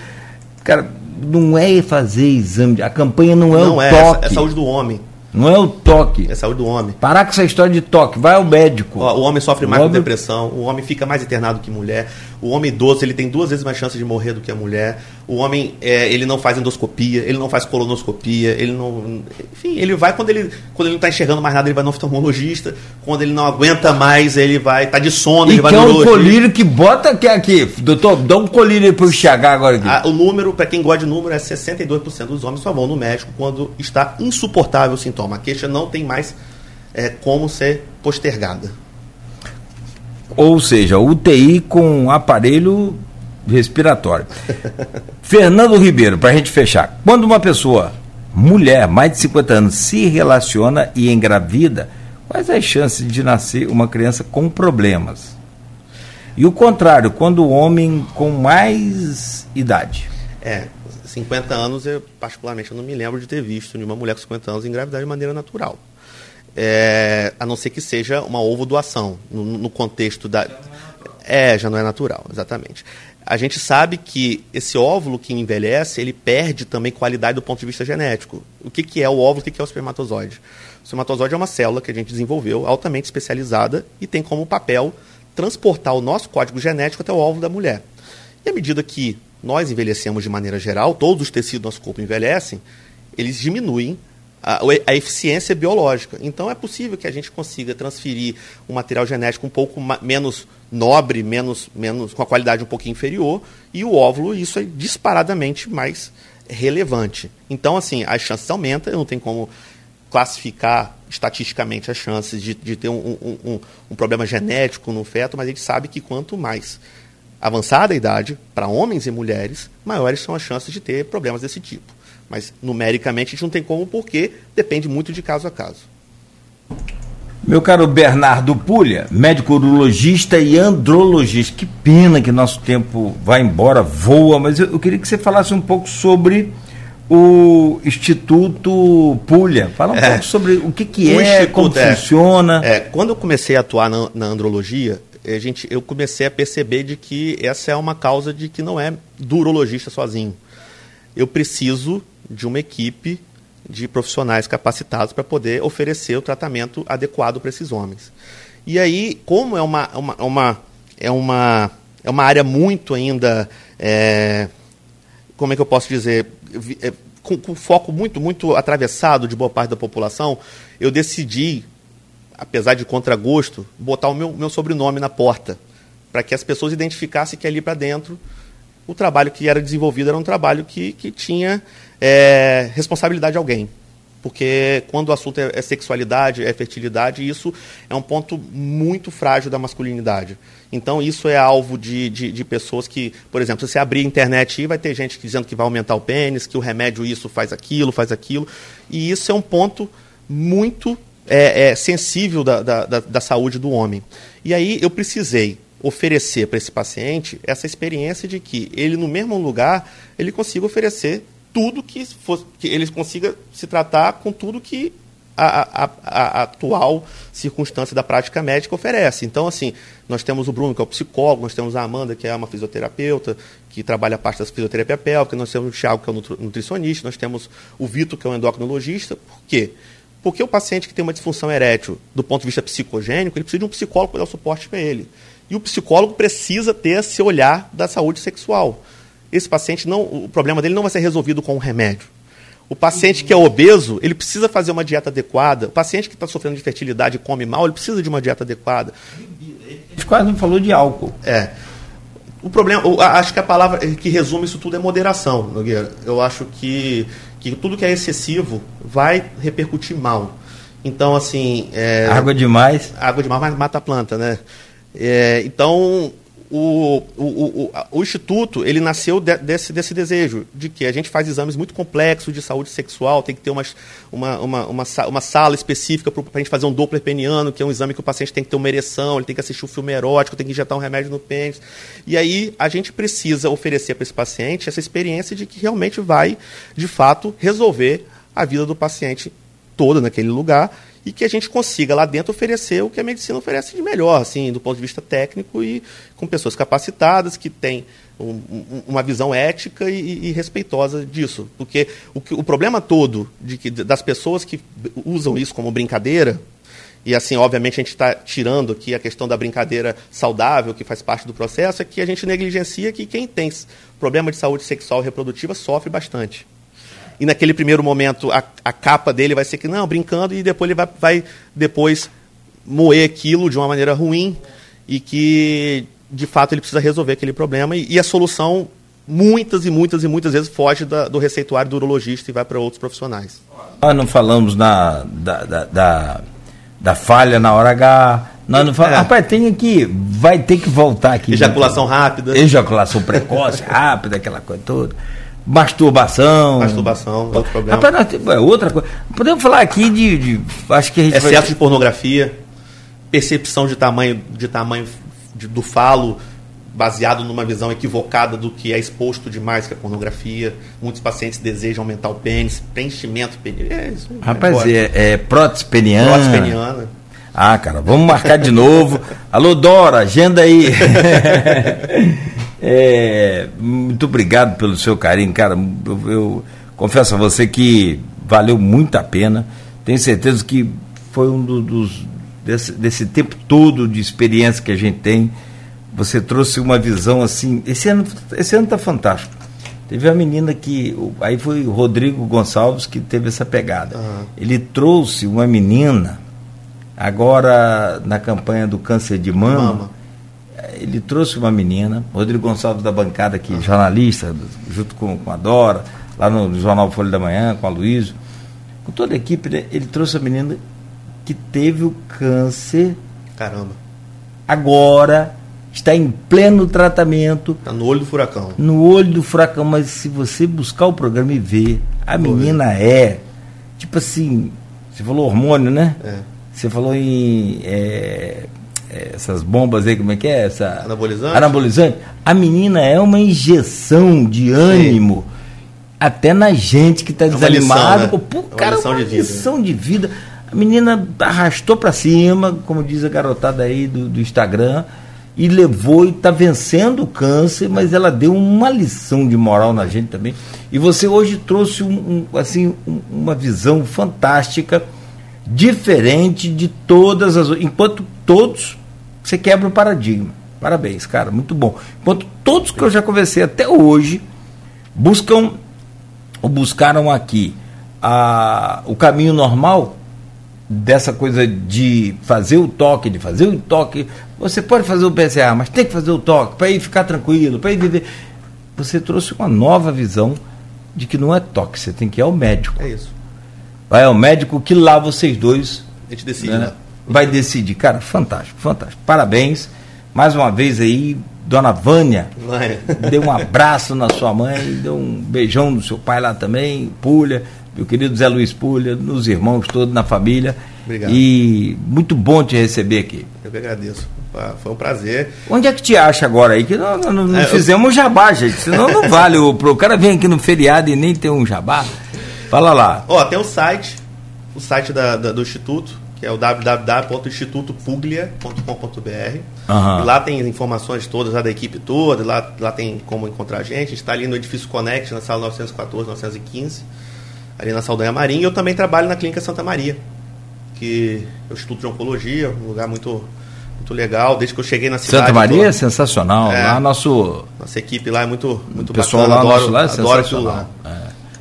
cara, não é fazer exame, a campanha não é não o é, toque. É saúde do homem. Não é o toque. É saúde do homem. Parar com essa história de toque. Vai ao médico. O homem sofre mais com depressão. O homem fica mais internado que mulher. O homem idoso ele tem duas vezes mais chance de morrer do que a mulher. O homem é, ele não faz endoscopia, ele não faz colonoscopia, ele não, enfim, ele vai quando ele quando ele não está enxergando mais nada ele vai no oftalmologista. Quando ele não aguenta mais ele vai tá de sono e ele vai é um colírio que bota aqui aqui, doutor, dá um colírio para enxergar agora aqui. Ah, o número para quem gosta de número é 62% dos homens só vão no médico quando está insuportável o sintoma. A queixa não tem mais é, como ser postergada. Ou seja, UTI com aparelho respiratório. Fernando Ribeiro, para a gente fechar. Quando uma pessoa, mulher, mais de 50 anos, se relaciona e engravida, quais as chances de nascer uma criança com problemas? E o contrário, quando o homem com mais idade? É, 50 anos, eu particularmente eu não me lembro de ter visto nenhuma mulher com 50 anos engravidar de maneira natural é, a não ser que seja uma ovo doação, no, no contexto da. É, já não é natural, exatamente. A gente sabe que esse óvulo que envelhece, ele perde também qualidade do ponto de vista genético. O que, que é o óvulo, o que, que é o espermatozoide? O espermatozoide é uma célula que a gente desenvolveu, altamente especializada, e tem como papel transportar o nosso código genético até o óvulo da mulher. E à medida que nós envelhecemos de maneira geral, todos os tecidos do nosso corpo envelhecem, eles diminuem a, a, eficiência biológica. Então é possível que a gente consiga transferir um material genético um pouco menos nobre, menos, menos com a qualidade um pouquinho inferior, e o óvulo, isso é disparadamente mais relevante. Então, assim, as chances aumentam, eu não tenho como classificar estatisticamente as chances de, de ter um, um, um, um problema genético no feto, mas a gente sabe que quanto mais avançada a idade, para homens e mulheres, maiores são as chances de ter problemas desse tipo. Mas numericamente a gente não tem como, porque depende muito de caso a caso. Meu caro Bernardo Pulha, médico urologista e andrologista. Que pena que nosso tempo vai embora, voa, mas eu, eu queria que você falasse um pouco sobre o Instituto Pulha. Fala um é, pouco sobre o que, que o é, como é, funciona. É, quando eu comecei a atuar na, na andrologia, a gente, eu comecei a perceber de que essa é uma causa de que não é do urologista sozinho. Eu preciso de uma equipe de profissionais capacitados para poder oferecer o tratamento adequado para esses homens. E aí, como é uma, uma, uma, é uma, é uma área muito ainda, é, como é que eu posso dizer, é, com, com foco muito, muito atravessado de boa parte da população, eu decidi, apesar de contragosto, botar o meu, meu sobrenome na porta, para que as pessoas identificassem que ali para dentro o trabalho que era desenvolvido era um trabalho que, que tinha é, responsabilidade de alguém. Porque quando o assunto é, é sexualidade, é fertilidade, isso é um ponto muito frágil da masculinidade. Então, isso é alvo de, de, de, pessoas que, por exemplo, se você abrir a internet, vai ter gente dizendo que vai aumentar o pênis, que o remédio isso faz aquilo, faz aquilo. E isso é um ponto muito é, é, sensível da, da, da, da saúde do homem. E aí eu precisei oferecer para esse paciente essa experiência de que ele, no mesmo lugar, ele consiga oferecer tudo que, for, que ele consiga se tratar com tudo que a, a, a, atual circunstância da prática médica oferece. Então, assim, nós temos o Bruno, que é o psicólogo, nós temos a Amanda, que é uma fisioterapeuta, que trabalha a parte da fisioterapia pélvica, nós temos o Thiago, que é o nutricionista, nós temos o Vitor, que é o endocrinologista. Por quê? Porque o paciente que tem uma disfunção erétil, do ponto de vista psicogênico, ele precisa de um psicólogo para dar o suporte para ele. E o psicólogo precisa ter esse olhar da saúde sexual esse paciente não, o problema dele não vai ser resolvido com um remédio. O paciente que é obeso, ele precisa fazer uma dieta adequada. O paciente que está sofrendo de fertilidade e come mal, ele precisa de uma dieta adequada. A gente quase não falou de álcool. É. O problema, acho que a palavra que resume isso tudo é moderação, Nogueira. Eu acho que, que tudo que é excessivo vai repercutir mal. Então, assim. É, água demais. Água demais mata a planta, né? É, então, o, o, o, o, Instituto ele nasceu de, desse, desse desejo de que a gente faz exames muito complexos de saúde sexual, tem que ter uma, uma, uma, uma, sala específica para a gente fazer um Doppler peniano, que é um exame que o paciente tem que ter uma ereção, ele tem que assistir um filme erótico, tem que injetar um remédio no pênis. E aí a gente precisa oferecer para esse paciente essa experiência de que realmente vai, de fato, resolver a vida do paciente toda naquele lugar e que a gente consiga lá dentro oferecer o que a medicina oferece de melhor, assim, do ponto de vista técnico e com pessoas capacitadas que têm um, um, uma visão ética e, e, respeitosa disso. Porque o, o problema todo de que, das pessoas que usam isso como brincadeira, e assim, obviamente, a gente está tirando aqui a questão da brincadeira saudável, que faz parte do processo, é que a gente negligencia que quem tem problema de saúde sexual e reprodutiva sofre bastante. E naquele primeiro momento, a, a capa dele vai ser que, não, brincando, e depois ele vai, vai depois moer aquilo de uma maneira ruim e que, de fato, ele precisa resolver aquele problema. E, e a solução, muitas e muitas e muitas vezes, foge da, do receituário do urologista e vai para outros profissionais. Nós não falamos na, da, da, da da falha na hora H. Nós não falamos, é. rapaz, tem aqui, vai ter que voltar aqui. Ejaculação rápida. Ejaculação precoce, rápida, aquela coisa toda. Masturbação. Masturbação, outro problema. Rapaz, é outra coisa. Podemos falar aqui de. de acho que Excesso vai... de pornografia, percepção de tamanho, de tamanho de, do falo baseado numa visão equivocada do que é exposto demais que a pornografia. Muitos pacientes desejam aumentar o pênis, preenchimento peniano. É, isso Rapaz, é, é prótese peniana. Prótese peniana. Ah, cara, vamos marcar de novo. Alô, Dora, agenda aí. é, muito obrigado pelo seu carinho, cara. Eu, eu, confesso a você que valeu muito a pena. Tenho certeza que foi um do, dos. Desse, desse tempo todo de experiência que a gente tem você trouxe uma visão assim. Esse ano esse ano está fantástico. Teve uma menina que. Aí foi o Rodrigo Gonçalves que teve essa pegada. Uhum. Ele trouxe uma menina, agora na campanha do câncer de mama. mama. Ele trouxe uma menina, Rodrigo Gonçalves da bancada aqui, uhum. jornalista, junto com, com a Dora, lá no Jornal Folha da Manhã, com a Luísa, com toda a equipe, né? ele trouxe a menina que teve o câncer. Caramba. Agora está em pleno tratamento. Está no olho do furacão. No olho do furacão, mas se você buscar o programa e ver, a Pô, menina é, tipo assim, você falou hormônio, né? É. Você falou em é, é, essas bombas aí, como é que é? Essa, anabolizante. Anabolizante. A menina é uma injeção de ânimo. Sim. Até na gente que está é desanimada. Lição, né? Pô, é cara, uma lição, uma de, vida, lição de vida. A menina arrastou para cima, como diz a garotada aí do, do Instagram e levou e está vencendo o câncer, mas ela deu uma lição de moral na gente também. E você hoje trouxe um, um, assim, um, uma visão fantástica, diferente de todas as Enquanto todos, você quebra o paradigma. Parabéns, cara, muito bom. Enquanto todos que eu já conversei até hoje buscam ou buscaram aqui a, o caminho normal, dessa coisa de fazer o toque, de fazer o toque. Você pode fazer o PCA, mas tem que fazer o toque para ir ficar tranquilo, para ir viver. Você trouxe uma nova visão de que não é toque, você tem que ir ao médico. É isso. Vai ao médico que lá vocês dois. A gente decide, né? né? Vai decidir. Cara, fantástico, fantástico. Parabéns. Mais uma vez aí, dona Vânia. Mãe. Deu um abraço na sua mãe, deu um beijão no seu pai lá também, Pulha meu querido Zé Luiz Pulha, nos irmãos todos, na família. Obrigado. E muito bom te receber aqui. Eu que agradeço. Foi um prazer. Onde é que te acha agora aí? Que não, não, não é, fizemos eu... jabá, gente. Senão não vale. O, o cara vem aqui no feriado e nem tem um jabá. Fala lá. Ó, tem o site, o site da, da, do Instituto, que é o www.institutopuglia.com.br. Uhum. lá tem informações todas lá da equipe toda, lá, lá tem como encontrar a gente. A gente está ali no edifício Connect, na sala 914, 915 ali na Saldanha Marinha. E eu também trabalho na Clínica Santa Maria, que eu estudo de oncologia, um lugar muito, muito legal. Desde que eu cheguei na cidade. Santa Maria tô... é sensacional. É, lá nosso. Nossa equipe lá é muito, muito o pessoal bacana. Lá, adoro, lá é adoro lá.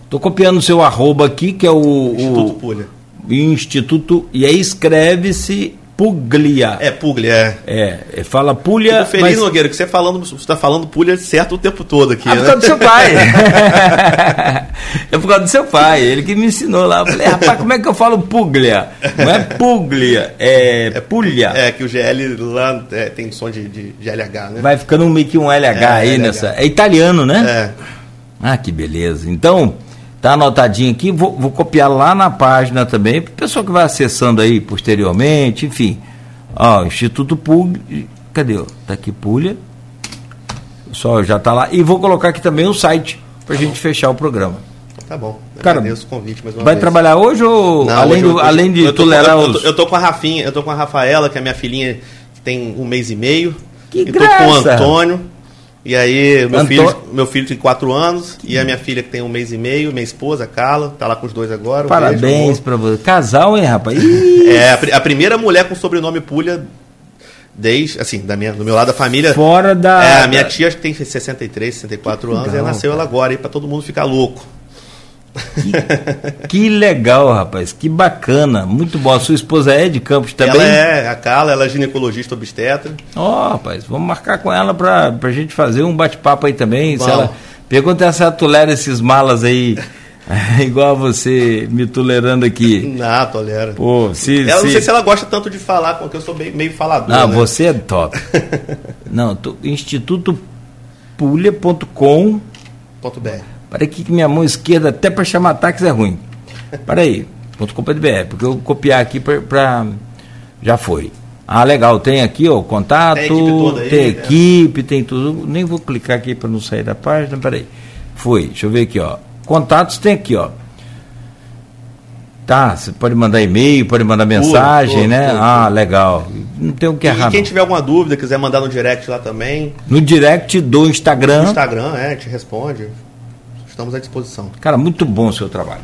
Estou é. copiando o seu arroba aqui, que é o. Instituto o... Pulha. Instituto. E aí escreve-se Puglia. É, Puglia, é. É, fala Puglia. Fico feliz, mas... Nogueira, que você falando, você está falando Puglia certo o tempo todo aqui. Ah, né? por causa do seu pai. é por causa do seu pai, ele que me ensinou lá. Eu falei, rapaz, como é que eu falo Puglia? Não é Puglia, é, é Puglia. É, que o GL lá é, tem som de, de, de, LH, né? Vai ficando meio que um LH é, aí LH. nessa. É italiano, né? É. Ah, que beleza. Então. Tá anotadinho aqui, vou, vou copiar lá na página também, para o pessoal que vai acessando aí posteriormente, enfim. Ó, Instituto Público, cadê? Tá aqui Pulha. Só já tá lá. E vou colocar aqui também o site para a gente fechar o programa. Tá bom. Cara, Agradeço o convite mais uma Vai vez. trabalhar hoje ou Não, além, hoje do- eu- além de eu tô, tolerar eu, os. eu tô com a Rafinha, eu tô com a Rafaela, que é minha filhinha, que tem um mês e meio. Que e tô com o graça! Antônio. E aí, meu, filho, meu filho tem quatro anos, e a minha filha que tem um mês e meio, minha esposa, Carla, tá lá com os dois agora. um Parabéns pra você. Casal, hein, rapaz? É, a, a primeira mulher com sobrenome Pulha, desde, assim, da minha, do meu lado da família. Fora da. É, a minha tia acho que tem 63, 64 anos, legal, e nasceu ela agora aí pra todo mundo ficar louco. Que legal, rapaz. Que bacana. Muito bom. A sua esposa é de Campos também? Ela é a Carla, ela é ginecologista obstetra. Ó, rapaz, vamos marcar com ela pra, pra gente fazer um bate-papo aí também. Se ela pergunta se ela tolera esses malas aí, igual você me tolerando aqui. Não, tolera. Pô, se. Ela não se- sei se ela gosta tanto de falar, porque eu sou meio, meio falador. Não, né? você é top. Não, tô. BR. Para aqui que minha mão esquerda, até para chamar táxi é ruim. Para aí, .com.br, porque eu vou copiar aqui para. Já foi. Ah, legal, tem aqui ó, o contato, Tem equipe toda aí, tem né? equipe, tem tudo. Nem vou clicar aqui para não sair da página, peraí. Foi, deixa eu ver aqui, ó. Contatos tem aqui, ó. Tá, você pode mandar e-mail, pode mandar mensagem, né? ah, legal. Não tem o que E errar. quem não. tiver alguma dúvida, quiser mandar no direct lá também, No direct do no Instagram. Instagram, é, gente responde. Estamos à disposição. Cara, muito bom o seu trabalho.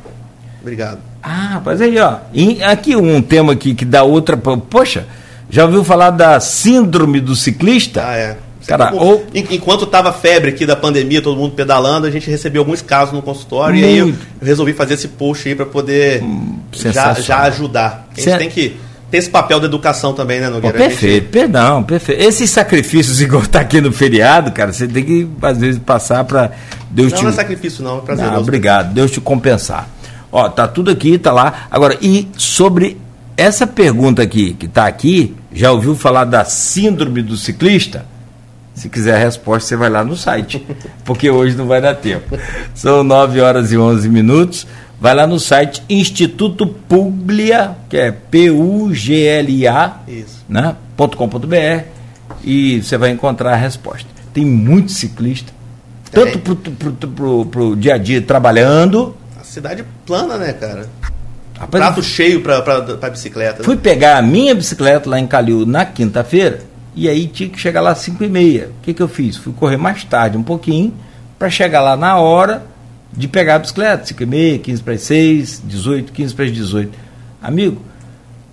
Obrigado. Ah, rapaz, aí, ó. E aqui um tema aqui que dá outra. Poxa, já ouviu falar da síndrome do ciclista? Ah, é. Cara, Como- ou- en- Enquanto tava febre aqui da pandemia, todo mundo pedalando, a gente recebeu alguns casos no consultório e aí eu Muito. Hum, resolvi fazer esse post aí para poder já, sensacional. já ajudar. A gente Cê- tem que esse papel da educação também, né, Pô, Nogueira? A gente- perfeito, perdão, perfeito. Esses sacrifícios, igual tá aqui no feriado, cara, você tem que, às vezes, passar para Deus Não, te. não é sacrifício, não, é prazer. Não, obrigado, Deus te compensar. Ó, tá tudo aqui, tá lá. Agora, e sobre essa pergunta aqui, que tá aqui, já ouviu falar da síndrome do ciclista? Se quiser a resposta, você vai lá no site, porque hoje não vai dar tempo. São 9 horas e 11 minutos. Vai lá no site Instituto Puglia, que é P-U-G-L-I-A, Isso. né? .com.br e você vai encontrar a resposta. Tem muito ciclista, tanto pro, pro, pro, pro dia a dia trabalhando. A cidade plana, né, cara? Rapaz, Prato cheio pra, pra, pra bicicleta. né? Fui pegar a minha bicicleta lá em Calil na quinta-feira e aí tinha que chegar lá às 5 e meia. O que, que eu fiz? Fui correr mais tarde um pouquinho para chegar lá na hora de pegar a bicicleta. 5 e meia, 15 para as 6, 18, 15 para as 18. Amigo,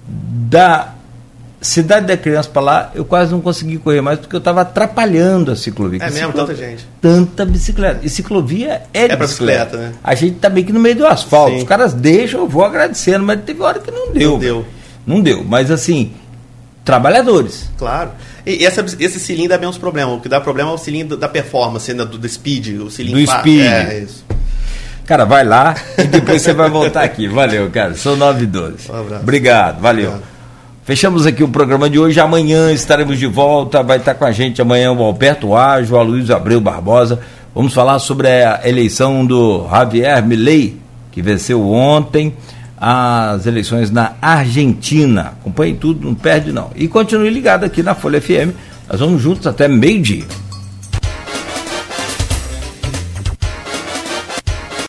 da cidade da criança para lá, eu quase não consegui correr mais porque eu estava atrapalhando a ciclovia. É mesmo, ciclo- tanta gente. Tanta bicicleta. E ciclovia é, de pra bicicleta. bicicleta, né? A gente tá meio que no meio do asfalto. Sim. Os caras deixam, eu vou agradecendo, mas teve hora que não deu. Não deu. Não deu. Mas assim, trabalhadores. Claro. E essa, esse cilindro dá menos problema. O que dá problema é o cilindro da performance, né, do, do speed. O cilindro Do speed. É, isso. Cara, vai lá e depois você vai voltar aqui. Valeu, cara. Sou 9 e 12. Um abraço. Obrigado, valeu. Obrigado. Fechamos aqui o programa de hoje. Amanhã estaremos de volta. Vai estar com a gente amanhã o Alberto Ágio, o Aloysio Abreu Barbosa. Vamos falar sobre a eleição do Javier Milei, que venceu ontem as eleições na Argentina. Acompanhe tudo, não perde não. E continue ligado aqui na Folha FM. Nós vamos juntos até meio-dia.